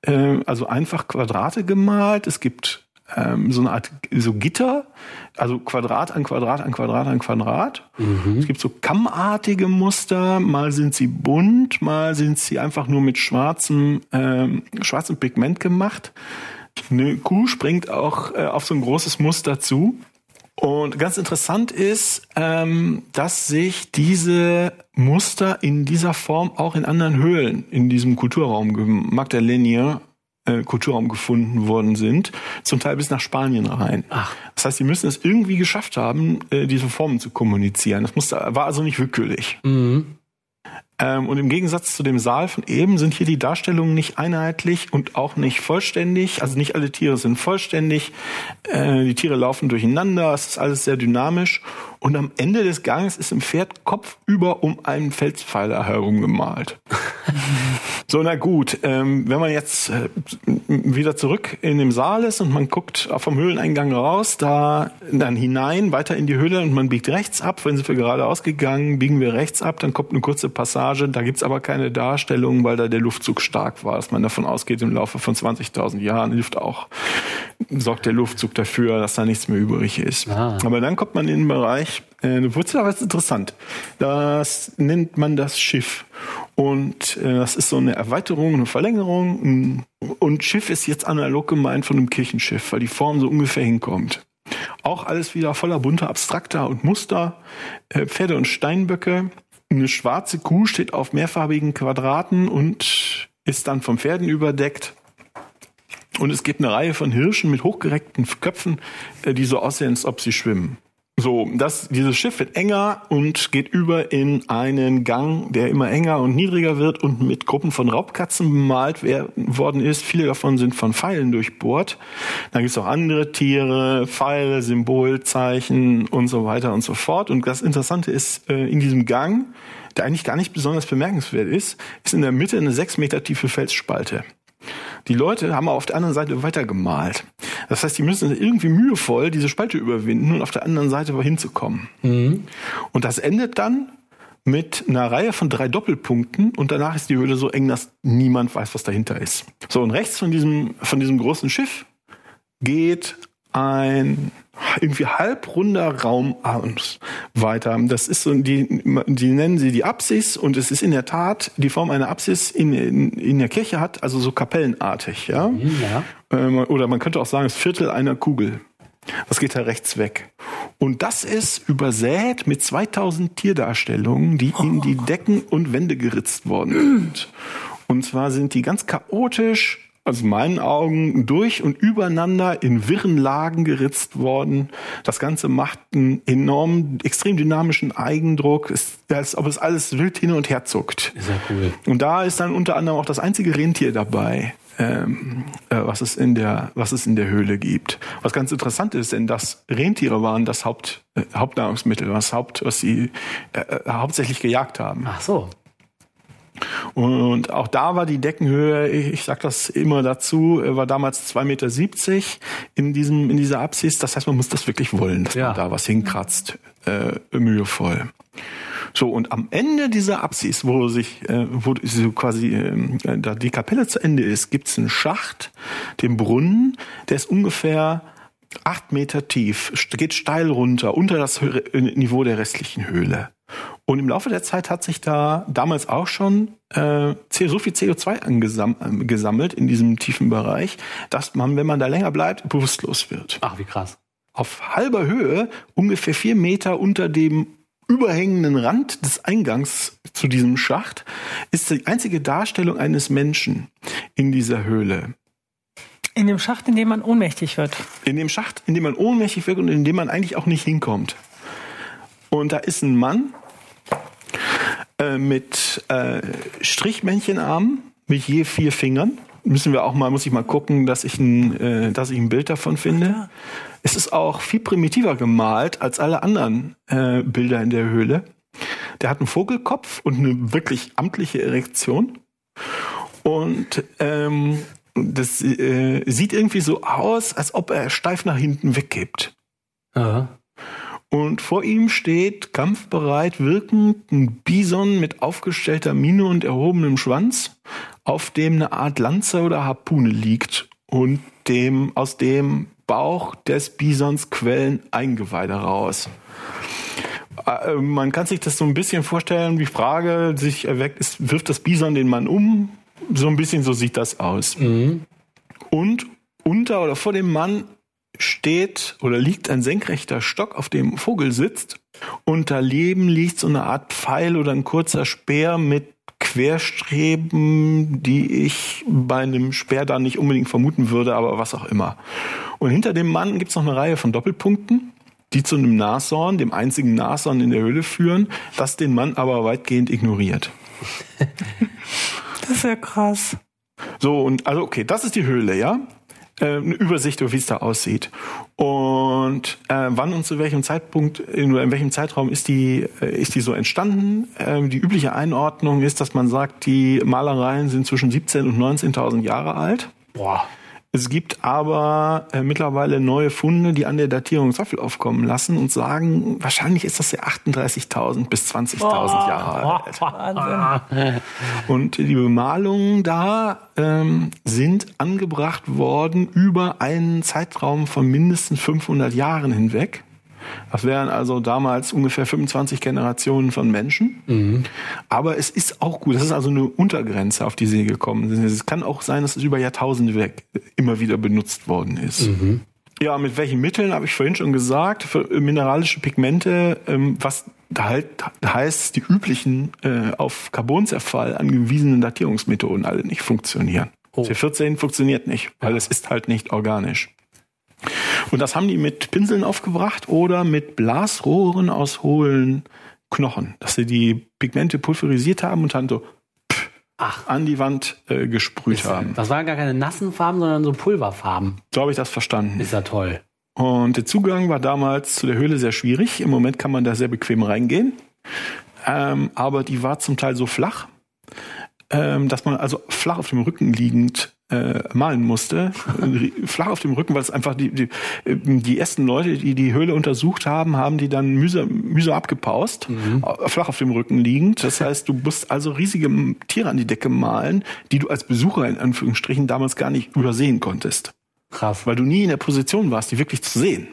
äh, also einfach Quadrate gemalt. Es gibt ähm, so eine Art so Gitter, also Quadrat an Quadrat an Quadrat an Quadrat. Mhm. Es gibt so kammartige Muster, mal sind sie bunt, mal sind sie einfach nur mit schwarzem, ähm, schwarzem Pigment gemacht. Eine Kuh springt auch äh, auf so ein großes Muster zu. Und ganz interessant ist, ähm, dass sich diese Muster in dieser Form auch in anderen Höhlen in diesem Kulturraum Magdalenier äh, Kulturraum gefunden worden sind, zum Teil bis nach Spanien rein. Ach. Das heißt, sie müssen es irgendwie geschafft haben, äh, diese Formen zu kommunizieren. Das musste, war also nicht willkürlich. Mhm. Ähm, und im Gegensatz zu dem Saal von eben sind hier die Darstellungen nicht einheitlich und auch nicht vollständig. Also nicht alle Tiere sind vollständig. Äh, die Tiere laufen durcheinander. Es ist alles sehr dynamisch. Und am Ende des Ganges ist ein Pferd kopfüber um einen Felspfeiler herumgemalt. so, na gut. Ähm, wenn man jetzt äh, wieder zurück in dem Saal ist und man guckt vom Höhleneingang raus, da dann hinein, weiter in die Höhle und man biegt rechts ab. Wenn sind wir gerade ausgegangen, biegen wir rechts ab, dann kommt eine kurze Passage. Da gibt's aber keine Darstellung, weil da der Luftzug stark war, dass man davon ausgeht, im Laufe von 20.000 Jahren hilft auch, sorgt der Luftzug dafür, dass da nichts mehr übrig ist. Ah. Aber dann kommt man in den Bereich, eine Wurzel, aber es ist interessant. Das nennt man das Schiff. Und äh, das ist so eine Erweiterung, eine Verlängerung. Und Schiff ist jetzt analog gemeint von einem Kirchenschiff, weil die Form so ungefähr hinkommt. Auch alles wieder voller bunter Abstrakter und Muster, äh, Pferde und Steinböcke. Eine schwarze Kuh steht auf mehrfarbigen Quadraten und ist dann vom Pferden überdeckt. Und es gibt eine Reihe von Hirschen mit hochgereckten Köpfen, äh, die so aussehen, als ob sie schwimmen. So, das, dieses Schiff wird enger und geht über in einen Gang, der immer enger und niedriger wird und mit Gruppen von Raubkatzen bemalt worden ist. Viele davon sind von Pfeilen durchbohrt. Dann gibt es auch andere Tiere, Pfeile, Symbolzeichen und so weiter und so fort. Und das Interessante ist, äh, in diesem Gang, der eigentlich gar nicht besonders bemerkenswert ist, ist in der Mitte eine sechs Meter tiefe Felsspalte. Die Leute haben auf der anderen Seite weitergemalt. Das heißt, die müssen irgendwie mühevoll diese Spalte überwinden und auf der anderen Seite hinzukommen. Mhm. Und das endet dann mit einer Reihe von drei Doppelpunkten und danach ist die Höhle so eng, dass niemand weiß, was dahinter ist. So, und rechts von diesem, von diesem großen Schiff geht ein irgendwie halbrunder Raum weiter. Das ist so, die, die nennen sie die Apsis und es ist in der Tat die Form einer Apsis in, in, in der Kirche hat, also so kapellenartig, ja. ja. Ähm, oder man könnte auch sagen, das Viertel einer Kugel. Das geht da rechts weg. Und das ist übersät mit 2000 Tierdarstellungen, die in die Decken und Wände geritzt worden sind. Und zwar sind die ganz chaotisch, also in meinen Augen, durch und übereinander in wirren Lagen geritzt worden. Das Ganze macht einen enorm, extrem dynamischen Eigendruck, ist, als ob es alles wild hin und her zuckt. Ja cool. Und da ist dann unter anderem auch das einzige Rentier dabei. Ähm, äh, was es in der was es in der Höhle gibt. Was ganz interessant ist, denn das Rentiere waren das Haupt, äh, Hauptnahrungsmittel, was Haupt was sie äh, äh hauptsächlich gejagt haben. Ach so. Und auch da war die Deckenhöhe, ich sage das immer dazu, war damals 2,70 Meter in, diesem, in dieser Apsis. Das heißt, man muss das wirklich wollen, dass ja. man da was hinkratzt, äh, mühevoll. So, und am Ende dieser Apsis, wo sich, äh, wo so quasi äh, da die Kapelle zu Ende ist, gibt's einen Schacht, den Brunnen, der ist ungefähr acht Meter tief, geht steil runter, unter das Niveau der restlichen Höhle. Und im Laufe der Zeit hat sich da damals auch schon äh, so viel CO2 angesammelt in diesem tiefen Bereich, dass man, wenn man da länger bleibt, bewusstlos wird. Ach, wie krass. Auf halber Höhe, ungefähr vier Meter unter dem überhängenden Rand des Eingangs zu diesem Schacht, ist die einzige Darstellung eines Menschen in dieser Höhle. In dem Schacht, in dem man ohnmächtig wird. In dem Schacht, in dem man ohnmächtig wird und in dem man eigentlich auch nicht hinkommt. Und da ist ein Mann äh, mit äh, Strichmännchenarmen, mit je vier Fingern. Müssen wir auch mal, muss ich mal gucken, dass ich ein, äh, dass ich ein Bild davon finde. Es ist auch viel primitiver gemalt als alle anderen äh, Bilder in der Höhle. Der hat einen Vogelkopf und eine wirklich amtliche Erektion. Und ähm, das äh, sieht irgendwie so aus, als ob er steif nach hinten weggibt. Aha. Und vor ihm steht kampfbereit wirkend ein Bison mit aufgestellter Mine und erhobenem Schwanz, auf dem eine Art Lanze oder Harpune liegt und dem, aus dem Bauch des Bisons quellen Eingeweide raus. Äh, man kann sich das so ein bisschen vorstellen, die Frage sich erweckt, ist, wirft das Bison den Mann um? So ein bisschen so sieht das aus. Mhm. Und unter oder vor dem Mann steht oder liegt ein senkrechter Stock, auf dem ein Vogel sitzt. Und daneben liegt so eine Art Pfeil oder ein kurzer Speer mit Querstreben, die ich bei einem Speer da nicht unbedingt vermuten würde, aber was auch immer. Und hinter dem Mann gibt es noch eine Reihe von Doppelpunkten, die zu einem Nashorn, dem einzigen Nashorn in der Höhle führen, das den Mann aber weitgehend ignoriert. Das ist ja krass. So, und also okay, das ist die Höhle, ja? Äh, eine Übersicht über wie es da aussieht. Und äh, wann und zu welchem Zeitpunkt, in, in welchem Zeitraum ist die, äh, ist die so entstanden? Ähm, die übliche Einordnung ist, dass man sagt, die Malereien sind zwischen 17.000 und 19.000 Jahre alt. Boah. Es gibt aber äh, mittlerweile neue Funde, die an der Datierung Zweifel aufkommen lassen und sagen, wahrscheinlich ist das ja 38.000 bis 20.000 oh, Jahre alt. Wahnsinn. Und die Bemalungen da ähm, sind angebracht worden über einen Zeitraum von mindestens 500 Jahren hinweg. Das wären also damals ungefähr 25 Generationen von Menschen. Mhm. Aber es ist auch gut. Das ist also eine Untergrenze, auf die sie gekommen sind. Es kann auch sein, dass es über Jahrtausende weg immer wieder benutzt worden ist. Mhm. Ja, mit welchen Mitteln habe ich vorhin schon gesagt. Für mineralische Pigmente, ähm, was halt heißt, die üblichen äh, auf Carbonzerfall angewiesenen Datierungsmethoden alle nicht funktionieren. Oh. C14 funktioniert nicht, weil ja. es ist halt nicht organisch. Und das haben die mit Pinseln aufgebracht oder mit Blasrohren aus hohlen Knochen, dass sie die Pigmente pulverisiert haben und dann so Ach. an die Wand äh, gesprüht ist, haben. Das waren gar keine nassen Farben, sondern so Pulverfarben. So habe ich das verstanden. Ist ja toll. Und der Zugang war damals zu der Höhle sehr schwierig. Im Moment kann man da sehr bequem reingehen. Ähm, aber die war zum Teil so flach, ähm, dass man also flach auf dem Rücken liegend äh, malen musste, flach auf dem Rücken, weil es einfach die, die, die ersten Leute, die die Höhle untersucht haben, haben die dann mühsam, mühsam abgepaust, mhm. flach auf dem Rücken liegend. Das heißt, du musst also riesige Tiere an die Decke malen, die du als Besucher in Anführungsstrichen damals gar nicht übersehen konntest. Krass. Weil du nie in der Position warst, die wirklich zu sehen.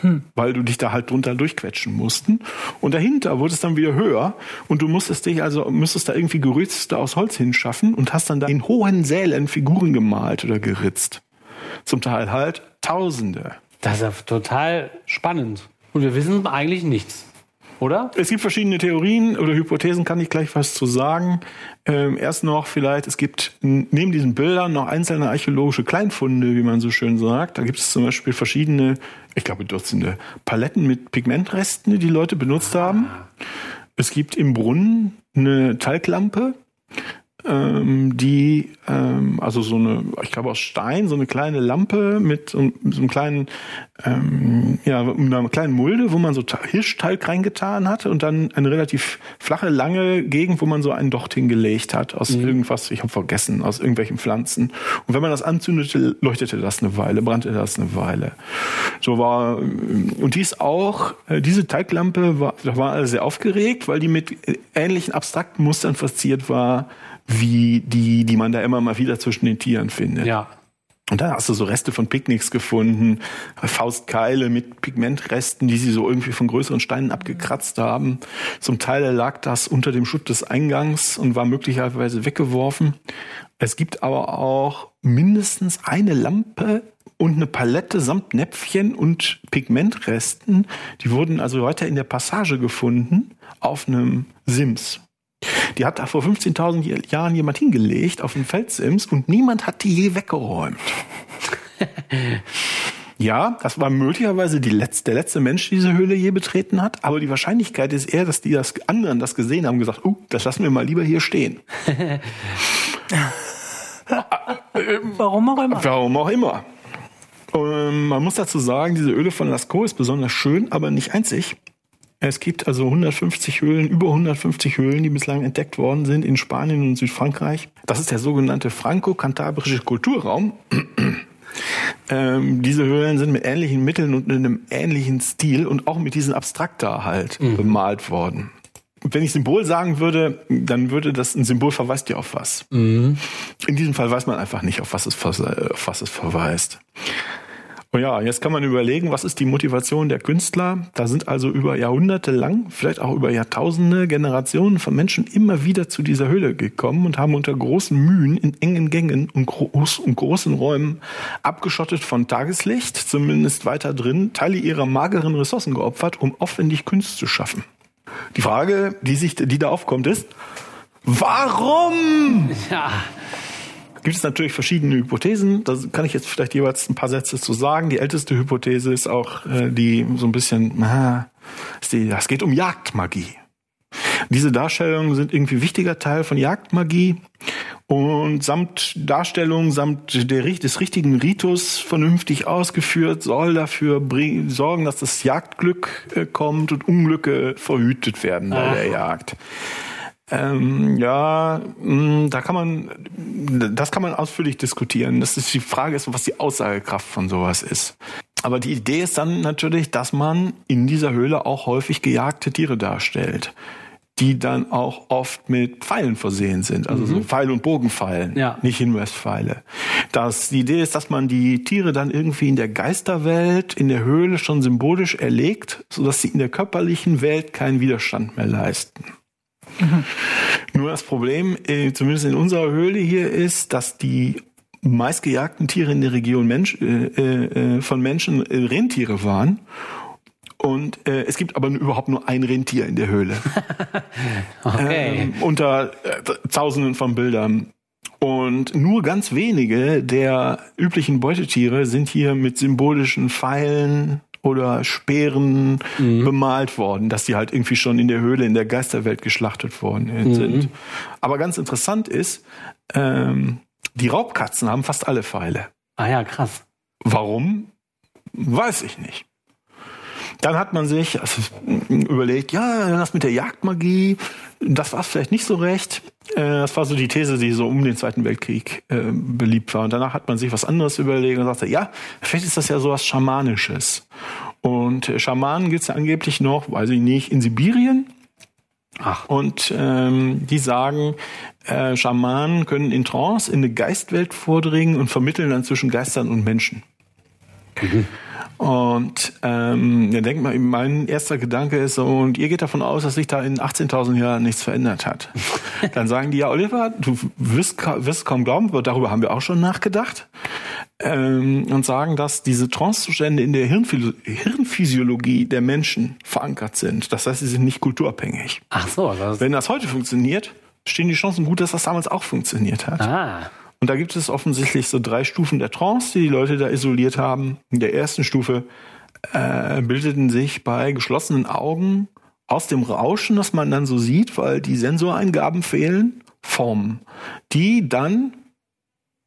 Hm. weil du dich da halt drunter durchquetschen mussten. Und dahinter wurde es dann wieder höher und du musstest dich also, müsstest da irgendwie Gerüste aus Holz hinschaffen und hast dann da in hohen Sälen Figuren gemalt oder geritzt. Zum Teil halt Tausende. Das ist ja total spannend. Und wir wissen eigentlich nichts oder? Es gibt verschiedene Theorien oder Hypothesen, kann ich gleich was zu sagen. Ähm, erst noch vielleicht, es gibt neben diesen Bildern noch einzelne archäologische Kleinfunde, wie man so schön sagt. Da gibt es zum Beispiel verschiedene, ich glaube Dutzende, Paletten mit Pigmentresten, die die Leute benutzt haben. Es gibt im Brunnen eine Talglampe, ähm, die, ähm, also so eine, ich glaube aus Stein, so eine kleine Lampe mit so, einem kleinen, ähm, ja, einer kleinen Mulde, wo man so Hirschtalg reingetan hatte und dann eine relativ flache, lange Gegend, wo man so einen Docht hingelegt hat aus mhm. irgendwas, ich habe vergessen, aus irgendwelchen Pflanzen. Und wenn man das anzündete, leuchtete das eine Weile, brannte das eine Weile. So war, und die ist auch, äh, diese Teiglampe war, da war alle sehr aufgeregt, weil die mit ähnlichen abstrakten Mustern verziert war, wie die, die man da immer mal wieder zwischen den Tieren findet. Ja. Und da hast du so Reste von Picknicks gefunden, Faustkeile mit Pigmentresten, die sie so irgendwie von größeren Steinen abgekratzt haben. Zum Teil lag das unter dem Schutt des Eingangs und war möglicherweise weggeworfen. Es gibt aber auch mindestens eine Lampe und eine Palette samt Näpfchen und Pigmentresten. Die wurden also heute in der Passage gefunden auf einem Sims. Die hat da vor 15.000 Jahren jemand hingelegt auf den Felsims und niemand hat die je weggeräumt. ja, das war möglicherweise die letzte, der letzte Mensch, der diese Höhle je betreten hat, aber die Wahrscheinlichkeit ist eher, dass die das anderen das gesehen haben und gesagt, uh, das lassen wir mal lieber hier stehen. Warum auch immer. Warum auch immer. Und man muss dazu sagen, diese Öle von Lascaux ist besonders schön, aber nicht einzig. Es gibt also 150 Höhlen, über 150 Höhlen, die bislang entdeckt worden sind in Spanien und Südfrankreich. Das ist der sogenannte franco-kantabrische Kulturraum. ähm, diese Höhlen sind mit ähnlichen Mitteln und in einem ähnlichen Stil und auch mit diesen Abstrakta halt mhm. bemalt worden. Wenn ich Symbol sagen würde, dann würde das ein Symbol verweist ja auf was. Mhm. In diesem Fall weiß man einfach nicht, auf was es, auf was es verweist. Und ja, jetzt kann man überlegen, was ist die Motivation der Künstler? Da sind also über Jahrhunderte lang, vielleicht auch über Jahrtausende Generationen von Menschen immer wieder zu dieser Höhle gekommen und haben unter großen Mühen in engen Gängen und, groß, und großen Räumen abgeschottet von Tageslicht, zumindest weiter drin, Teile ihrer mageren Ressourcen geopfert, um aufwendig Kunst zu schaffen. Die Frage, die sich, die da aufkommt, ist, warum? Ja gibt es natürlich verschiedene Hypothesen. Da kann ich jetzt vielleicht jeweils ein paar Sätze zu sagen. Die älteste Hypothese ist auch äh, die so ein bisschen, ah, es geht um Jagdmagie. Diese Darstellungen sind irgendwie wichtiger Teil von Jagdmagie und samt Darstellung, samt der, des richtigen Ritus vernünftig ausgeführt, soll dafür sorgen, dass das Jagdglück äh, kommt und Unglücke verhütet werden bei Ach. der Jagd. Ähm, ja, mh, mm, da kann man, das kann man ausführlich diskutieren. Das ist die Frage ist, was die Aussagekraft von sowas ist. Aber die Idee ist dann natürlich, dass man in dieser Höhle auch häufig gejagte Tiere darstellt, die dann auch oft mit Pfeilen versehen sind, also mhm. so Pfeil- und Bogenpfeilen, ja. nicht Hinwestpfeile. Das, die Idee ist, dass man die Tiere dann irgendwie in der Geisterwelt, in der Höhle schon symbolisch erlegt, sodass sie in der körperlichen Welt keinen Widerstand mehr leisten. Mhm. Nur das Problem, äh, zumindest in unserer Höhle hier, ist, dass die meistgejagten Tiere in der Region Mensch, äh, äh, von Menschen äh, Rentiere waren. Und äh, es gibt aber überhaupt nur ein Rentier in der Höhle. okay. Ähm, unter äh, Tausenden von Bildern. Und nur ganz wenige der üblichen Beutetiere sind hier mit symbolischen Pfeilen, oder Speeren mhm. bemalt worden, dass die halt irgendwie schon in der Höhle in der Geisterwelt geschlachtet worden mhm. sind. Aber ganz interessant ist, ähm, die Raubkatzen haben fast alle Pfeile. Ah ja, krass. Warum? Weiß ich nicht. Dann hat man sich also, überlegt, ja, das mit der Jagdmagie, das war vielleicht nicht so recht. Äh, das war so die These, die so um den Zweiten Weltkrieg äh, beliebt war. Und danach hat man sich was anderes überlegt und sagte, ja, vielleicht ist das ja sowas Schamanisches. Und Schamanen gibt es ja angeblich noch, weiß ich nicht, in Sibirien. Ach. Und ähm, die sagen, äh, Schamanen können in Trance in eine Geistwelt vordringen und vermitteln dann zwischen Geistern und Menschen. Mhm. Und ähm, dann denkt man, mein erster Gedanke ist so, und ihr geht davon aus, dass sich da in 18.000 Jahren nichts verändert hat. dann sagen die, ja, Oliver, du wirst, wirst kaum glauben, darüber haben wir auch schon nachgedacht. Ähm, und sagen, dass diese Trancezustände in der Hirnphysiologie der Menschen verankert sind. Das heißt, sie sind nicht kulturabhängig. Ach so. Das Wenn das heute funktioniert, stehen die Chancen gut, dass das damals auch funktioniert hat. Ah. Und da gibt es offensichtlich so drei Stufen der Trance, die die Leute da isoliert haben. In der ersten Stufe äh, bildeten sich bei geschlossenen Augen aus dem Rauschen, das man dann so sieht, weil die Sensoreingaben fehlen, Formen, die dann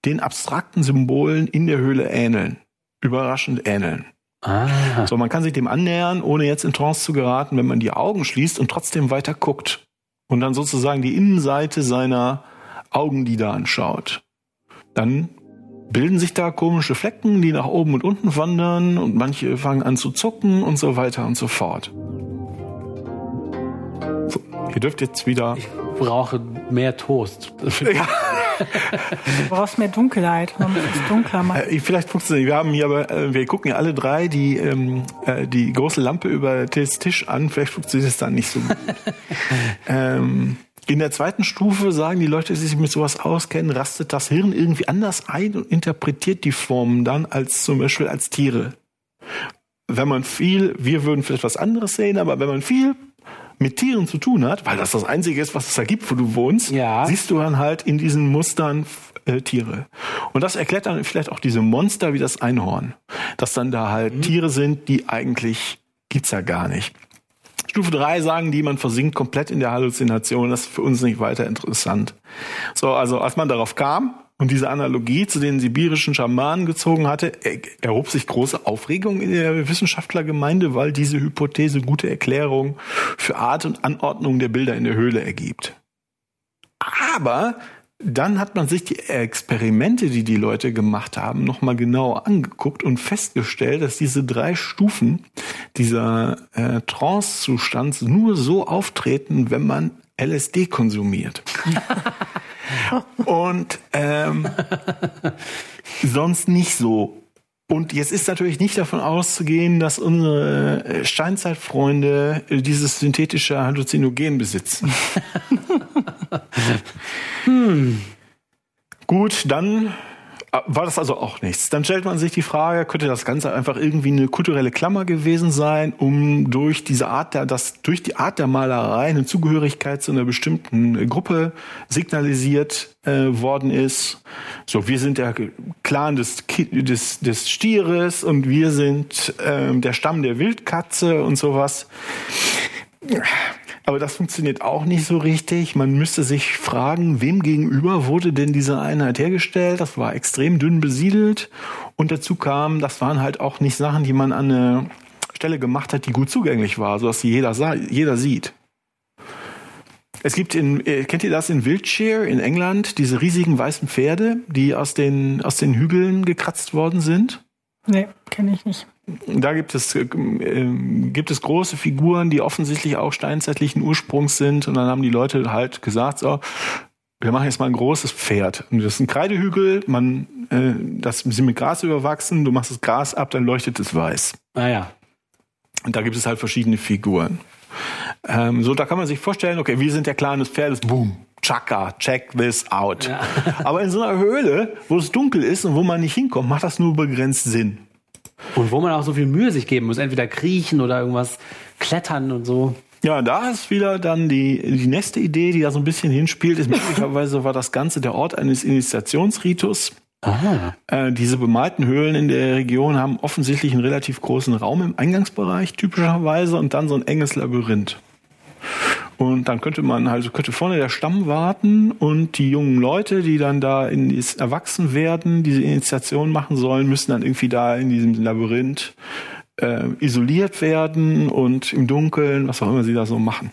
den abstrakten Symbolen in der Höhle ähneln. Überraschend ähneln. Ah. So, man kann sich dem annähern, ohne jetzt in Trance zu geraten, wenn man die Augen schließt und trotzdem weiter guckt und dann sozusagen die Innenseite seiner Augenlider anschaut dann bilden sich da komische Flecken, die nach oben und unten wandern und manche fangen an zu zucken und so weiter und so fort. So, ihr dürft jetzt wieder. Ich brauche mehr Toast. Ja. Du brauchst mehr Dunkelheit. Man muss es dunkler machen. Äh, vielleicht funktioniert. Wir haben hier aber, äh, wir gucken ja alle drei die ähm, äh, die große Lampe über den Tisch an. Vielleicht funktioniert es dann nicht so gut. ähm, in der zweiten Stufe sagen die Leute, die sich mit sowas auskennen, rastet das Hirn irgendwie anders ein und interpretiert die Formen dann als zum Beispiel als Tiere. Wenn man viel, wir würden vielleicht was anderes sehen, aber wenn man viel mit Tieren zu tun hat, weil das das Einzige ist, was es da gibt, wo du wohnst, ja. siehst du dann halt in diesen Mustern äh, Tiere. Und das erklärt dann vielleicht auch diese Monster wie das Einhorn. Dass dann da halt mhm. Tiere sind, die eigentlich gibt's ja gar nicht. Stufe 3 sagen die, man versinkt komplett in der Halluzination. Das ist für uns nicht weiter interessant. So, also als man darauf kam und diese Analogie zu den sibirischen Schamanen gezogen hatte, erhob sich große Aufregung in der Wissenschaftlergemeinde, weil diese Hypothese gute Erklärung für Art und Anordnung der Bilder in der Höhle ergibt. Aber dann hat man sich die Experimente, die die Leute gemacht haben, nochmal genauer angeguckt und festgestellt, dass diese drei Stufen dieser äh, Trance-Zustands nur so auftreten, wenn man LSD konsumiert. und ähm, sonst nicht so. Und jetzt ist natürlich nicht davon auszugehen, dass unsere äh, Steinzeitfreunde äh, dieses synthetische Halluzinogen besitzen. hm. Gut, dann Ah, war das also auch nichts. Dann stellt man sich die Frage, könnte das Ganze einfach irgendwie eine kulturelle Klammer gewesen sein, um durch diese Art der, das, durch die Art der Malerei eine Zugehörigkeit zu einer bestimmten Gruppe signalisiert äh, worden ist. So, wir sind der Clan des, des, des Stieres und wir sind äh, der Stamm der Wildkatze und sowas. Aber das funktioniert auch nicht so richtig. Man müsste sich fragen, wem gegenüber wurde denn diese Einheit hergestellt? Das war extrem dünn besiedelt. Und dazu kam, das waren halt auch nicht Sachen, die man an eine Stelle gemacht hat, die gut zugänglich war, sodass sie jeder, sah, jeder sieht. Es gibt in, äh, kennt ihr das in Wiltshire in England, diese riesigen weißen Pferde, die aus den, aus den Hügeln gekratzt worden sind? Nee, kenne ich nicht. Da gibt es, äh, gibt es große Figuren, die offensichtlich auch steinzeitlichen Ursprungs sind. Und dann haben die Leute halt gesagt, so, wir machen jetzt mal ein großes Pferd. Und das ist ein Kreidehügel, man, äh, das sind mit Gras überwachsen, du machst das Gras ab, dann leuchtet es weiß. Ah ja. Und da gibt es halt verschiedene Figuren. Ähm, so, da kann man sich vorstellen, okay, wir sind der Clan des Pferdes, boom, Chaka, check this out. Ja. Aber in so einer Höhle, wo es dunkel ist und wo man nicht hinkommt, macht das nur begrenzt Sinn. Und wo man auch so viel Mühe sich geben muss, entweder kriechen oder irgendwas klettern und so. Ja, da ist wieder dann die, die nächste Idee, die da so ein bisschen hinspielt, ist möglicherweise war das Ganze der Ort eines Initiationsritus. Ah. Äh, diese bemalten Höhlen in der Region haben offensichtlich einen relativ großen Raum im Eingangsbereich, typischerweise, und dann so ein enges Labyrinth. Und dann könnte man also könnte vorne der Stamm warten und die jungen Leute, die dann da in das erwachsen werden, diese Initiation machen sollen, müssen dann irgendwie da in diesem Labyrinth äh, isoliert werden und im Dunkeln, was auch immer sie da so machen.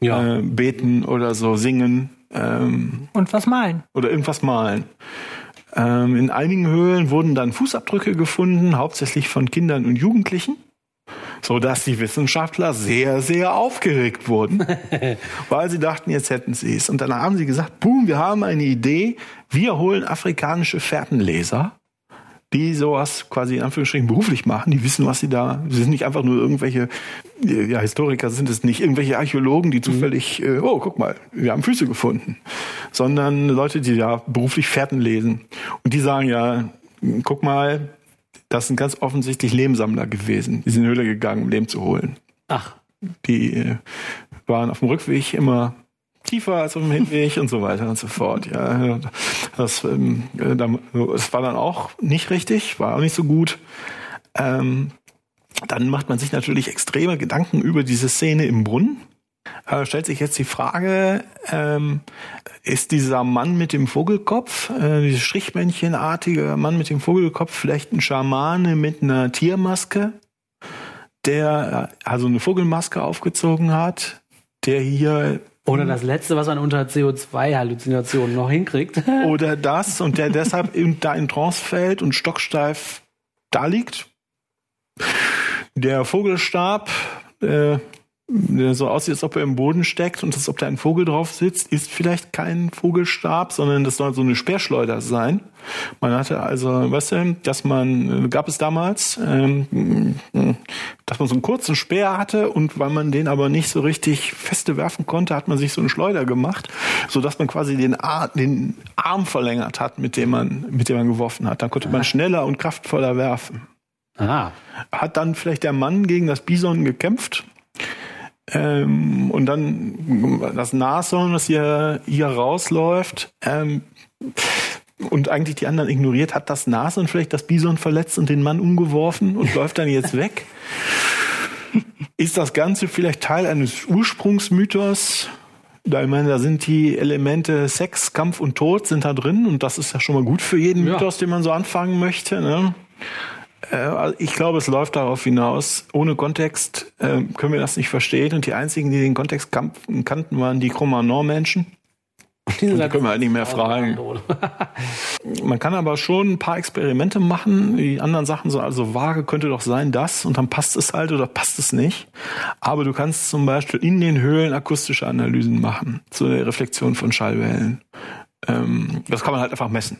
Ja. Äh, beten oder so singen. Ähm, und was malen. Oder irgendwas malen. Ähm, in einigen Höhlen wurden dann Fußabdrücke gefunden, hauptsächlich von Kindern und Jugendlichen so dass die Wissenschaftler sehr, sehr aufgeregt wurden, weil sie dachten, jetzt hätten sie es. Und dann haben sie gesagt, boom, wir haben eine Idee, wir holen afrikanische Fährtenleser, die sowas quasi in Anführungsstrichen beruflich machen, die wissen, was sie da, sie sind nicht einfach nur irgendwelche, ja, Historiker sind es nicht, irgendwelche Archäologen, die zufällig, mhm. äh, oh, guck mal, wir haben Füße gefunden, sondern Leute, die ja beruflich Fährten lesen. Und die sagen ja, guck mal, das sind ganz offensichtlich Lehmsammler gewesen, die sind in die Höhle gegangen, um Lehm zu holen. Ach. Die äh, waren auf dem Rückweg immer tiefer als auf dem Hinweg und so weiter und so fort. Ja, das, ähm, das war dann auch nicht richtig, war auch nicht so gut. Ähm, dann macht man sich natürlich extreme Gedanken über diese Szene im Brunnen. Äh, stellt sich jetzt die Frage, ähm, ist dieser Mann mit dem Vogelkopf, äh, dieses Strichmännchenartige Mann mit dem Vogelkopf vielleicht ein Schamane mit einer Tiermaske, der äh, also eine Vogelmaske aufgezogen hat, der hier oder das Letzte, was man unter CO2-Halluzinationen noch hinkriegt. Oder das und der deshalb eben da in Trance fällt und stocksteif da liegt. Der Vogelstab, äh, der so aussieht, als ob er im Boden steckt und als ob da ein Vogel drauf sitzt, ist vielleicht kein Vogelstab, sondern das soll so eine Speerschleuder sein. Man hatte also, weißt du, dass man, gab es damals, ähm, dass man so einen kurzen Speer hatte und weil man den aber nicht so richtig feste werfen konnte, hat man sich so eine Schleuder gemacht, so dass man quasi den, Ar den Arm verlängert hat, mit dem man, mit dem man geworfen hat. Dann konnte man schneller und kraftvoller werfen. Aha. Hat dann vielleicht der Mann gegen das Bison gekämpft ähm, und dann das Nashorn, das hier, hier rausläuft, ähm, und eigentlich die anderen ignoriert, hat das Nashorn vielleicht das Bison verletzt und den Mann umgeworfen und läuft dann jetzt weg. Ist das Ganze vielleicht Teil eines Ursprungsmythos? Da, ich meine, da sind die Elemente Sex, Kampf und Tod sind da drin und das ist ja schon mal gut für jeden ja. Mythos, den man so anfangen möchte. Ne? Äh, ich glaube, es läuft darauf hinaus. Ohne Kontext äh, können wir das nicht verstehen. Und die einzigen, die den Kontext kannten, waren die Cro-Magnon-Menschen. Die können wir halt nicht mehr fragen. Man kann aber schon ein paar Experimente machen. Die anderen Sachen so, also vage könnte doch sein das und dann passt es halt oder passt es nicht. Aber du kannst zum Beispiel in den Höhlen akustische Analysen machen zur Reflexion von Schallwellen. Ähm, das kann man halt einfach messen.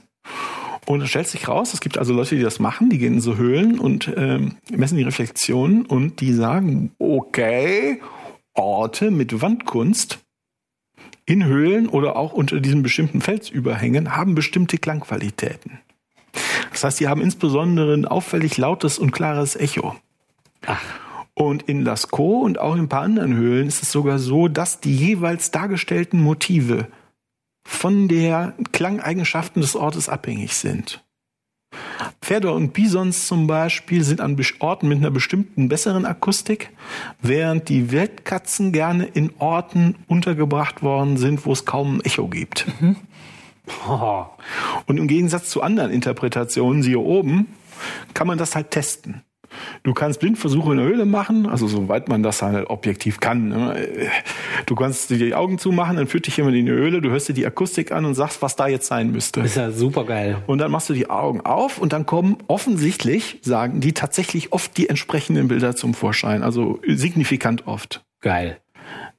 Und es stellt sich raus, es gibt also Leute, die das machen, die gehen in so Höhlen und ähm, messen die Reflexionen und die sagen, okay, Orte mit Wandkunst in Höhlen oder auch unter diesen bestimmten Felsüberhängen haben bestimmte Klangqualitäten. Das heißt, die haben insbesondere ein auffällig lautes und klares Echo. Ach. Und in Lascaux und auch in ein paar anderen Höhlen ist es sogar so, dass die jeweils dargestellten Motive von der Klangeigenschaften des Ortes abhängig sind. Pferde und Bisons zum Beispiel sind an Orten mit einer bestimmten besseren Akustik, während die Wildkatzen gerne in Orten untergebracht worden sind, wo es kaum ein Echo gibt. Mhm. Und im Gegensatz zu anderen Interpretationen, siehe oben, kann man das halt testen. Du kannst Blindversuche in der Höhle machen, also soweit man das halt objektiv kann. Ne? Du kannst die Augen zumachen, dann führt dich jemand in die Höhle, du hörst dir die Akustik an und sagst, was da jetzt sein müsste. ist ja super geil. Und dann machst du die Augen auf und dann kommen offensichtlich, sagen die tatsächlich oft die entsprechenden Bilder zum Vorschein, also signifikant oft. Geil.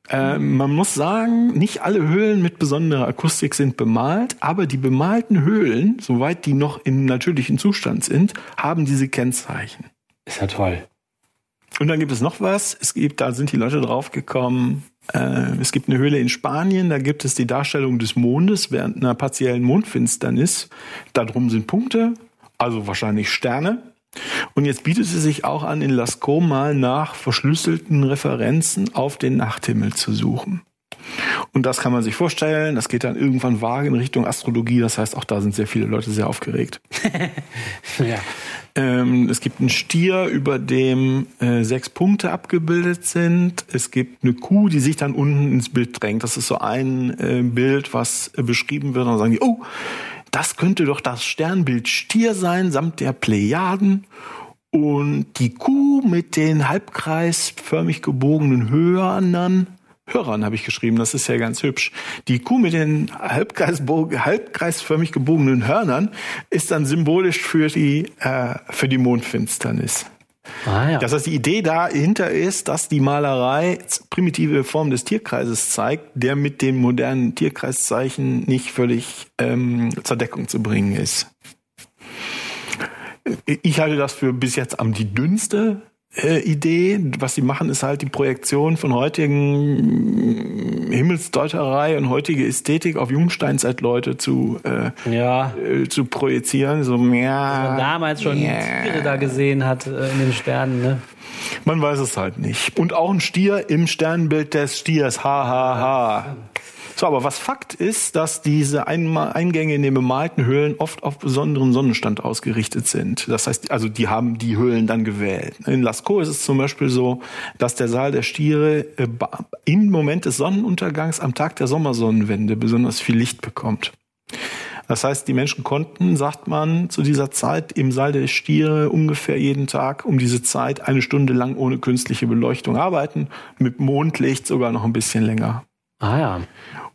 Äh, man muss sagen, nicht alle Höhlen mit besonderer Akustik sind bemalt, aber die bemalten Höhlen, soweit die noch im natürlichen Zustand sind, haben diese Kennzeichen. Ist ja toll. Und dann gibt es noch was. Es gibt, da sind die Leute draufgekommen. Äh, es gibt eine Höhle in Spanien, da gibt es die Darstellung des Mondes während einer partiellen Mondfinsternis. Darum sind Punkte, also wahrscheinlich Sterne. Und jetzt bietet es sich auch an, in Lascaux mal nach verschlüsselten Referenzen auf den Nachthimmel zu suchen. Und das kann man sich vorstellen. Das geht dann irgendwann vage in Richtung Astrologie. Das heißt, auch da sind sehr viele Leute sehr aufgeregt. ja. Ähm, es gibt einen Stier, über dem äh, sechs Punkte abgebildet sind. Es gibt eine Kuh, die sich dann unten ins Bild drängt. Das ist so ein äh, Bild, was äh, beschrieben wird. Und dann sagen die, oh, das könnte doch das Sternbild Stier sein, samt der Plejaden. Und die Kuh mit den halbkreisförmig gebogenen Hörnern Hörern habe ich geschrieben, das ist ja ganz hübsch. Die Kuh mit den halbkreis, halbkreisförmig gebogenen Hörnern ist dann symbolisch für die, äh, für die Mondfinsternis. Ah, ja. Das heißt, die Idee dahinter ist, dass die Malerei primitive Form des Tierkreises zeigt, der mit dem modernen Tierkreiszeichen nicht völlig ähm, zur Deckung zu bringen ist. ich halte das für bis jetzt am die dünnste Idee. Was sie machen, ist halt die Projektion von heutigen Himmelsdeuterei und heutige Ästhetik auf Jungsteinzeitleute zu, äh, ja. äh, zu projizieren. So mehr. man damals schon yeah. Tiere da gesehen hat äh, in den Sternen, ne? Man weiß es halt nicht. Und auch ein Stier im Sternbild des Stiers. Ha, ha, ha. So, aber was Fakt ist, dass diese Eingänge in den bemalten Höhlen oft auf besonderen Sonnenstand ausgerichtet sind. Das heißt, also die haben die Höhlen dann gewählt. In Lascaux ist es zum Beispiel so, dass der Saal der Stiere äh, im Moment des Sonnenuntergangs am Tag der Sommersonnenwende besonders viel Licht bekommt. Das heißt, die Menschen konnten, sagt man, zu dieser Zeit im Saal der Stiere ungefähr jeden Tag um diese Zeit eine Stunde lang ohne künstliche Beleuchtung arbeiten, mit Mondlicht sogar noch ein bisschen länger. Ah ja.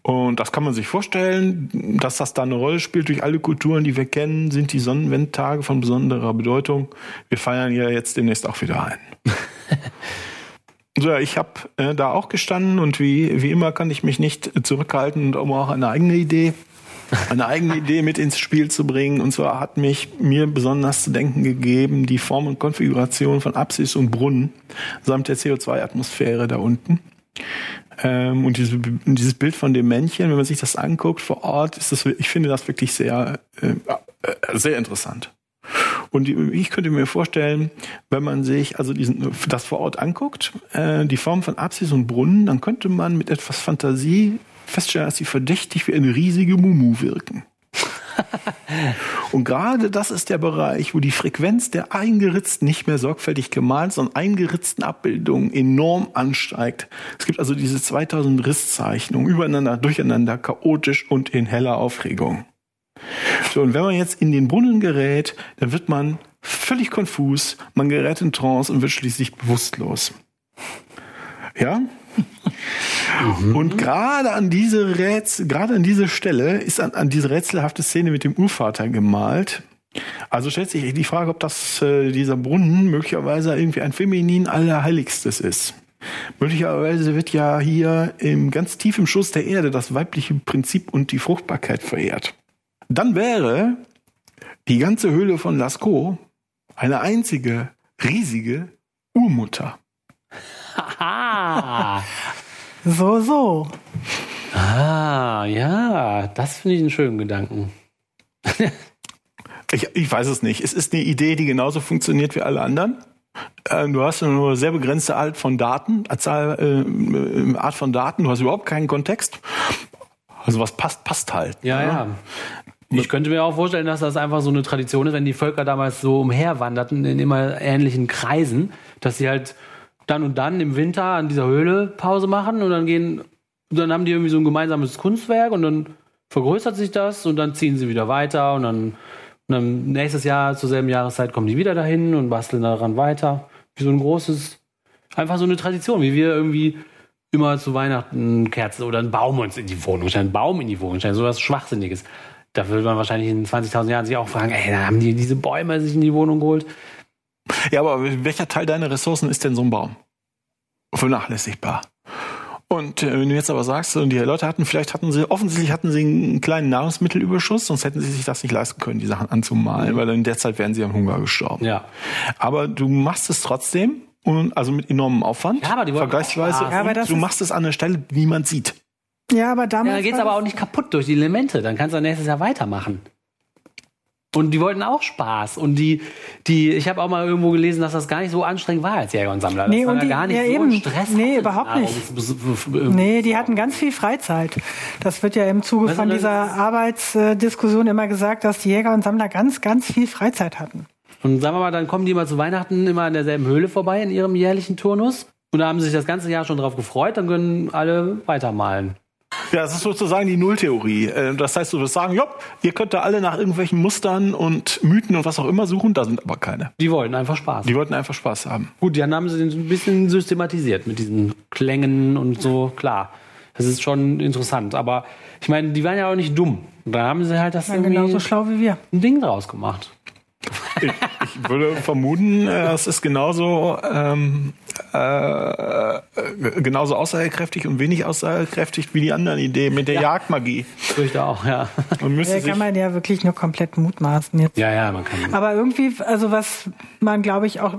Und das kann man sich vorstellen, dass das da eine Rolle spielt durch alle Kulturen, die wir kennen, sind die Sonnenwendtage von besonderer Bedeutung. Wir feiern ja jetzt demnächst auch wieder ein. so, ich habe äh, da auch gestanden und wie, wie immer kann ich mich nicht zurückhalten und um auch eine eigene Idee, eine eigene Idee mit ins Spiel zu bringen. Und zwar hat mich mir besonders zu denken gegeben die Form und Konfiguration von Apsis und Brunnen samt der CO2-Atmosphäre da unten. Ähm, und diese, dieses Bild von dem Männchen, wenn man sich das anguckt vor Ort, ist das, ich finde das wirklich sehr, äh, äh, sehr interessant. Und ich könnte mir vorstellen, wenn man sich also diesen, das vor Ort anguckt, äh, die Form von Apsis und Brunnen, dann könnte man mit etwas Fantasie feststellen, dass sie verdächtig wie eine riesige Mumu wirken. Und gerade das ist der Bereich, wo die Frequenz der eingeritzten, nicht mehr sorgfältig gemalt, sondern eingeritzten Abbildungen enorm ansteigt. Es gibt also diese 2000 Risszeichnungen übereinander, durcheinander, chaotisch und in heller Aufregung. So, und wenn man jetzt in den Brunnen gerät, dann wird man völlig konfus, man gerät in Trance und wird schließlich bewusstlos. Ja? Mhm. Und gerade an diese Rätsel, gerade an diese Stelle ist an, an diese rätselhafte Szene mit dem Urvater gemalt. Also stellt sich die Frage, ob das äh, dieser Brunnen möglicherweise irgendwie ein feminin Allerheiligstes ist. Möglicherweise wird ja hier im ganz tief im Schuss der Erde das weibliche Prinzip und die Fruchtbarkeit verehrt. Dann wäre die ganze Höhle von Lascaux eine einzige riesige Urmutter. so, so. Ah, ja, das finde ich einen schönen Gedanken. ich, ich weiß es nicht. Es ist eine Idee, die genauso funktioniert wie alle anderen. Ähm, du hast nur sehr begrenzte Art von Daten, Zahl, äh, Art von Daten. Du hast überhaupt keinen Kontext. Also was passt, passt halt. Ja, ja. Ich könnte mir auch vorstellen, dass das einfach so eine Tradition ist, wenn die Völker damals so umherwanderten in immer ähnlichen Kreisen, dass sie halt dann und dann im Winter an dieser Höhle Pause machen und dann gehen, dann haben die irgendwie so ein gemeinsames Kunstwerk und dann vergrößert sich das und dann ziehen sie wieder weiter und dann, und dann nächstes Jahr zur selben Jahreszeit kommen die wieder dahin und basteln daran weiter. Wie so ein großes, einfach so eine Tradition, wie wir irgendwie immer zu Weihnachten Kerzen oder einen Baum uns in die Wohnung stellen, einen Baum in die Wohnung stellen, so was Schwachsinniges. Da würde man wahrscheinlich in 20.000 Jahren sich auch fragen, ey, da haben die diese Bäume sich in die Wohnung geholt. Ja, aber welcher Teil deiner Ressourcen ist denn so ein Baum? Vernachlässigbar. Und äh, wenn du jetzt aber sagst, und die Leute hatten, vielleicht hatten sie, offensichtlich hatten sie einen kleinen Nahrungsmittelüberschuss, sonst hätten sie sich das nicht leisten können, die Sachen anzumalen, weil in der Zeit wären sie am Hunger gestorben. Ja. Aber du machst es trotzdem, und, also mit enormem Aufwand. Ja, aber die vergleichsweise. Ja, aber du machst es an der Stelle, wie man sieht. Ja, aber damals. Ja, dann geht's aber auch nicht kaputt durch die Elemente. Dann kannst du nächstes Jahr weitermachen. Und die wollten auch Spaß. Und die, die, ich habe auch mal irgendwo gelesen, dass das gar nicht so anstrengend war als Jäger und Sammler. Das nee, und die, gar nicht ja, so eben. Stress. Nee, überhaupt nicht. Nee, die hatten ganz viel Freizeit. Das wird ja im Zuge von dieser Arbeitsdiskussion immer gesagt, dass die Jäger und Sammler ganz, ganz viel Freizeit hatten. Und sagen wir mal, dann kommen die mal zu Weihnachten immer in derselben Höhle vorbei in ihrem jährlichen Turnus. Und da haben sie sich das ganze Jahr schon drauf gefreut, dann können alle weitermalen. Ja, das ist sozusagen die Nulltheorie. Äh, das heißt, du wirst sagen, ja, ihr könnt da alle nach irgendwelchen Mustern und Mythen und was auch immer suchen, da sind aber keine. Die wollten einfach Spaß. Die wollten einfach Spaß haben. Gut, dann haben sie den ein bisschen systematisiert mit diesen Klängen und so, klar. Das ist schon interessant. Aber ich meine, die waren ja auch nicht dumm. Da haben sie halt das ja, genauso schlau wie wir. ein Ding draus gemacht. Ich, würde vermuten, äh, es ist genauso ähm, äh, genauso aussagekräftig und wenig aussagekräftig wie die anderen Ideen mit der ja. Jagdmagie. Fürchte auch, ja. Man müsste ja, kann man ja wirklich nur komplett mutmaßen jetzt. Ja, ja, man kann. Aber irgendwie, also was man, glaube ich, auch,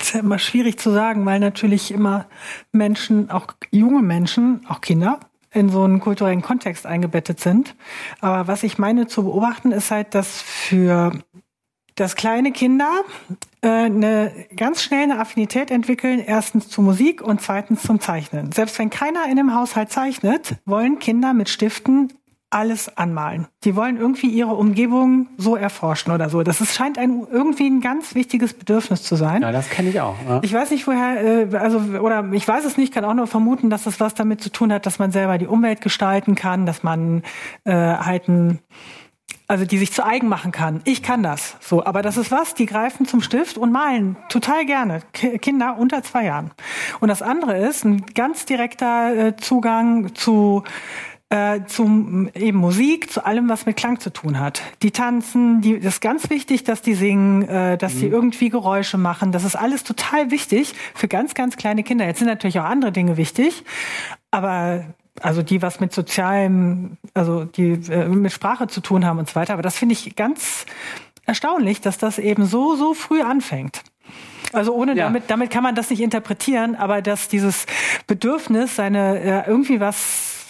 ist ja immer schwierig zu sagen, weil natürlich immer Menschen, auch junge Menschen, auch Kinder, in so einen kulturellen Kontext eingebettet sind. Aber was ich meine zu beobachten, ist halt, dass für dass kleine Kinder äh, eine ganz schnell eine Affinität entwickeln, erstens zu Musik und zweitens zum Zeichnen. Selbst wenn keiner in dem Haushalt zeichnet, wollen Kinder mit Stiften alles anmalen. Die wollen irgendwie ihre Umgebung so erforschen oder so. Das ist, scheint ein, irgendwie ein ganz wichtiges Bedürfnis zu sein. Ja, das kenne ich auch. Ja. Ich weiß nicht, woher, äh, also, oder ich weiß es nicht, kann auch nur vermuten, dass das was damit zu tun hat, dass man selber die Umwelt gestalten kann, dass man äh, halt ein also die sich zu eigen machen kann. Ich kann das. So, aber das ist was, die greifen zum Stift und malen total gerne. K Kinder unter zwei Jahren. Und das andere ist ein ganz direkter äh, Zugang zu äh, zum eben Musik, zu allem, was mit Klang zu tun hat. Die tanzen, die, das ist ganz wichtig, dass die singen, äh, dass mhm. die irgendwie Geräusche machen. Das ist alles total wichtig für ganz, ganz kleine Kinder. Jetzt sind natürlich auch andere Dinge wichtig, aber also die was mit sozialem, also die äh, mit Sprache zu tun haben und so weiter. Aber das finde ich ganz erstaunlich, dass das eben so, so früh anfängt. Also ohne ja. damit, damit kann man das nicht interpretieren, aber dass dieses Bedürfnis, seine äh, irgendwie was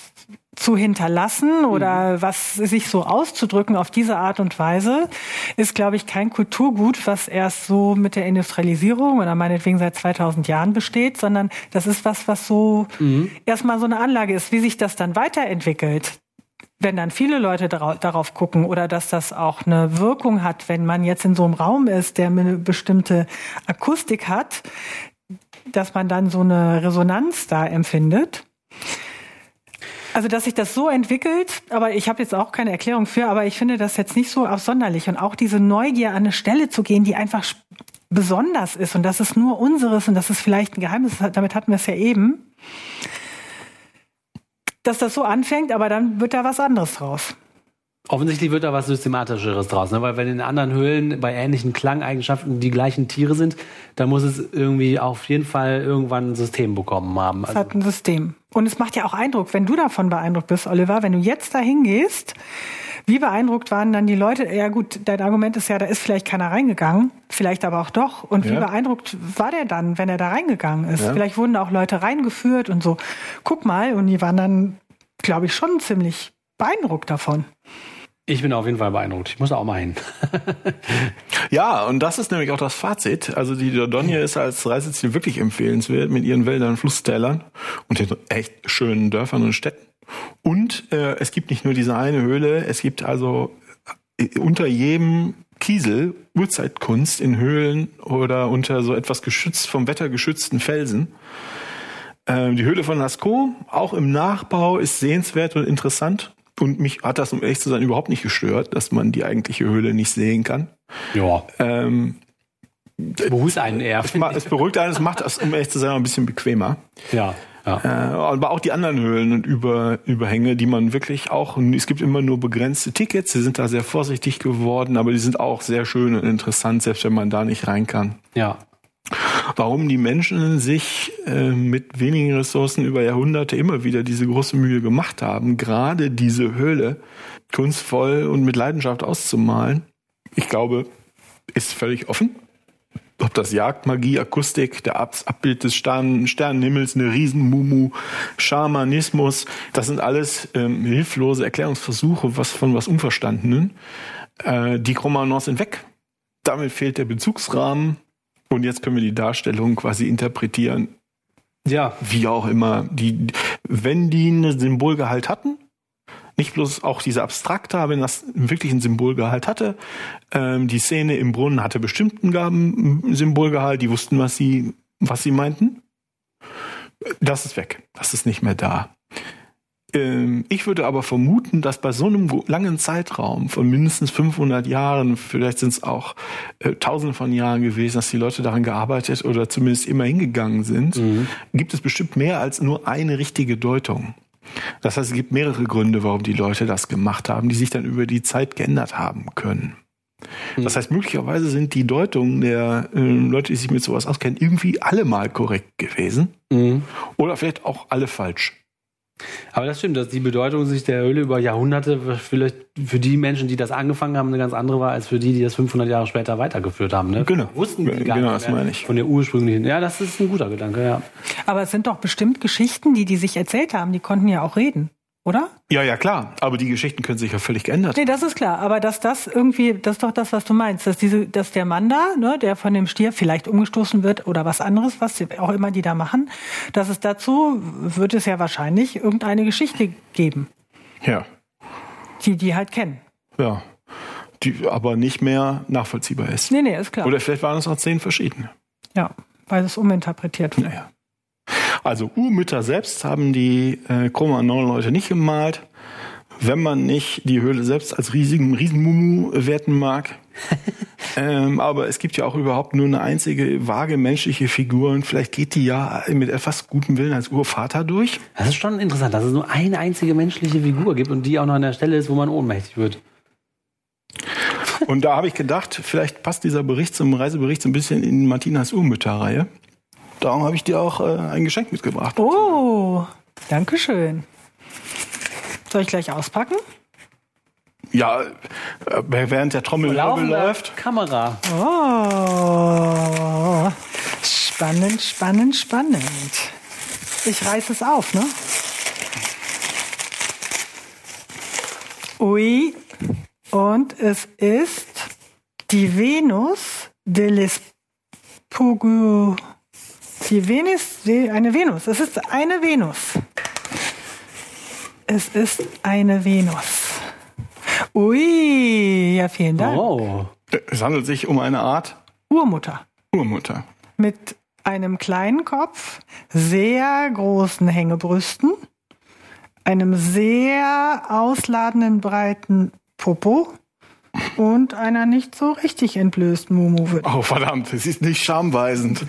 zu hinterlassen oder mhm. was sich so auszudrücken auf diese Art und Weise, ist, glaube ich, kein Kulturgut, was erst so mit der Industrialisierung oder meinetwegen seit 2000 Jahren besteht, sondern das ist was, was so mhm. erstmal so eine Anlage ist. Wie sich das dann weiterentwickelt, wenn dann viele Leute darauf gucken oder dass das auch eine Wirkung hat, wenn man jetzt in so einem Raum ist, der eine bestimmte Akustik hat, dass man dann so eine Resonanz da empfindet. Also, dass sich das so entwickelt, aber ich habe jetzt auch keine Erklärung für, aber ich finde das jetzt nicht so absonderlich. Und auch diese Neugier an eine Stelle zu gehen, die einfach besonders ist und das ist nur unseres und das ist vielleicht ein Geheimnis, damit hatten wir es ja eben, dass das so anfängt, aber dann wird da was anderes draus. Offensichtlich wird da was Systematischeres draus, ne? weil wenn in anderen Höhlen bei ähnlichen Klangeigenschaften die gleichen Tiere sind, dann muss es irgendwie auf jeden Fall irgendwann ein System bekommen haben. Es hat ein System. Und es macht ja auch Eindruck, wenn du davon beeindruckt bist, Oliver, wenn du jetzt da hingehst, wie beeindruckt waren dann die Leute? Ja gut, dein Argument ist ja, da ist vielleicht keiner reingegangen, vielleicht aber auch doch. Und ja. wie beeindruckt war der dann, wenn er da reingegangen ist? Ja. Vielleicht wurden da auch Leute reingeführt und so. Guck mal, und die waren dann, glaube ich, schon ziemlich beeindruckt davon. Ich bin auf jeden Fall beeindruckt. Ich muss auch mal hin. ja, und das ist nämlich auch das Fazit. Also die Dordogne ist als Reiseziel wirklich empfehlenswert mit ihren Wäldern, Flusstälern und den echt schönen Dörfern und Städten. Und äh, es gibt nicht nur diese eine Höhle, es gibt also äh, unter jedem Kiesel Urzeitkunst in Höhlen oder unter so etwas geschützt vom Wetter geschützten Felsen. Ähm, die Höhle von Lascaux, auch im Nachbau, ist sehenswert und interessant. Und mich hat das, um ehrlich zu sein, überhaupt nicht gestört, dass man die eigentliche Höhle nicht sehen kann. Ja. Ähm, es beruhigt einen eher. Es, es beruhigt einen, es macht das, um ehrlich zu sein, ein bisschen bequemer. Ja. Ja. Äh, aber auch die anderen Höhlen und Über, Überhänge, die man wirklich auch, es gibt immer nur begrenzte Tickets, sie sind da sehr vorsichtig geworden, aber die sind auch sehr schön und interessant, selbst wenn man da nicht rein kann. Ja warum die Menschen sich äh, mit wenigen Ressourcen über Jahrhunderte immer wieder diese große Mühe gemacht haben, gerade diese Höhle kunstvoll und mit Leidenschaft auszumalen. Ich glaube, ist völlig offen. Ob das Jagdmagie, Akustik, der Abbild des Stern Sternenhimmels, eine Riesenmumu, Schamanismus, das sind alles ähm, hilflose Erklärungsversuche was von was Unverstandenen. Äh, die Chromanons sind weg. Damit fehlt der Bezugsrahmen und jetzt können wir die Darstellung quasi interpretieren. Ja. Wie auch immer. Die, wenn die einen Symbolgehalt hatten, nicht bloß auch diese abstrakte, wenn das wirklich einen Symbolgehalt hatte. Ähm, die Szene im Brunnen hatte bestimmten Gaben Symbolgehalt, die wussten, was sie, was sie meinten. Das ist weg. Das ist nicht mehr da. Ähm, ich würde aber vermuten, dass bei so einem langen Zeitraum von mindestens 500 Jahren, vielleicht sind es auch äh, Tausende von Jahren gewesen, dass die Leute daran gearbeitet oder zumindest immer hingegangen sind, mhm. gibt es bestimmt mehr als nur eine richtige Deutung. Das heißt, es gibt mehrere Gründe, warum die Leute das gemacht haben, die sich dann über die Zeit geändert haben können. Mhm. Das heißt, möglicherweise sind die Deutungen der äh, Leute, die sich mit sowas auskennen, irgendwie alle mal korrekt gewesen. Mhm. Oder vielleicht auch alle falsch. Aber das stimmt, dass die Bedeutung sich der Höhle über Jahrhunderte vielleicht für die Menschen, die das angefangen haben, eine ganz andere war, als für die, die das 500 Jahre später weitergeführt haben. Ne? Genau. Wussten die gar genau, nicht das meine ich. von der ursprünglichen. Ja, das ist ein guter Gedanke, ja. Aber es sind doch bestimmt Geschichten, die die sich erzählt haben, die konnten ja auch reden oder? Ja, ja, klar. Aber die Geschichten können sich ja völlig geändert. Nee, das ist klar. Aber dass das irgendwie, das ist doch das, was du meinst, dass diese, dass der Mann da, ne, der von dem Stier vielleicht umgestoßen wird oder was anderes, was auch immer die da machen, dass es dazu wird es ja wahrscheinlich irgendeine Geschichte geben. Ja. Die die halt kennen. Ja. Die aber nicht mehr nachvollziehbar ist. Nee, nee, ist klar. Oder vielleicht waren es auch zehn verschiedene. Ja, weil es uminterpretiert wird. Naja. Also Urmütter selbst haben die äh, Chroma-Leute nicht gemalt. Wenn man nicht die Höhle selbst als riesigen Riesenmumu werten mag. ähm, aber es gibt ja auch überhaupt nur eine einzige vage menschliche Figur und vielleicht geht die ja mit etwas gutem Willen als Urvater durch. Das ist schon interessant, dass es nur eine einzige menschliche Figur gibt und die auch noch an der Stelle ist, wo man ohnmächtig wird. Und da habe ich gedacht, vielleicht passt dieser Bericht zum Reisebericht so ein bisschen in Martinas Urmütterreihe. Darum habe ich dir auch äh, ein Geschenk mitgebracht. Oh, danke schön. Soll ich gleich auspacken? Ja, äh, während der Trommel läuft. Kamera. Oh, spannend, spannend, spannend. Ich reiße es auf, ne? Ui, und es ist die Venus de l'Espugu. Die Venus, die, eine Venus. Es ist eine Venus. Es ist eine Venus. Ui, ja, vielen Dank. Oh. Es handelt sich um eine Art Urmutter. Urmutter. Mit einem kleinen Kopf, sehr großen Hängebrüsten, einem sehr ausladenden breiten Popo und einer nicht so richtig entblößten Mumu wird. Oh, verdammt, es ist nicht schamweisend.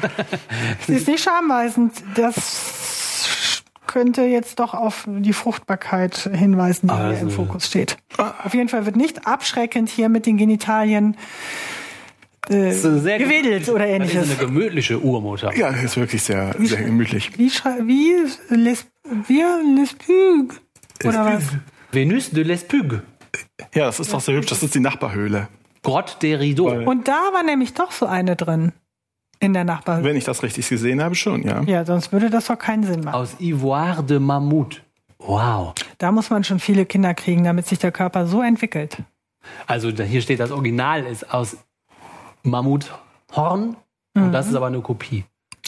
sie ist nicht schamweisend. Das könnte jetzt doch auf die Fruchtbarkeit hinweisen, die also. hier im Fokus steht. Auf jeden Fall wird nicht abschreckend hier mit den Genitalien äh, gewedelt oder ähnliches. Das ist eine gemütliche Urmutter. Ja, ist wirklich sehr, sehr gemütlich. Wie, wie, Les, wie? Oder was? Venus de Lespug. Ja, das ist doch sehr hübsch. Das ist die Nachbarhöhle. Grotte de Rideau. Und da war nämlich doch so eine drin. In der Nachbarhöhle. Wenn ich das richtig gesehen habe, schon, ja. Ja, sonst würde das doch keinen Sinn machen. Aus Ivoire de Mammut. Wow. Da muss man schon viele Kinder kriegen, damit sich der Körper so entwickelt. Also hier steht, das Original ist aus Mammuthorn. Mhm. Und das ist aber eine Kopie.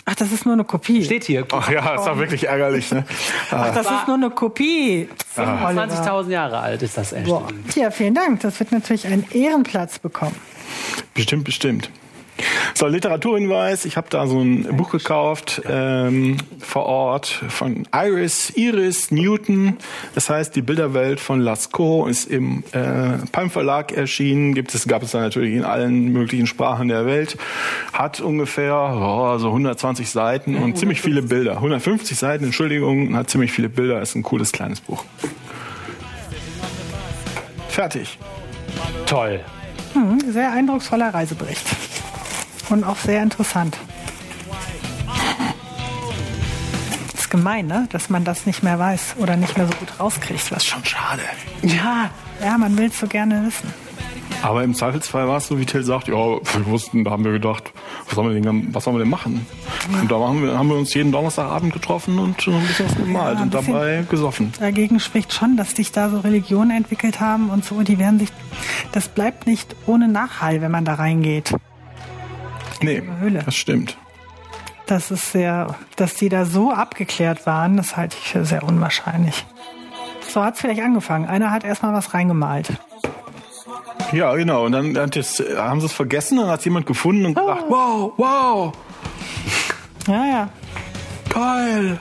Ach, das ist nur eine Kopie. Steht hier. Ach ja, ist doch wirklich ärgerlich. Ne? Ach, das ist nur eine Kopie. 25.000 Jahre alt ist das echt. Ja, vielen Dank. Das wird natürlich einen Ehrenplatz bekommen. Bestimmt, bestimmt. So, Literaturhinweis. Ich habe da so ein Buch gekauft ähm, vor Ort von Iris, Iris Newton. Das heißt, die Bilderwelt von Lascaux ist im äh, Palm Verlag erschienen. Gibt es, gab es da natürlich in allen möglichen Sprachen der Welt. Hat ungefähr oh, so 120 Seiten und ziemlich viele Bilder. 150 Seiten, Entschuldigung, hat ziemlich viele Bilder. Ist ein cooles kleines Buch. Fertig. Toll. Hm, sehr eindrucksvoller Reisebericht und auch sehr interessant. Ist gemein, ne? dass man das nicht mehr weiß oder nicht mehr so gut rauskriegt. Was schon schade. Ja, ja, man will es so gerne wissen. Aber im Zweifelsfall war es so, wie Till sagt, ja, wir wussten, da haben wir gedacht, was sollen wir denn, was sollen wir denn machen? Ja. Und da haben wir, haben wir uns jeden Donnerstagabend getroffen und ein bisschen was gemalt ja, und dabei gesoffen. Dagegen spricht schon, dass sich da so Religionen entwickelt haben und so, die werden sich, das bleibt nicht ohne Nachhall, wenn man da reingeht. Nee, Höhle. das stimmt. Das ist sehr, dass die da so abgeklärt waren, das halte ich für sehr unwahrscheinlich. So hat es vielleicht angefangen. Einer hat erstmal was reingemalt. Ja, genau. Und dann das, haben sie es vergessen, dann hat jemand gefunden und gedacht, oh. wow, wow. Ja, ja. Geil.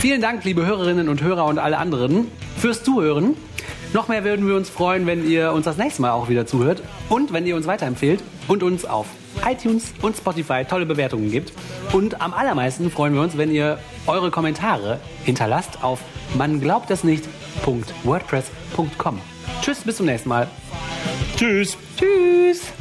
Vielen Dank, liebe Hörerinnen und Hörer und alle anderen, fürs Zuhören. Noch mehr würden wir uns freuen, wenn ihr uns das nächste Mal auch wieder zuhört und wenn ihr uns weiterempfehlt und uns auf iTunes und Spotify tolle Bewertungen gibt. Und am allermeisten freuen wir uns, wenn ihr eure Kommentare hinterlasst auf man Tschüss, bis zum nächsten Mal. Tschüss. Tschüss.